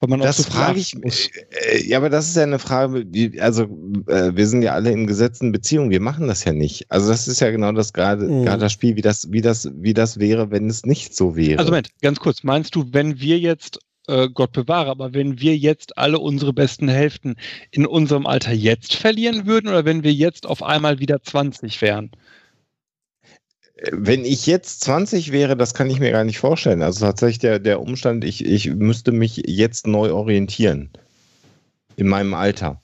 Weil man auch das so frage ich mich. Äh, ja, aber das ist ja eine Frage, wie, also äh, wir sind ja alle in gesetzten Beziehungen, wir machen das ja nicht. Also das ist ja genau das gerade Mhm. gerade das Spiel, wie das, wie das, wie das wäre, wenn es nicht so wäre. Also Moment, ganz kurz, meinst du, wenn wir jetzt, äh, Gott bewahre, aber wenn wir jetzt alle unsere besten Hälften in unserem Alter jetzt verlieren würden oder wenn wir jetzt auf einmal wieder 20 wären? Wenn ich jetzt 20 wäre, das kann ich mir gar nicht vorstellen. Also tatsächlich der, der Umstand, ich, ich müsste mich jetzt neu orientieren. In meinem Alter.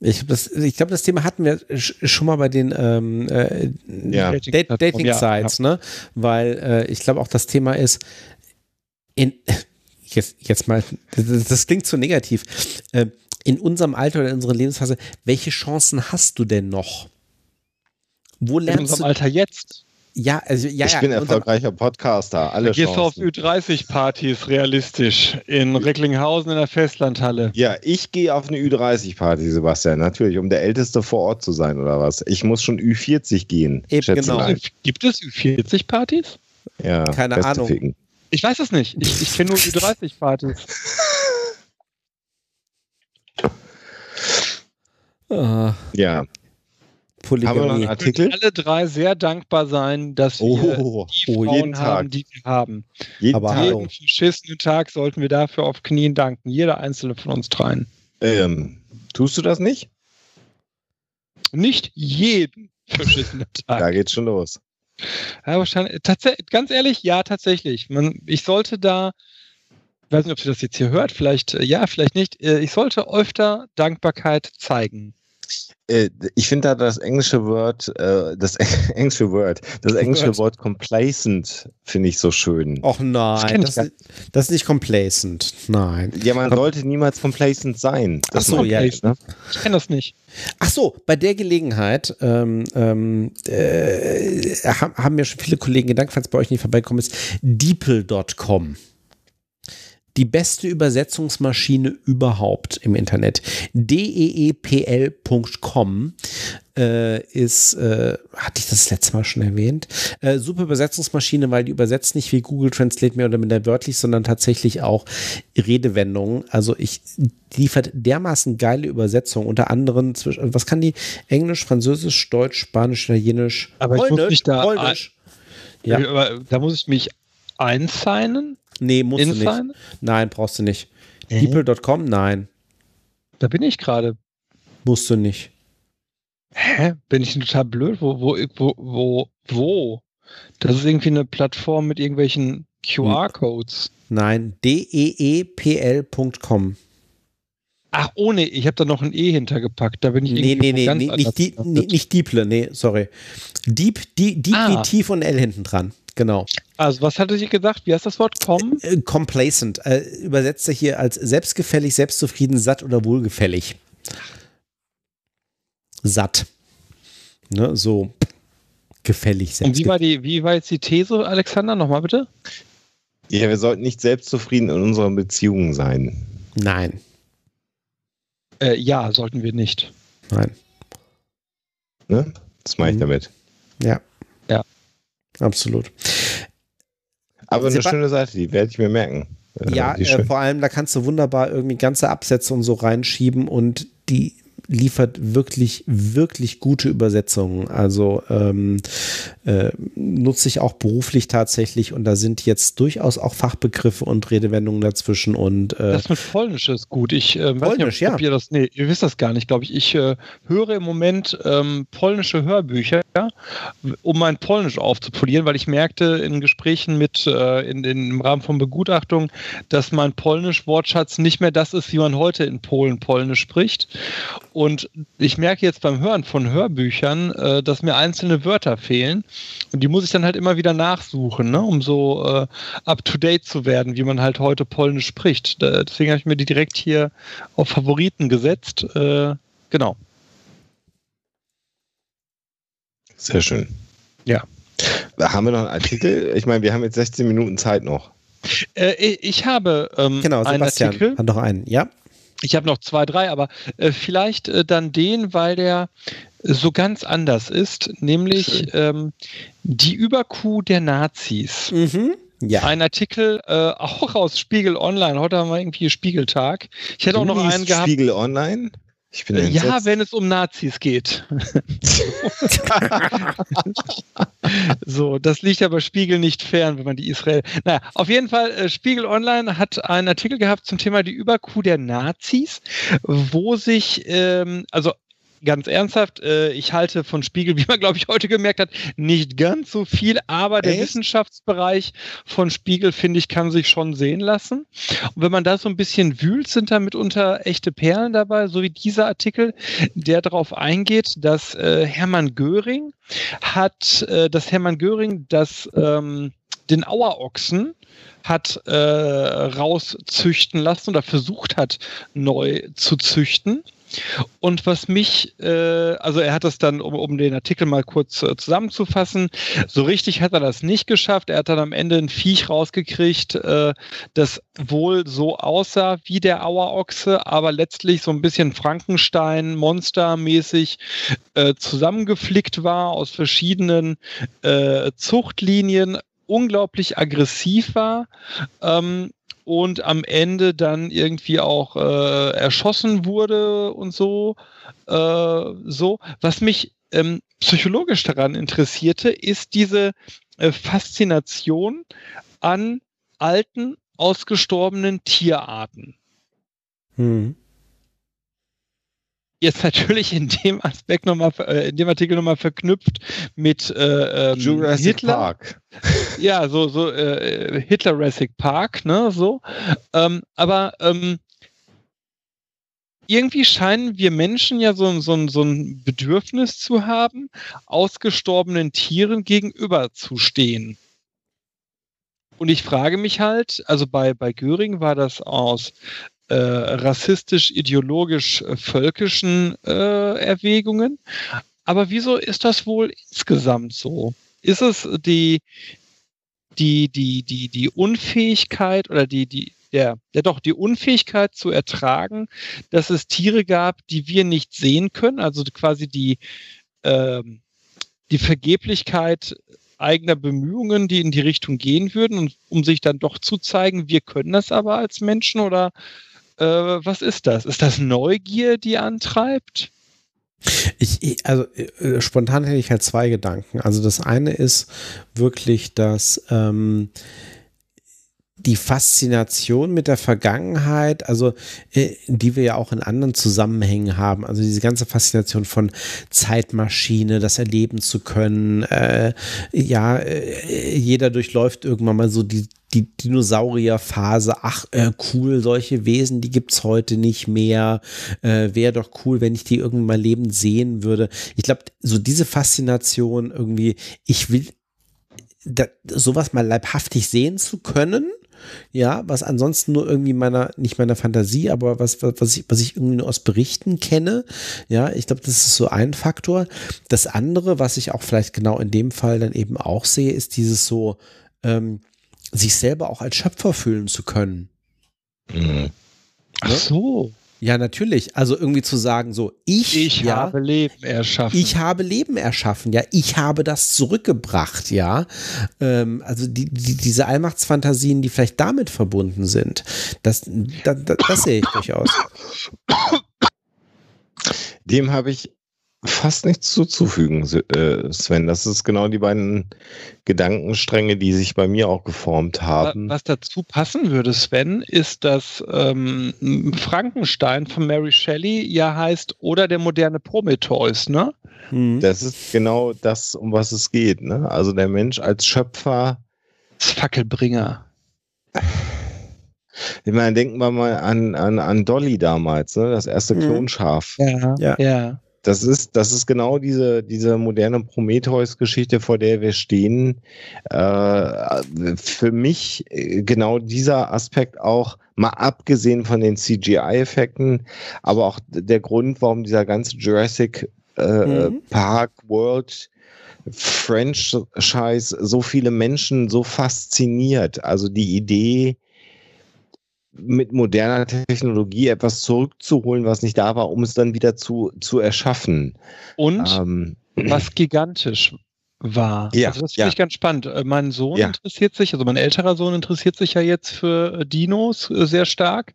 Ich, hab das, ich glaube, das Thema hatten wir sch- schon mal bei den ähm, äh, Ja. Dating-Sites, ne? Weil äh, ich glaube auch das Thema ist, in, jetzt, jetzt mal, das, das klingt zu negativ, äh, in unserem Alter oder in unserer Lebensphase, welche Chancen hast du denn noch? Wo In lernst unserem du? Alter jetzt? Ja, also ja, ich ja, bin in erfolgreicher Podcaster. Alle Gehst du auf Chancen. Ü30-Partys realistisch in Recklinghausen in der Festlandhalle? Ja, ich gehe auf eine Ü30-Party, Sebastian. Natürlich, um der Älteste vor Ort zu sein oder was. Ich muss schon Ü40 gehen. Eben, genau. Gibt es Ü40-Partys? Ja, Keine Ahnung. Ficken. Ich weiß es nicht. Ich, ich kenne nur Ü30-Partys. Ah, Ja. Haben wir einen Polygamie. Artikel? alle drei sehr dankbar sein, dass wir Oh, die oh, Frauen jeden haben, Tag. die wir haben. Jeden Aber Tag. Jeden verschissenen Tag sollten wir dafür auf Knien danken. Jeder einzelne von uns dreien. Ähm, tust du das nicht? Nicht jeden verschissenen Da Tag. geht's schon los. Ja, wahrscheinlich, tatsächlich, ganz ehrlich, ja, tatsächlich. Man, ich sollte da, ich weiß nicht, ob sie das jetzt hier hört, vielleicht äh, ja, vielleicht nicht. Äh, Ich sollte öfter Dankbarkeit zeigen. Äh, ich finde da das englische Wort, äh, das englische Word, das englische Word. Wort complacent finde ich so schön. Och nein, das, ist- das ist nicht complacent. Nein. Ja, man sollte niemals complacent sein. Ach so, ja. ich, ne? Ich kenne das nicht. Ach so, bei der Gelegenheit ähm, ähm, äh, haben, haben mir schon viele Kollegen gedankt, falls bei euch nicht vorbeikommen ist, Deeple.com. Die beste Übersetzungsmaschine überhaupt im Internet. Deepl.com äh, ist, äh, hatte ich das letzte Mal schon erwähnt, äh, super Übersetzungsmaschine, weil die übersetzt nicht wie Google Translate mehr oder minder wörtlich, sondern tatsächlich auch Redewendungen. Also ich liefert dermaßen geile Übersetzungen, unter anderem zwischen, was kann die? Englisch, Französisch, Deutsch, Spanisch, Italienisch, Aber ich muss mich da Polnisch. Ja. Äh, da muss ich mich einsignen? Nee, musst du nicht. Nein, brauchst du nicht. Hä? Deeple.com? Nein, Da bin ich gerade. musst du nicht. Hä? Bin ich total blöd? Wo, wo, wo, wo, wo? Das ist irgendwie eine Plattform mit irgendwelchen QR-Codes. Nein, deepl.com. Ach, ohne, ich habe da noch ein E hintergepackt. Da bin ich Nee, irgendwie nee, nee, ganz nee nicht, die, nee, nicht Dieple, nee, sorry. Deep, die, Deep Ah. wie tief und L hinten dran. Genau. Also, was hatte ich gesagt? Wie heißt das Wort? Com? Äh, complacent. Äh, übersetzt er hier als selbstgefällig, selbstzufrieden, satt oder wohlgefällig. Satt. Ne, so gefällig, Und wie selbstgefällig. war, die, wie war jetzt die These, Alexander? Nochmal bitte? Ja, wir sollten nicht selbstzufrieden in unseren Beziehungen sein. Nein, Äh, ja, sollten wir nicht. nein. Ne? Das meine ich Mhm. damit. Ja. Absolut. Aber eine Seba- schöne Seite, die werde ich mir merken. Äh, Ja, äh, schön. vor allem, da kannst du wunderbar irgendwie ganze Absätze und so reinschieben und die liefert wirklich, wirklich gute Übersetzungen. Also ähm, äh, nutze ich auch beruflich tatsächlich und da sind jetzt durchaus auch Fachbegriffe und Redewendungen dazwischen und äh, das mit Polnisch ist gut. Ich äh, weiß Polnisch, nicht, ob, ob ihr das, nee, ihr wisst das gar nicht, glaube ich. Ich äh, höre im Moment ähm, polnische Hörbücher, um mein Polnisch aufzupolieren, weil ich merkte in Gesprächen mit äh, in, in, im Rahmen von Begutachtung, dass mein Polnisch-Wortschatz nicht mehr das ist, wie man heute in Polen Polnisch spricht. Und ich merke jetzt beim Hören von Hörbüchern, äh, dass mir einzelne Wörter fehlen. Und die muss ich dann halt immer wieder nachsuchen, ne? um so äh, up-to-date zu werden, wie man halt heute Polnisch spricht. Da, deswegen habe ich mir die direkt hier auf Favoriten gesetzt. Äh, genau. Sehr schön. Ja. Haben wir noch einen Artikel? Ich meine, wir haben jetzt 16 Minuten Zeit noch. Äh, ich habe ähm, genau, Sebastian einen Artikel. Hat noch einen, ja. Ich habe noch zwei, drei, aber äh, vielleicht äh, dann den, weil der so ganz anders ist, nämlich ähm, die Überkuh der Nazis. Mhm. Ja. Ein Artikel äh, auch aus Spiegel Online. Heute haben wir irgendwie Spiegeltag. Ich hätte du auch noch einen gehabt. Spiegel Online? Ich bin entsetzt. ja, wenn es um Nazis geht. so, das liegt aber Spiegel nicht fern, wenn man die Israel. Naja, auf jeden Fall, äh, Spiegel Online hat einen Artikel gehabt zum Thema die Überkuh der Nazis, wo sich, ähm, also ganz ernsthaft, äh, ich halte von Spiegel, wie man, glaube ich, heute gemerkt hat, nicht ganz so viel, aber der Echt? Wissenschaftsbereich von Spiegel, finde ich, kann sich schon sehen lassen. Und wenn man da so ein bisschen wühlt, sind da mitunter echte Perlen dabei, so wie dieser Artikel, der darauf eingeht, dass äh, Hermann Göring hat, äh, dass Hermann Göring das ähm, den Auerochsen hat äh, rauszüchten lassen oder versucht hat, neu zu züchten. Und was mich, äh, also er hat das dann, um, um den Artikel mal kurz äh, zusammenzufassen, so richtig hat er das nicht geschafft. Er hat dann am Ende ein Viech rausgekriegt, äh, das wohl so aussah wie der Auerochse, aber letztlich so ein bisschen Frankenstein, Monstermäßig äh, zusammengeflickt war aus verschiedenen äh, Zuchtlinien, unglaublich aggressiv war. Ähm, und am Ende dann irgendwie auch äh, erschossen wurde und so. Äh, so. Was mich ähm, psychologisch daran interessierte, ist diese äh, Faszination an alten, ausgestorbenen Tierarten. Hm jetzt natürlich in dem Aspekt nochmal, äh, in dem Artikel nochmal verknüpft mit äh, ähm, Jurassic Hitler. Park. Ja, so, so äh, Hitler Jurassic Park, ne, so. Ähm, aber ähm, irgendwie scheinen wir Menschen ja so, so, so ein Bedürfnis zu haben, ausgestorbenen Tieren gegenüberzustehen. Und ich frage mich halt, also bei, bei Göring war das aus äh, rassistisch-ideologisch-völkischen äh, Erwägungen. Aber wieso ist das wohl insgesamt so? Ist es die, die, die, die, die Unfähigkeit oder die, die, der, der doch die Unfähigkeit zu ertragen, dass es Tiere gab, die wir nicht sehen können, also quasi die, äh, die Vergeblichkeit eigener Bemühungen, die in die Richtung gehen würden, um sich dann doch zu zeigen, wir können das aber als Menschen oder äh, was ist das? Ist das Neugier, die antreibt? Ich, also äh, spontan hätte ich halt zwei Gedanken. Also das eine ist wirklich, dass ähm, die Faszination mit der Vergangenheit, also äh, die wir ja auch in anderen Zusammenhängen haben, also diese ganze Faszination von Zeitmaschine, das erleben zu können, äh, ja, äh, jeder durchläuft irgendwann mal so die, die Dinosaurierphase, ach äh, cool, solche Wesen, die gibt's heute nicht mehr, äh, wäre doch cool, wenn ich die irgendwann mal lebend sehen würde. Ich glaube, so diese Faszination irgendwie, ich will da, sowas mal leibhaftig sehen zu können, ja, was ansonsten nur irgendwie meiner, nicht meiner Fantasie, aber was, was, ich, was ich irgendwie nur aus Berichten kenne. Ja, ich glaube, das ist so ein Faktor. Das andere, was ich auch vielleicht genau in dem Fall dann eben auch sehe, ist dieses so, ähm, sich selber auch als Schöpfer fühlen zu können. Mhm. Ach so. Ja, natürlich. Also irgendwie zu sagen, so, ich, ich ja, habe Leben erschaffen. Ich habe Leben erschaffen, ja. Ich habe das zurückgebracht, ja. Ähm, also die, die, diese Allmachtsfantasien, die vielleicht damit verbunden sind, das, das, das, das sehe ich durchaus. Dem habe ich fast nichts zuzufügen, äh, Sven. Das ist genau die beiden Gedankenstränge, die sich bei mir auch geformt haben. Was dazu passen würde, Sven, ist, dass ähm, Frankenstein von Mary Shelley ja heißt oder der moderne Prometheus, ne? Mhm. Das ist genau das, um was es geht. Ne? Also der Mensch als Schöpfer. Das Fackelbringer. Ich meine, denken wir mal an, an, an Dolly damals, ne? das erste mhm. Klonschaf. Ja, ja. ja. Das ist, das ist genau diese, diese moderne Prometheus-Geschichte, vor der wir stehen. Äh, für mich äh, genau dieser Aspekt auch, mal abgesehen von den CGI-Effekten, aber auch der Grund, warum dieser ganze Jurassic äh, mhm. Park World Franchise so viele Menschen so fasziniert. Also die Idee, mit moderner Technologie etwas zurückzuholen, was nicht da war, um es dann wieder zu, zu erschaffen. Und ähm, was gigantisch war. Ja, also das finde ja. ich ganz spannend. Äh, mein Sohn ja. interessiert sich, also mein älterer Sohn interessiert sich ja jetzt für Dinos äh, sehr stark.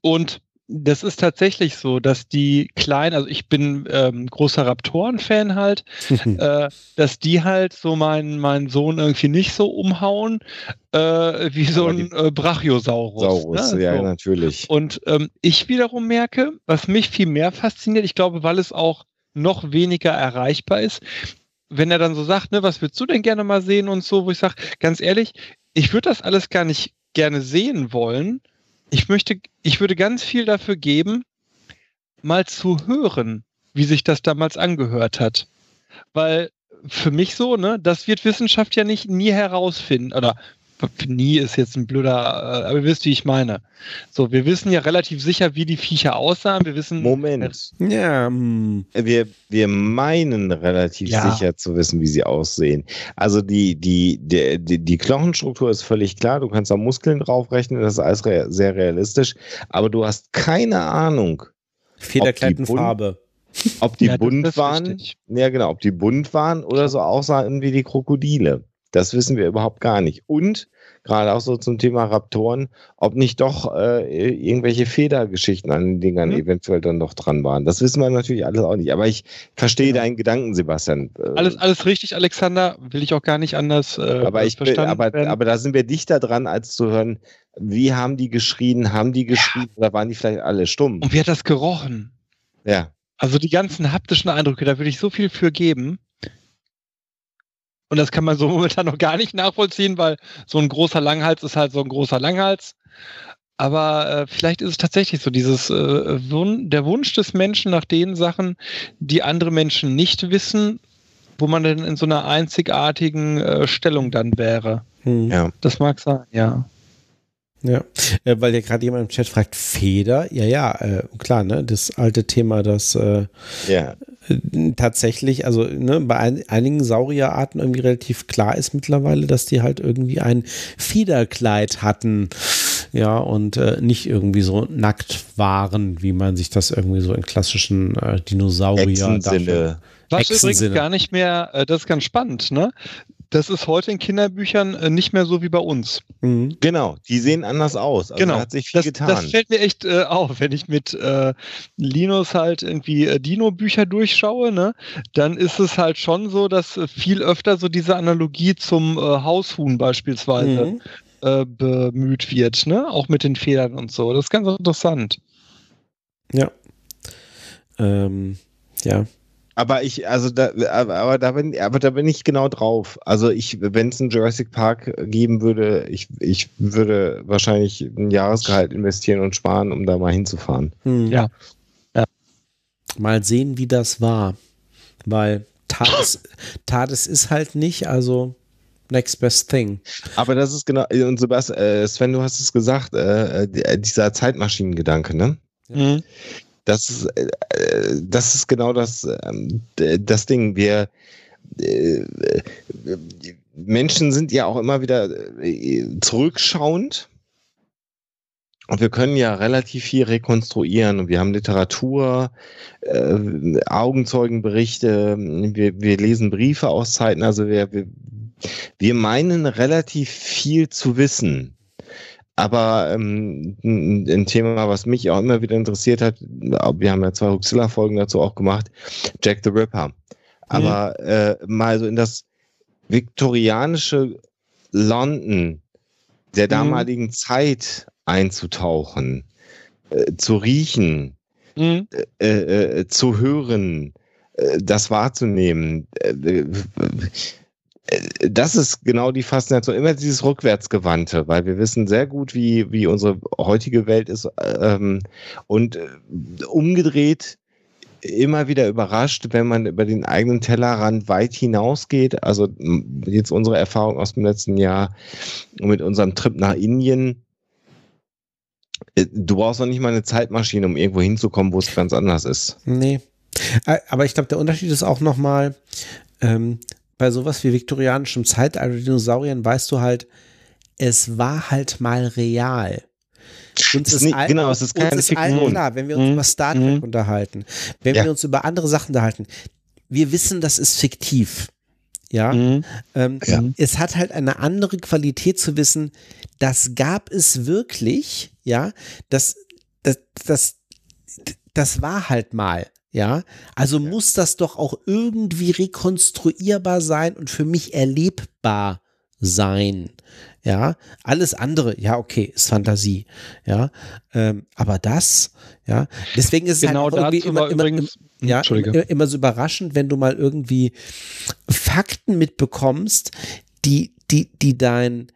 Und das ist tatsächlich so, dass die kleinen, also ich bin ähm, großer Raptoren-Fan halt, äh, dass die halt so meinen mein Sohn irgendwie nicht so umhauen äh, wie so ein äh, Brachiosaurus. Saurus, ne? ja, so. natürlich. Und ähm, ich wiederum merke, was mich viel mehr fasziniert, ich glaube, weil es auch noch weniger erreichbar ist, wenn er dann so sagt, ne, was würdest du denn gerne mal sehen und so, wo ich sage, ganz ehrlich, ich würde das alles gar nicht gerne sehen wollen, ich möchte, ich würde ganz viel dafür geben, mal zu hören, wie sich das damals angehört hat. Weil für mich so, ne, das wird Wissenschaft ja nicht nie herausfinden oder nie ist jetzt ein blöder, äh, aber ihr wisst, wie ich meine. So, wir wissen ja relativ sicher, wie die Viecher aussahen. Wir wissen. Moment. Ja. Hm. Wir, wir meinen relativ ja. sicher zu wissen, wie sie aussehen. Also die, die, die, die, die Knochenstruktur ist völlig klar. Du kannst da Muskeln draufrechnen. Das ist alles re sehr realistisch. Aber du hast keine Ahnung. Federkleidenfarbe. Ob die ja, bunt waren. Ja, genau. Ob die bunt waren oder so aussahen wie die Krokodile. Das wissen wir überhaupt gar nicht. Und gerade auch so zum Thema Raptoren, ob nicht doch äh, irgendwelche Federgeschichten an den Dingern mhm. eventuell dann noch dran waren. Das wissen wir natürlich alles auch nicht. Aber ich verstehe genau. deinen Gedanken, Sebastian. Äh, alles, alles richtig, Alexander. Will ich auch gar nicht anders. Äh, aber, ich aber, aber da sind wir dichter dran, als zu hören, wie haben die geschrien, haben die geschrien ja. oder waren die vielleicht alle stumm? Und wie hat das gerochen? Ja. Also die ganzen haptischen Eindrücke, da würde ich so viel für geben. Und das kann man so momentan noch gar nicht nachvollziehen, weil so ein großer Langhals ist halt so ein großer Langhals. Aber äh, vielleicht ist es tatsächlich so, dieses äh, Wun der Wunsch des Menschen nach den Sachen, die andere Menschen nicht wissen, wo man denn in so einer einzigartigen äh, Stellung dann wäre. Hm. Ja. Das mag sein, ja. Ja, äh, weil ja gerade jemand im Chat fragt, Feder? Ja, ja, äh, klar, ne? Das alte Thema, das äh, ja. Äh, tatsächlich, also ne, bei ein, einigen Saurierarten irgendwie relativ klar ist mittlerweile, dass die halt irgendwie ein Federkleid hatten. Ja, und äh, nicht irgendwie so nackt waren, wie man sich das irgendwie so in klassischen äh, Dinosaurier darstellt. Was übrigens gar nicht mehr, das ist ganz spannend, ne? Das ist heute in Kinderbüchern äh, nicht mehr so wie bei uns. Mhm. Genau, die sehen anders aus. Also genau, hat sich viel das, getan. Das fällt mir echt äh, auf, wenn ich mit äh, Linus halt irgendwie äh, Dino-Bücher durchschaue, ne? Dann ist es halt schon so, dass äh, viel öfter so diese Analogie zum äh, Haushuhn beispielsweise mhm. bemüht wird, ne? Auch mit den Federn und so. Das ist ganz interessant. Ja. Ähm, ja. Aber ich, also da, aber da bin, aber da bin ich genau drauf. Also ich, wenn es einen Jurassic Park geben würde, ich, ich würde wahrscheinlich ein Jahresgehalt investieren und sparen, um da mal hinzufahren. Hm. Ja. ja. Mal sehen, wie das war. Weil Tades, Tades ist halt nicht, also next best thing. Aber das ist genau, und Sebastian, äh, Sven, du hast es gesagt, äh, äh dieser Zeitmaschinengedanke, ne? Mhm. Das ist, äh, das ist genau das, ähm, das Ding. Wir äh, Menschen sind ja auch immer wieder äh, zurückschauend. Und wir können ja relativ viel rekonstruieren. Und wir haben Literatur, äh, Augenzeugenberichte, wir, wir lesen Briefe aus Zeiten. Also wir, wir, wir meinen relativ viel zu wissen. Aber ähm, ein, ein Thema, was mich auch immer wieder interessiert hat, wir haben ja zwei Huxilla-Folgen dazu auch gemacht, Jack the Ripper. Aber mhm. äh, mal so in das viktorianische London der mhm. damaligen mhm. Zeit einzutauchen, äh, zu riechen, mhm. äh, äh, zu hören, äh, das wahrzunehmen. Äh, äh, das ist genau die Faszination, immer dieses Rückwärtsgewandte, weil wir wissen sehr gut, wie, wie unsere heutige Welt ist. Ähm, und umgedreht immer wieder überrascht, wenn man über den eigenen Tellerrand weit hinausgeht. Also jetzt unsere Erfahrung aus dem letzten Jahr mit unserem Trip nach Indien. Äh, du brauchst noch nicht mal eine Zeitmaschine, um irgendwo hinzukommen, wo es ganz anders ist. Nee. Äh, aber ich glaube, der Unterschied ist auch nochmal, ähm, bei sowas wie viktorianischem Zeitalter Dinosauriern weißt du halt, es war halt mal real. Uns ist, nicht, genau, es ist keine uns ist allen klar, wenn wir uns mhm. über Star Trek mhm. unterhalten, wenn ja. wir uns über andere Sachen unterhalten, wir wissen, das ist fiktiv. Ja? Mhm. Ähm, ja. Es hat halt eine andere Qualität zu wissen, das gab es wirklich, ja, das, das, das, das war halt mal. Ja, also ja. muss das doch auch irgendwie rekonstruierbar sein und für mich erlebbar sein. Ja, alles andere, ja, okay, ist Fantasie. Ja, ähm, aber das, ja, deswegen ist es halt genau halt irgendwie immer, immer, übrigens, ja, immer, immer so überraschend, wenn du mal irgendwie Fakten mitbekommst, die, die, die dein,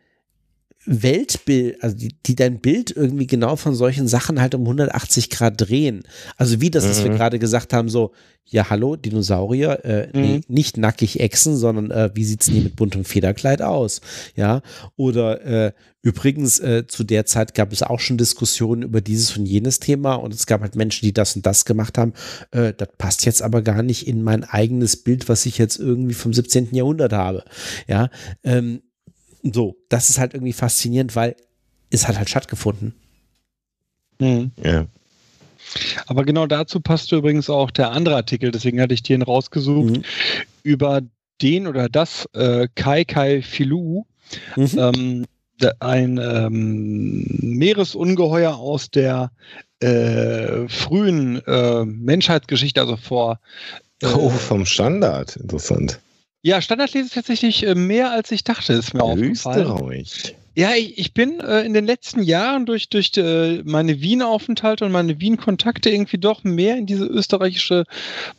Weltbild, also die, die dein Bild irgendwie genau von solchen Sachen halt um 180 Grad drehen. Also wie das, was wir mhm. gerade gesagt haben, so, ja, hallo, Dinosaurier, äh, mhm. nee, nicht nackig Echsen, sondern äh, wie sieht's denn mit buntem Federkleid aus? Ja, oder äh, übrigens, äh, zu der Zeit gab es auch schon Diskussionen über dieses und jenes Thema und es gab halt Menschen, die das und das gemacht haben. Äh, das passt jetzt aber gar nicht in mein eigenes Bild, was ich jetzt irgendwie vom 17. Jahrhundert habe. Ja, ähm, so, das ist halt irgendwie faszinierend, weil es hat halt stattgefunden. Mhm. Ja. Aber genau dazu passte übrigens auch der andere Artikel, deswegen hatte ich den rausgesucht, mhm. über den oder das äh, Kai Kai Filou, mhm. ähm, ein ähm, Meeresungeheuer aus der äh, frühen äh, Menschheitsgeschichte, also vor. Äh, oh, vom Standard, interessant. Ja, Standardlese ist tatsächlich äh, mehr als ich dachte, ist mir aufgefallen. Österreich. Ja, ich, ich bin äh, in den letzten Jahren durch, durch äh, meine Wien-Aufenthalte und meine Wien-Kontakte irgendwie doch mehr in diese österreichische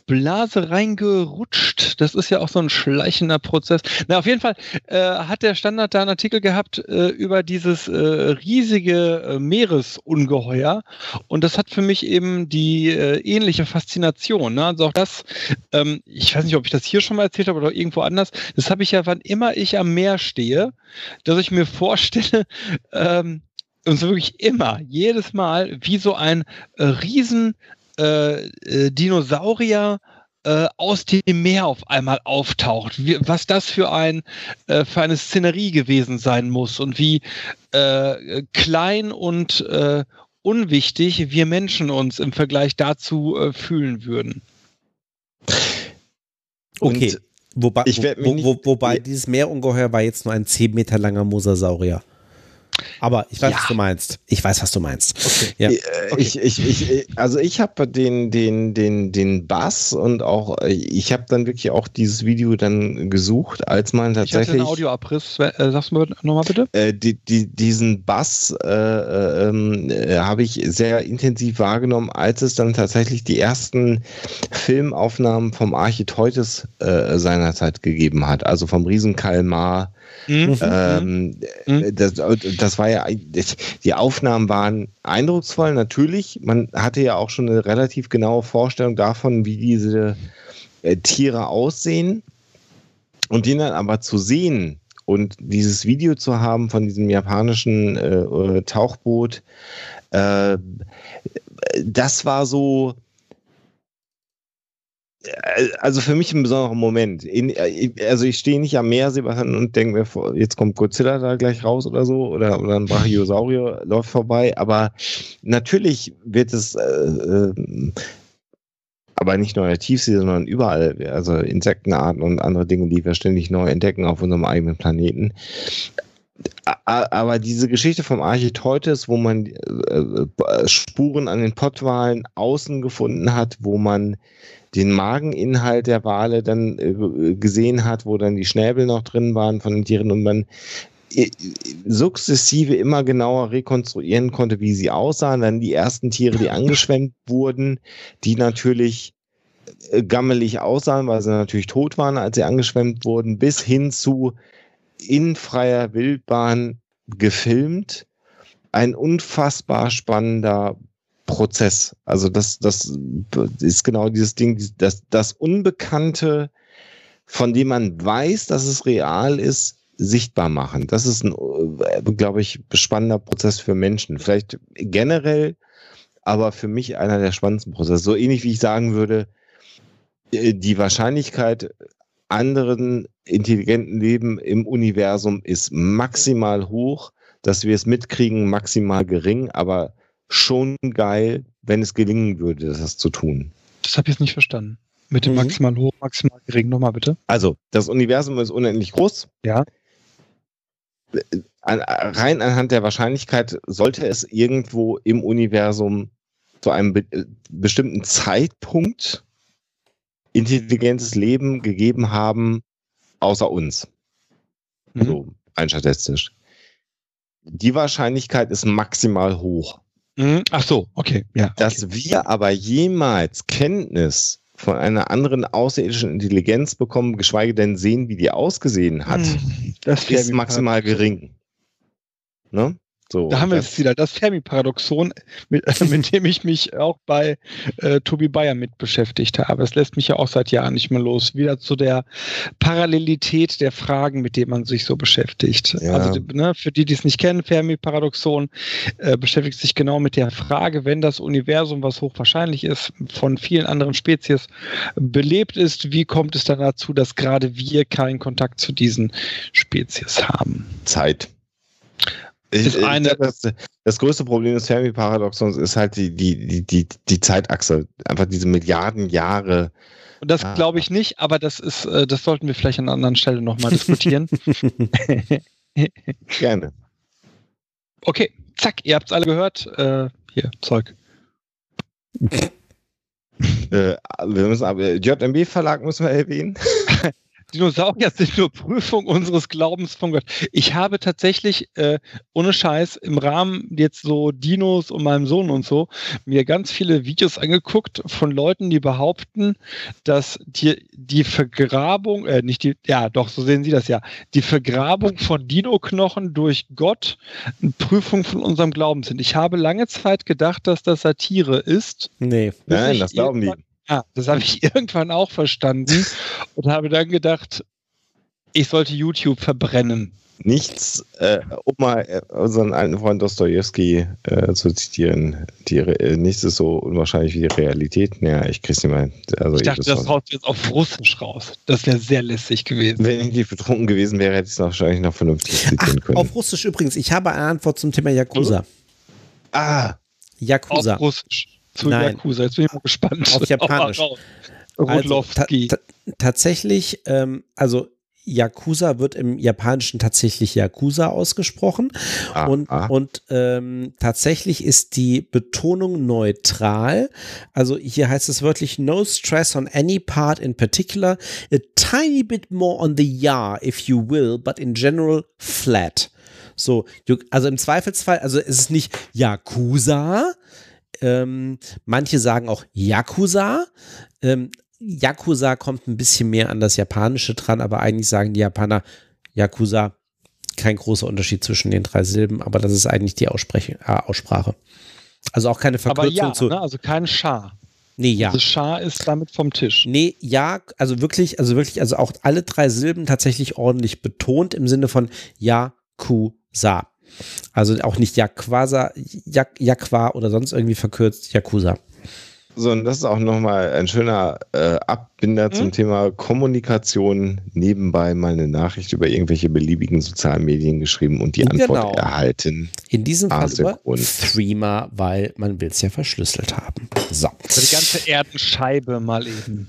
Blase reingerutscht. Das ist ja auch so ein schleichender Prozess. Na, auf jeden Fall äh, hat der Standard da einen Artikel gehabt äh, über dieses äh, riesige äh, Meeresungeheuer. Und das hat für mich eben die ähnliche Faszination. Ne? Also auch das, ähm, ich weiß nicht, ob ich das hier schon mal erzählt habe oder irgendwo anders, das habe ich ja, wann immer ich am Meer stehe, dass ich mir vorstelle, vorstelle, ähm, und so wirklich immer, jedes Mal, wie so ein äh, riesen äh, äh, Dinosaurier äh, aus dem Meer auf einmal auftaucht. Wie, was das für, ein, äh, für eine Szenerie gewesen sein muss und wie äh, klein und äh, unwichtig wir Menschen uns im Vergleich dazu äh, fühlen würden. Okay. Und Wobei, wo, wo, wobei dieses Meerungeheuer war jetzt nur ein 10 Meter langer Mosasaurier. Aber ich weiß, ja. was du meinst. Ich weiß, was du meinst. Okay. Ja. Äh, okay. Ich, ich, ich, also ich habe den, den, den, den Bass und auch, ich habe dann wirklich auch dieses Video dann gesucht, als man tatsächlich. Ich hatte einen Audioabriss, äh, sagst du mir nochmal bitte? Äh, die, die, diesen Bass äh, äh, ähm, äh, habe ich sehr intensiv wahrgenommen, als es dann tatsächlich die ersten Filmaufnahmen vom Architeutes seinerzeit gegeben hat, also vom Riesenkalmar Mhm. Ähm, mhm. das, das war ja, die Aufnahmen waren eindrucksvoll, natürlich. Man hatte ja auch schon eine relativ genaue Vorstellung davon, wie diese äh, Tiere aussehen. Und den dann aber zu sehen und dieses Video zu haben von diesem japanischen äh, äh Tauchboot, äh, das war so, äh, also für mich ein besonderer Moment. Äh, also ich stehe nicht am Meer, Sebastian, und denke mir, jetzt kommt Godzilla da gleich raus oder so, oder, oder ein Brachiosaurier läuft vorbei. Aber natürlich wird es, äh, äh, aber nicht nur in der Tiefsee, sondern überall, also Insektenarten und andere Dinge, die wir ständig neu entdecken auf unserem eigenen Planeten. aber diese Geschichte vom Architeutes, wo man äh, äh, Spuren an den Pottwalen außen gefunden hat, wo man den Mageninhalt der Wale dann äh, gesehen hat, wo dann die Schnäbel noch drin waren von den Tieren und man äh, sukzessive immer genauer rekonstruieren konnte, wie sie aussahen. Dann die ersten Tiere, die angeschwemmt wurden, die natürlich äh, gammelig aussahen, weil sie natürlich tot waren, als sie angeschwemmt wurden, bis hin zu in freier Wildbahn gefilmt. Ein unfassbar spannender Prozess. Also das, das ist genau dieses Ding, das, das Unbekannte, von dem man weiß, dass es real ist, sichtbar machen. Das ist ein, äh, glaube ich, spannender Prozess für Menschen. Vielleicht generell, aber für mich einer der spannendsten Prozesse. So ähnlich wie ich sagen würde, äh, die Wahrscheinlichkeit anderen intelligenten Leben im Universum ist maximal hoch, dass wir es mitkriegen, maximal gering, aber schon geil, wenn es gelingen würde, das zu tun. Das habe ich jetzt nicht verstanden. Mit dem mhm. maximal hoch, maximal gering, nochmal bitte. Also, das Universum ist unendlich groß. Ja. Rein anhand der Wahrscheinlichkeit sollte es irgendwo im Universum zu einem be bestimmten Zeitpunkt intelligentes Leben gegeben haben, außer uns. Mhm. So, rein statistisch. Die Wahrscheinlichkeit ist maximal hoch. Mhm. Ach so, okay. Ja, Dass okay. wir aber jemals Kenntnis von einer anderen außerirdischen Intelligenz bekommen, geschweige denn sehen, wie die ausgesehen hat, mhm. das ist maximal gering. Ne? So, da haben wir es wieder, das Fermi-Paradoxon, mit, mit, dem ich mich auch bei äh, Tobi Bayer mit beschäftigt habe. Es lässt mich ja auch seit Jahren nicht mehr los. Wieder zu der Parallelität der Fragen, mit denen man sich so beschäftigt. Ja. Also ne, für die, die es nicht kennen, Fermi-Paradoxon äh, beschäftigt sich genau mit der Frage, wenn das Universum, was hochwahrscheinlich ist, von vielen anderen Spezies belebt ist, wie kommt es dann dazu, dass gerade wir keinen Kontakt zu diesen Spezies haben? Zeit ist ich, eine. Das, das, größte Problem des Fermi-Paradoxons ist halt die, die, die, die, Zeitachse. Einfach diese Milliarden Jahre. Und das ah. glaube ich nicht, aber das ist, äh, das sollten wir vielleicht an einer anderen Stelle nochmal diskutieren. Gerne. Okay, zack, ihr habt es alle gehört. Äh, hier, Zeug. äh, wir müssen aber JMB Verlag müssen wir erwähnen. Dinosaurier sind nur Prüfung unseres Glaubens von Gott. Ich habe tatsächlich, äh, ohne Scheiß, im Rahmen jetzt so Dinos und meinem Sohn und so, mir ganz viele Videos angeguckt von Leuten, die behaupten, dass die, die Vergrabung, äh, nicht die, ja, doch, so sehen sie das ja, die Vergrabung von Dino-Knochen durch Gott eine Prüfung von unserem Glauben sind. Ich habe lange Zeit gedacht, dass das Satire ist. Nee, nein, das glauben die. Ja, das habe ich irgendwann auch verstanden und habe dann gedacht, ich sollte YouTube verbrennen. Nichts, äh, um mal äh, unseren alten Freund Dostoevsky äh, zu zitieren, die, äh, nichts ist so unwahrscheinlich wie die Realität. Naja, ich krieg's nicht mehr. Also ich dachte, das haut jetzt auf Russisch raus. Das wäre sehr lästig gewesen. Wenn ich nicht betrunken gewesen wäre, hätte ich es wahrscheinlich noch vernünftig zitieren Ach, können. Auf Russisch übrigens, ich habe eine Antwort zum Thema Yakuza. Ah. Yakuza. Auf Russisch zu Nein. Yakuza. Jetzt bin ich mal gespannt. Auf Japanisch. Also, ta ta tatsächlich, ähm, also Yakuza wird im Japanischen tatsächlich Yakuza ausgesprochen. Ah, und ah. und ähm, tatsächlich ist die Betonung neutral. Also hier heißt es wörtlich no stress on any part in particular. A tiny bit more on the ya, if you will, but in general flat. So, also im Zweifelsfall, also es ist nicht Yakuza, ähm, manche sagen auch Yakuza. Ähm, Yakuza kommt ein bisschen mehr an das Japanische dran, aber eigentlich sagen die Japaner Yakuza. Kein großer Unterschied zwischen den drei Silben, aber das ist eigentlich die Aussprech äh, Aussprache. Also auch keine Verkürzung aber ja, zu. Ne? Also kein Scha. Nee, ja. Also Scha ist damit vom Tisch. Nee, ja, also wirklich, also wirklich, also auch alle drei Silben tatsächlich ordentlich betont im Sinne von Yakuza. Also auch nicht Yakuza, Jak Yakwa oder sonst irgendwie verkürzt, Yakuza. So, und das ist auch nochmal ein schöner äh, Abbinder mhm. zum Thema Kommunikation. Nebenbei mal eine Nachricht über irgendwelche beliebigen sozialen Medien geschrieben und die Antwort genau. erhalten. In diesem Fall über Threema, weil man will es ja verschlüsselt haben. So. Die ganze Erdenscheibe mal eben.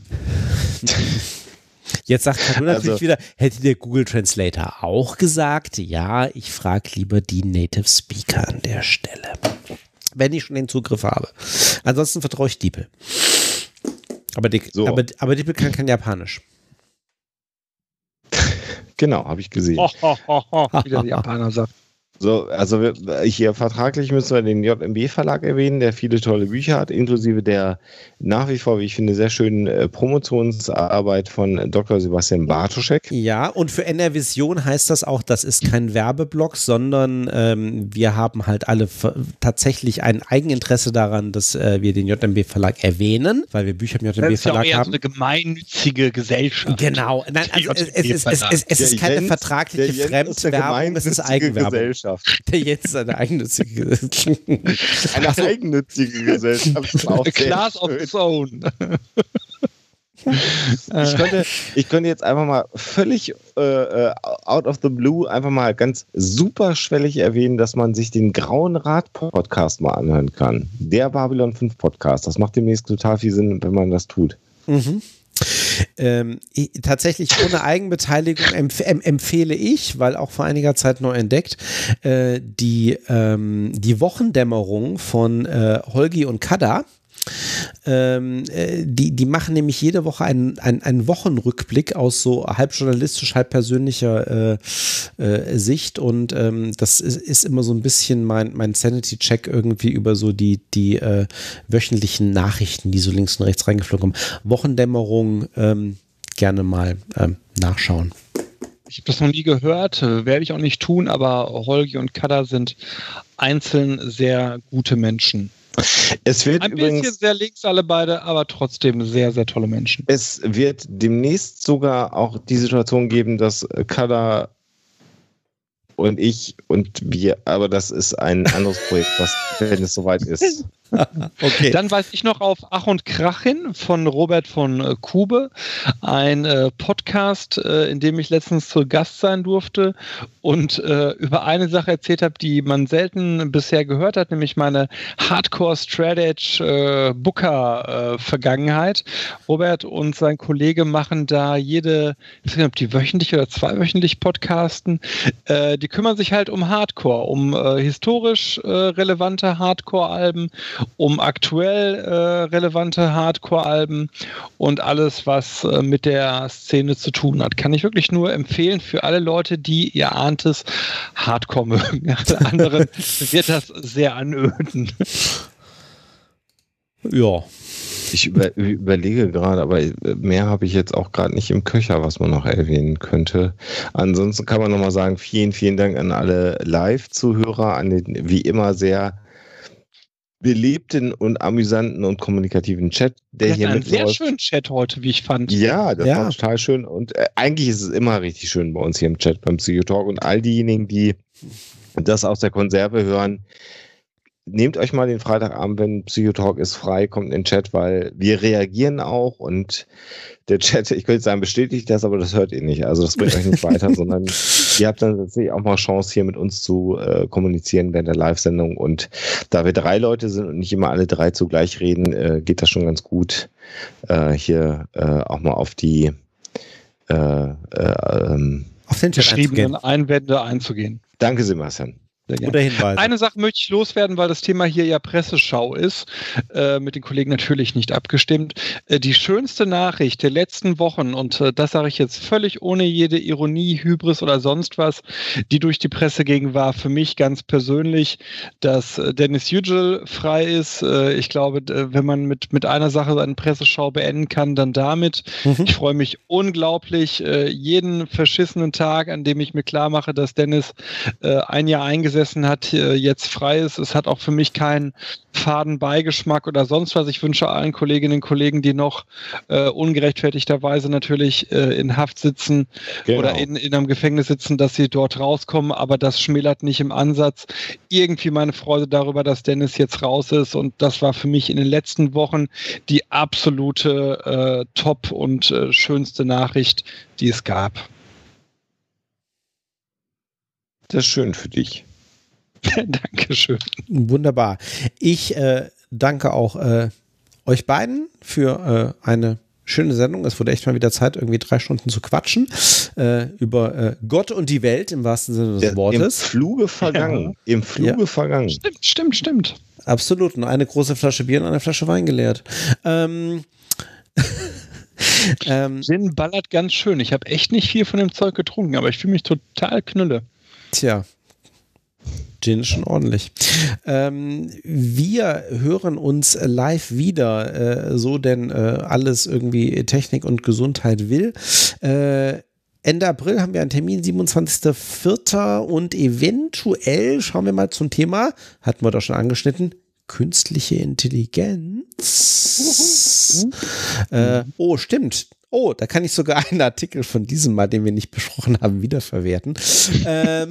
Jetzt sagt Kadu natürlich also, wieder, hätte der Google Translator auch gesagt, ja, ich frage lieber die Native Speaker an der Stelle. Wenn ich schon den Zugriff habe. Ansonsten vertraue ich Diepel. Aber, die, so. aber, aber Diepel kann kein Japanisch. Genau, habe ich gesehen. Oh, oh, oh, Wieder die Japaner sagt. So, also wir, hier vertraglich müssen wir den JMB-Verlag erwähnen, der viele tolle Bücher hat, inklusive der nach wie vor, wie ich finde, sehr schönen äh, Promotionsarbeit von Dr. Sebastian Bartoschek. Ja, und für NR Vision heißt das auch, das ist kein Werbeblock, sondern ähm, wir haben halt alle tatsächlich ein Eigeninteresse daran, dass äh, wir den JMB-Verlag erwähnen, weil wir Bücher im JMB-Verlag ja haben. eine gemeinnützige Gesellschaft. Genau, Nein, also es, es, es, es, ist keine Jens, vertragliche Fremdwerbung, es ist Eigenwerbung. Gesellschaft. Der jetzt eine eigennützige Gesellschaft. Eine eigennützige Gesellschaft. Class of its own. Ich könnte, ich könnte jetzt einfach mal völlig äh, äh, out of the blue einfach mal ganz superschwellig erwähnen, dass man sich den Grauen Rat Podcast mal anhören kann. Der Babylon 5 Podcast. Das macht demnächst total viel Sinn, wenn man das tut. Mhm. Ähm, ich, tatsächlich ohne Eigenbeteiligung empf empfehle ich, weil auch vor einiger Zeit neu entdeckt, äh, die, ähm, die Wochendämmerung von äh, Holgi und Kada. Ähm, äh, die, die machen nämlich jede Woche einen, einen, einen Wochenrückblick aus so halb journalistisch, halb persönlicher äh, äh, Sicht und ähm, das ist, ist, immer so ein bisschen mein, mein Sanity-Check irgendwie über so die, die äh, wöchentlichen Nachrichten, die so links und rechts reingeflogen kommen. Wochendämmerung ähm, gerne mal ähm, nachschauen. Ich habe das noch nie gehört, äh, werde ich auch nicht tun, aber Holgi und Kada sind einzeln sehr gute Menschen. Es wird Ein übrigens, bisschen sehr links alle beide, aber trotzdem sehr, sehr tolle Menschen. Es wird demnächst sogar auch die Situation geben, dass Kada und ich und wir, aber das ist ein anderes Projekt, was, wenn es soweit ist. okay. Dann weise ich noch auf Ach und Krach hin von Robert von äh, Kube, ein äh, Podcast, äh, in dem ich letztens zu Gast sein durfte und äh, über eine Sache erzählt habe, die man selten bisher gehört hat, nämlich meine Hardcore Strategy äh, Booker äh, Vergangenheit. Robert und sein Kollege machen da jede, ich weiß nicht, ob die wöchentlich oder zweiwöchentlich podcasten. die kümmern sich halt um Hardcore, um historisch relevante Hardcore-Alben um aktuell äh, relevante Hardcore-Alben und alles, was äh, mit der Szene zu tun hat. Kann ich wirklich nur empfehlen für alle Leute, die, ihr ahnt es, Hardcore mögen. Alle anderen wird das sehr anöden. Ja. Ich über, überlege gerade, aber mehr habe ich jetzt auch gerade nicht im Köcher, was man noch erwähnen könnte. Ansonsten kann man nochmal sagen, vielen, vielen Dank an alle Live-Zuhörer, an den wie immer sehr belebten und amüsanten und kommunikativen Chat, der Wir hier einen mitläuft. sehr schönen Chat heute, wie ich fand. Ja, das ja. war total schön und äh, eigentlich ist es immer richtig schön bei uns hier im Chat beim Psychotalk und all diejenigen, die das aus der Konserve hören, nehmt euch mal den Freitagabend, wenn Psychotalk ist, frei, kommt in den Chat, weil wir reagieren auch und der Chat, ich könnte sagen, bestätigt das, aber das hört ihr nicht. Also das bringt euch nicht weiter, sondern ihr habt dann tatsächlich auch mal Chance, hier mit uns zu äh, kommunizieren während der Live-Sendung. Und da wir drei Leute sind und nicht immer alle drei zugleich reden, äh, geht das schon ganz gut, äh, hier äh, auch mal auf die äh, äh, ähm, auf den geschriebenen Einwände einzugehen. Danke, Sebastian. Guter Hinweis. Eine Sache möchte ich loswerden, weil das Thema hier ja Presseschau ist, äh, mit den Kollegen natürlich nicht abgestimmt. Äh, die schönste Nachricht der letzten Wochen, und äh, das sage ich jetzt völlig ohne jede Ironie, Hybris oder sonst was, die durch die Presse ging, war für mich ganz persönlich, dass äh, Dennis Yücel frei ist. Äh, ich glaube, wenn man mit, mit einer Sache eine Presseschau beenden kann, dann damit. Mhm. Ich freue mich unglaublich äh, jeden verschissenen Tag, an dem ich mir klar mache, dass Dennis ein Jahr eingesetzt gesessen hat, jetzt frei ist. Es hat auch für mich keinen faden Beigeschmack oder sonst was. Ich wünsche allen Kolleginnen und Kollegen, die noch äh, ungerechtfertigterweise natürlich äh, in Haft sitzen genau. oder in, in einem Gefängnis sitzen, dass sie dort rauskommen. Aber das schmälert nicht im Ansatz irgendwie meine Freude darüber, dass Dennis jetzt raus ist. Und das war für mich in den letzten Wochen die absolute äh, Top und äh, schönste Nachricht, die es gab. Das ist schön für dich. Dankeschön. Wunderbar. Ich äh, danke auch äh, euch beiden für äh, eine schöne Sendung. Es wurde echt mal wieder Zeit, irgendwie drei Stunden zu quatschen äh, über äh, Gott und die Welt im wahrsten Sinne des Der, Im Wortes. Fluge vergangen. Im Fluge Ja. vergangen. Stimmt, stimmt, stimmt. Absolut. Nur eine große Flasche Bier und eine Flasche Wein geleert. Ähm, ähm, Gin ballert ganz schön. Ich habe echt nicht viel von dem Zeug getrunken, aber ich fühle mich total knülle. Tja. Gin ist schon ordentlich. Ähm, wir hören uns live wieder, äh, so denn äh, alles irgendwie Technik und Gesundheit will. Äh, Ende April haben wir einen Termin, 27.04. und eventuell schauen wir mal zum Thema, hatten wir doch schon angeschnitten, künstliche Intelligenz. Äh, oh, stimmt. Oh, da kann ich sogar einen Artikel von diesem Mal, den wir nicht besprochen haben, wiederverwerten. ähm,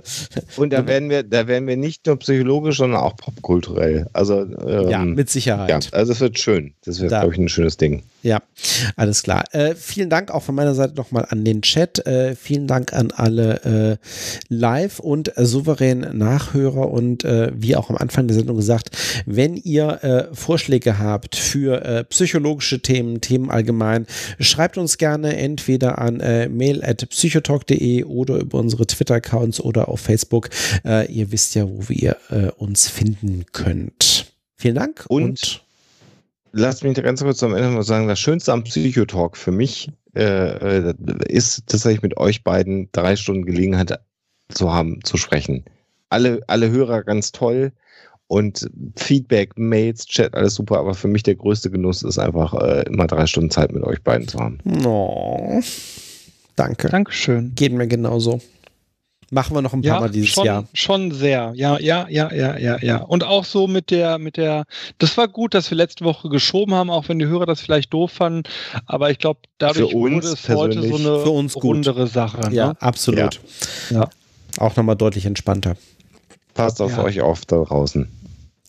Und da werden wir, da werden wir nicht nur psychologisch, sondern auch popkulturell. Also ähm, ja, mit ja, Sicherheit. also es wird schön. Das wird, Da- glaube ich, ein schönes Ding. Ja, alles klar. Äh, vielen Dank auch von meiner Seite nochmal an den Chat. Äh, vielen Dank an alle äh, Live- und äh, souveränen Nachhörer. Und äh, wie auch am Anfang der Sendung gesagt, wenn ihr äh, Vorschläge habt für psychologische Themen, Themen allgemein, schreibt uns gerne entweder an äh, mail at psychotalk.de oder über unsere Twitter-Accounts oder auf Facebook. Ihr wisst ja, wo ihr äh, uns finden könnt. Vielen Dank Und- Lass mich ganz kurz am Ende mal sagen, das Schönste am Psychotalk für mich äh, äh, ist tatsächlich mit euch beiden drei Stunden Gelegenheit zu haben, zu sprechen. Alle, alle Hörer ganz toll und Feedback, Mails, Chat, alles super, aber für mich der größte Genuss ist einfach äh, immer drei Stunden Zeit mit euch beiden zu haben. Oh, danke. Dankeschön. Geht mir genauso. Machen wir noch ein paar Mal dieses schon, Jahr. schon sehr. Ja, ja, ja, ja, ja, ja. Und auch so mit der, mit der, das war gut, dass wir letzte Woche geschoben haben, auch wenn die Hörer das vielleicht doof fanden. Aber ich glaube, dadurch wurde es heute so eine Für uns gut. rundere Sache. Ja, Ne? absolut. Ja. Auch nochmal deutlich entspannter. Passt auf Ja. euch auf da draußen.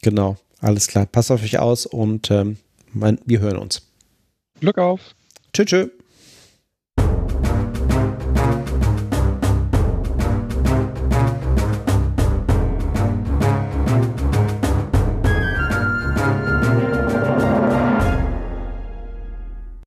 Genau. Alles klar. Passt auf euch aus und ähm, mein, wir hören uns. Glück auf. Tschüss. tschüss.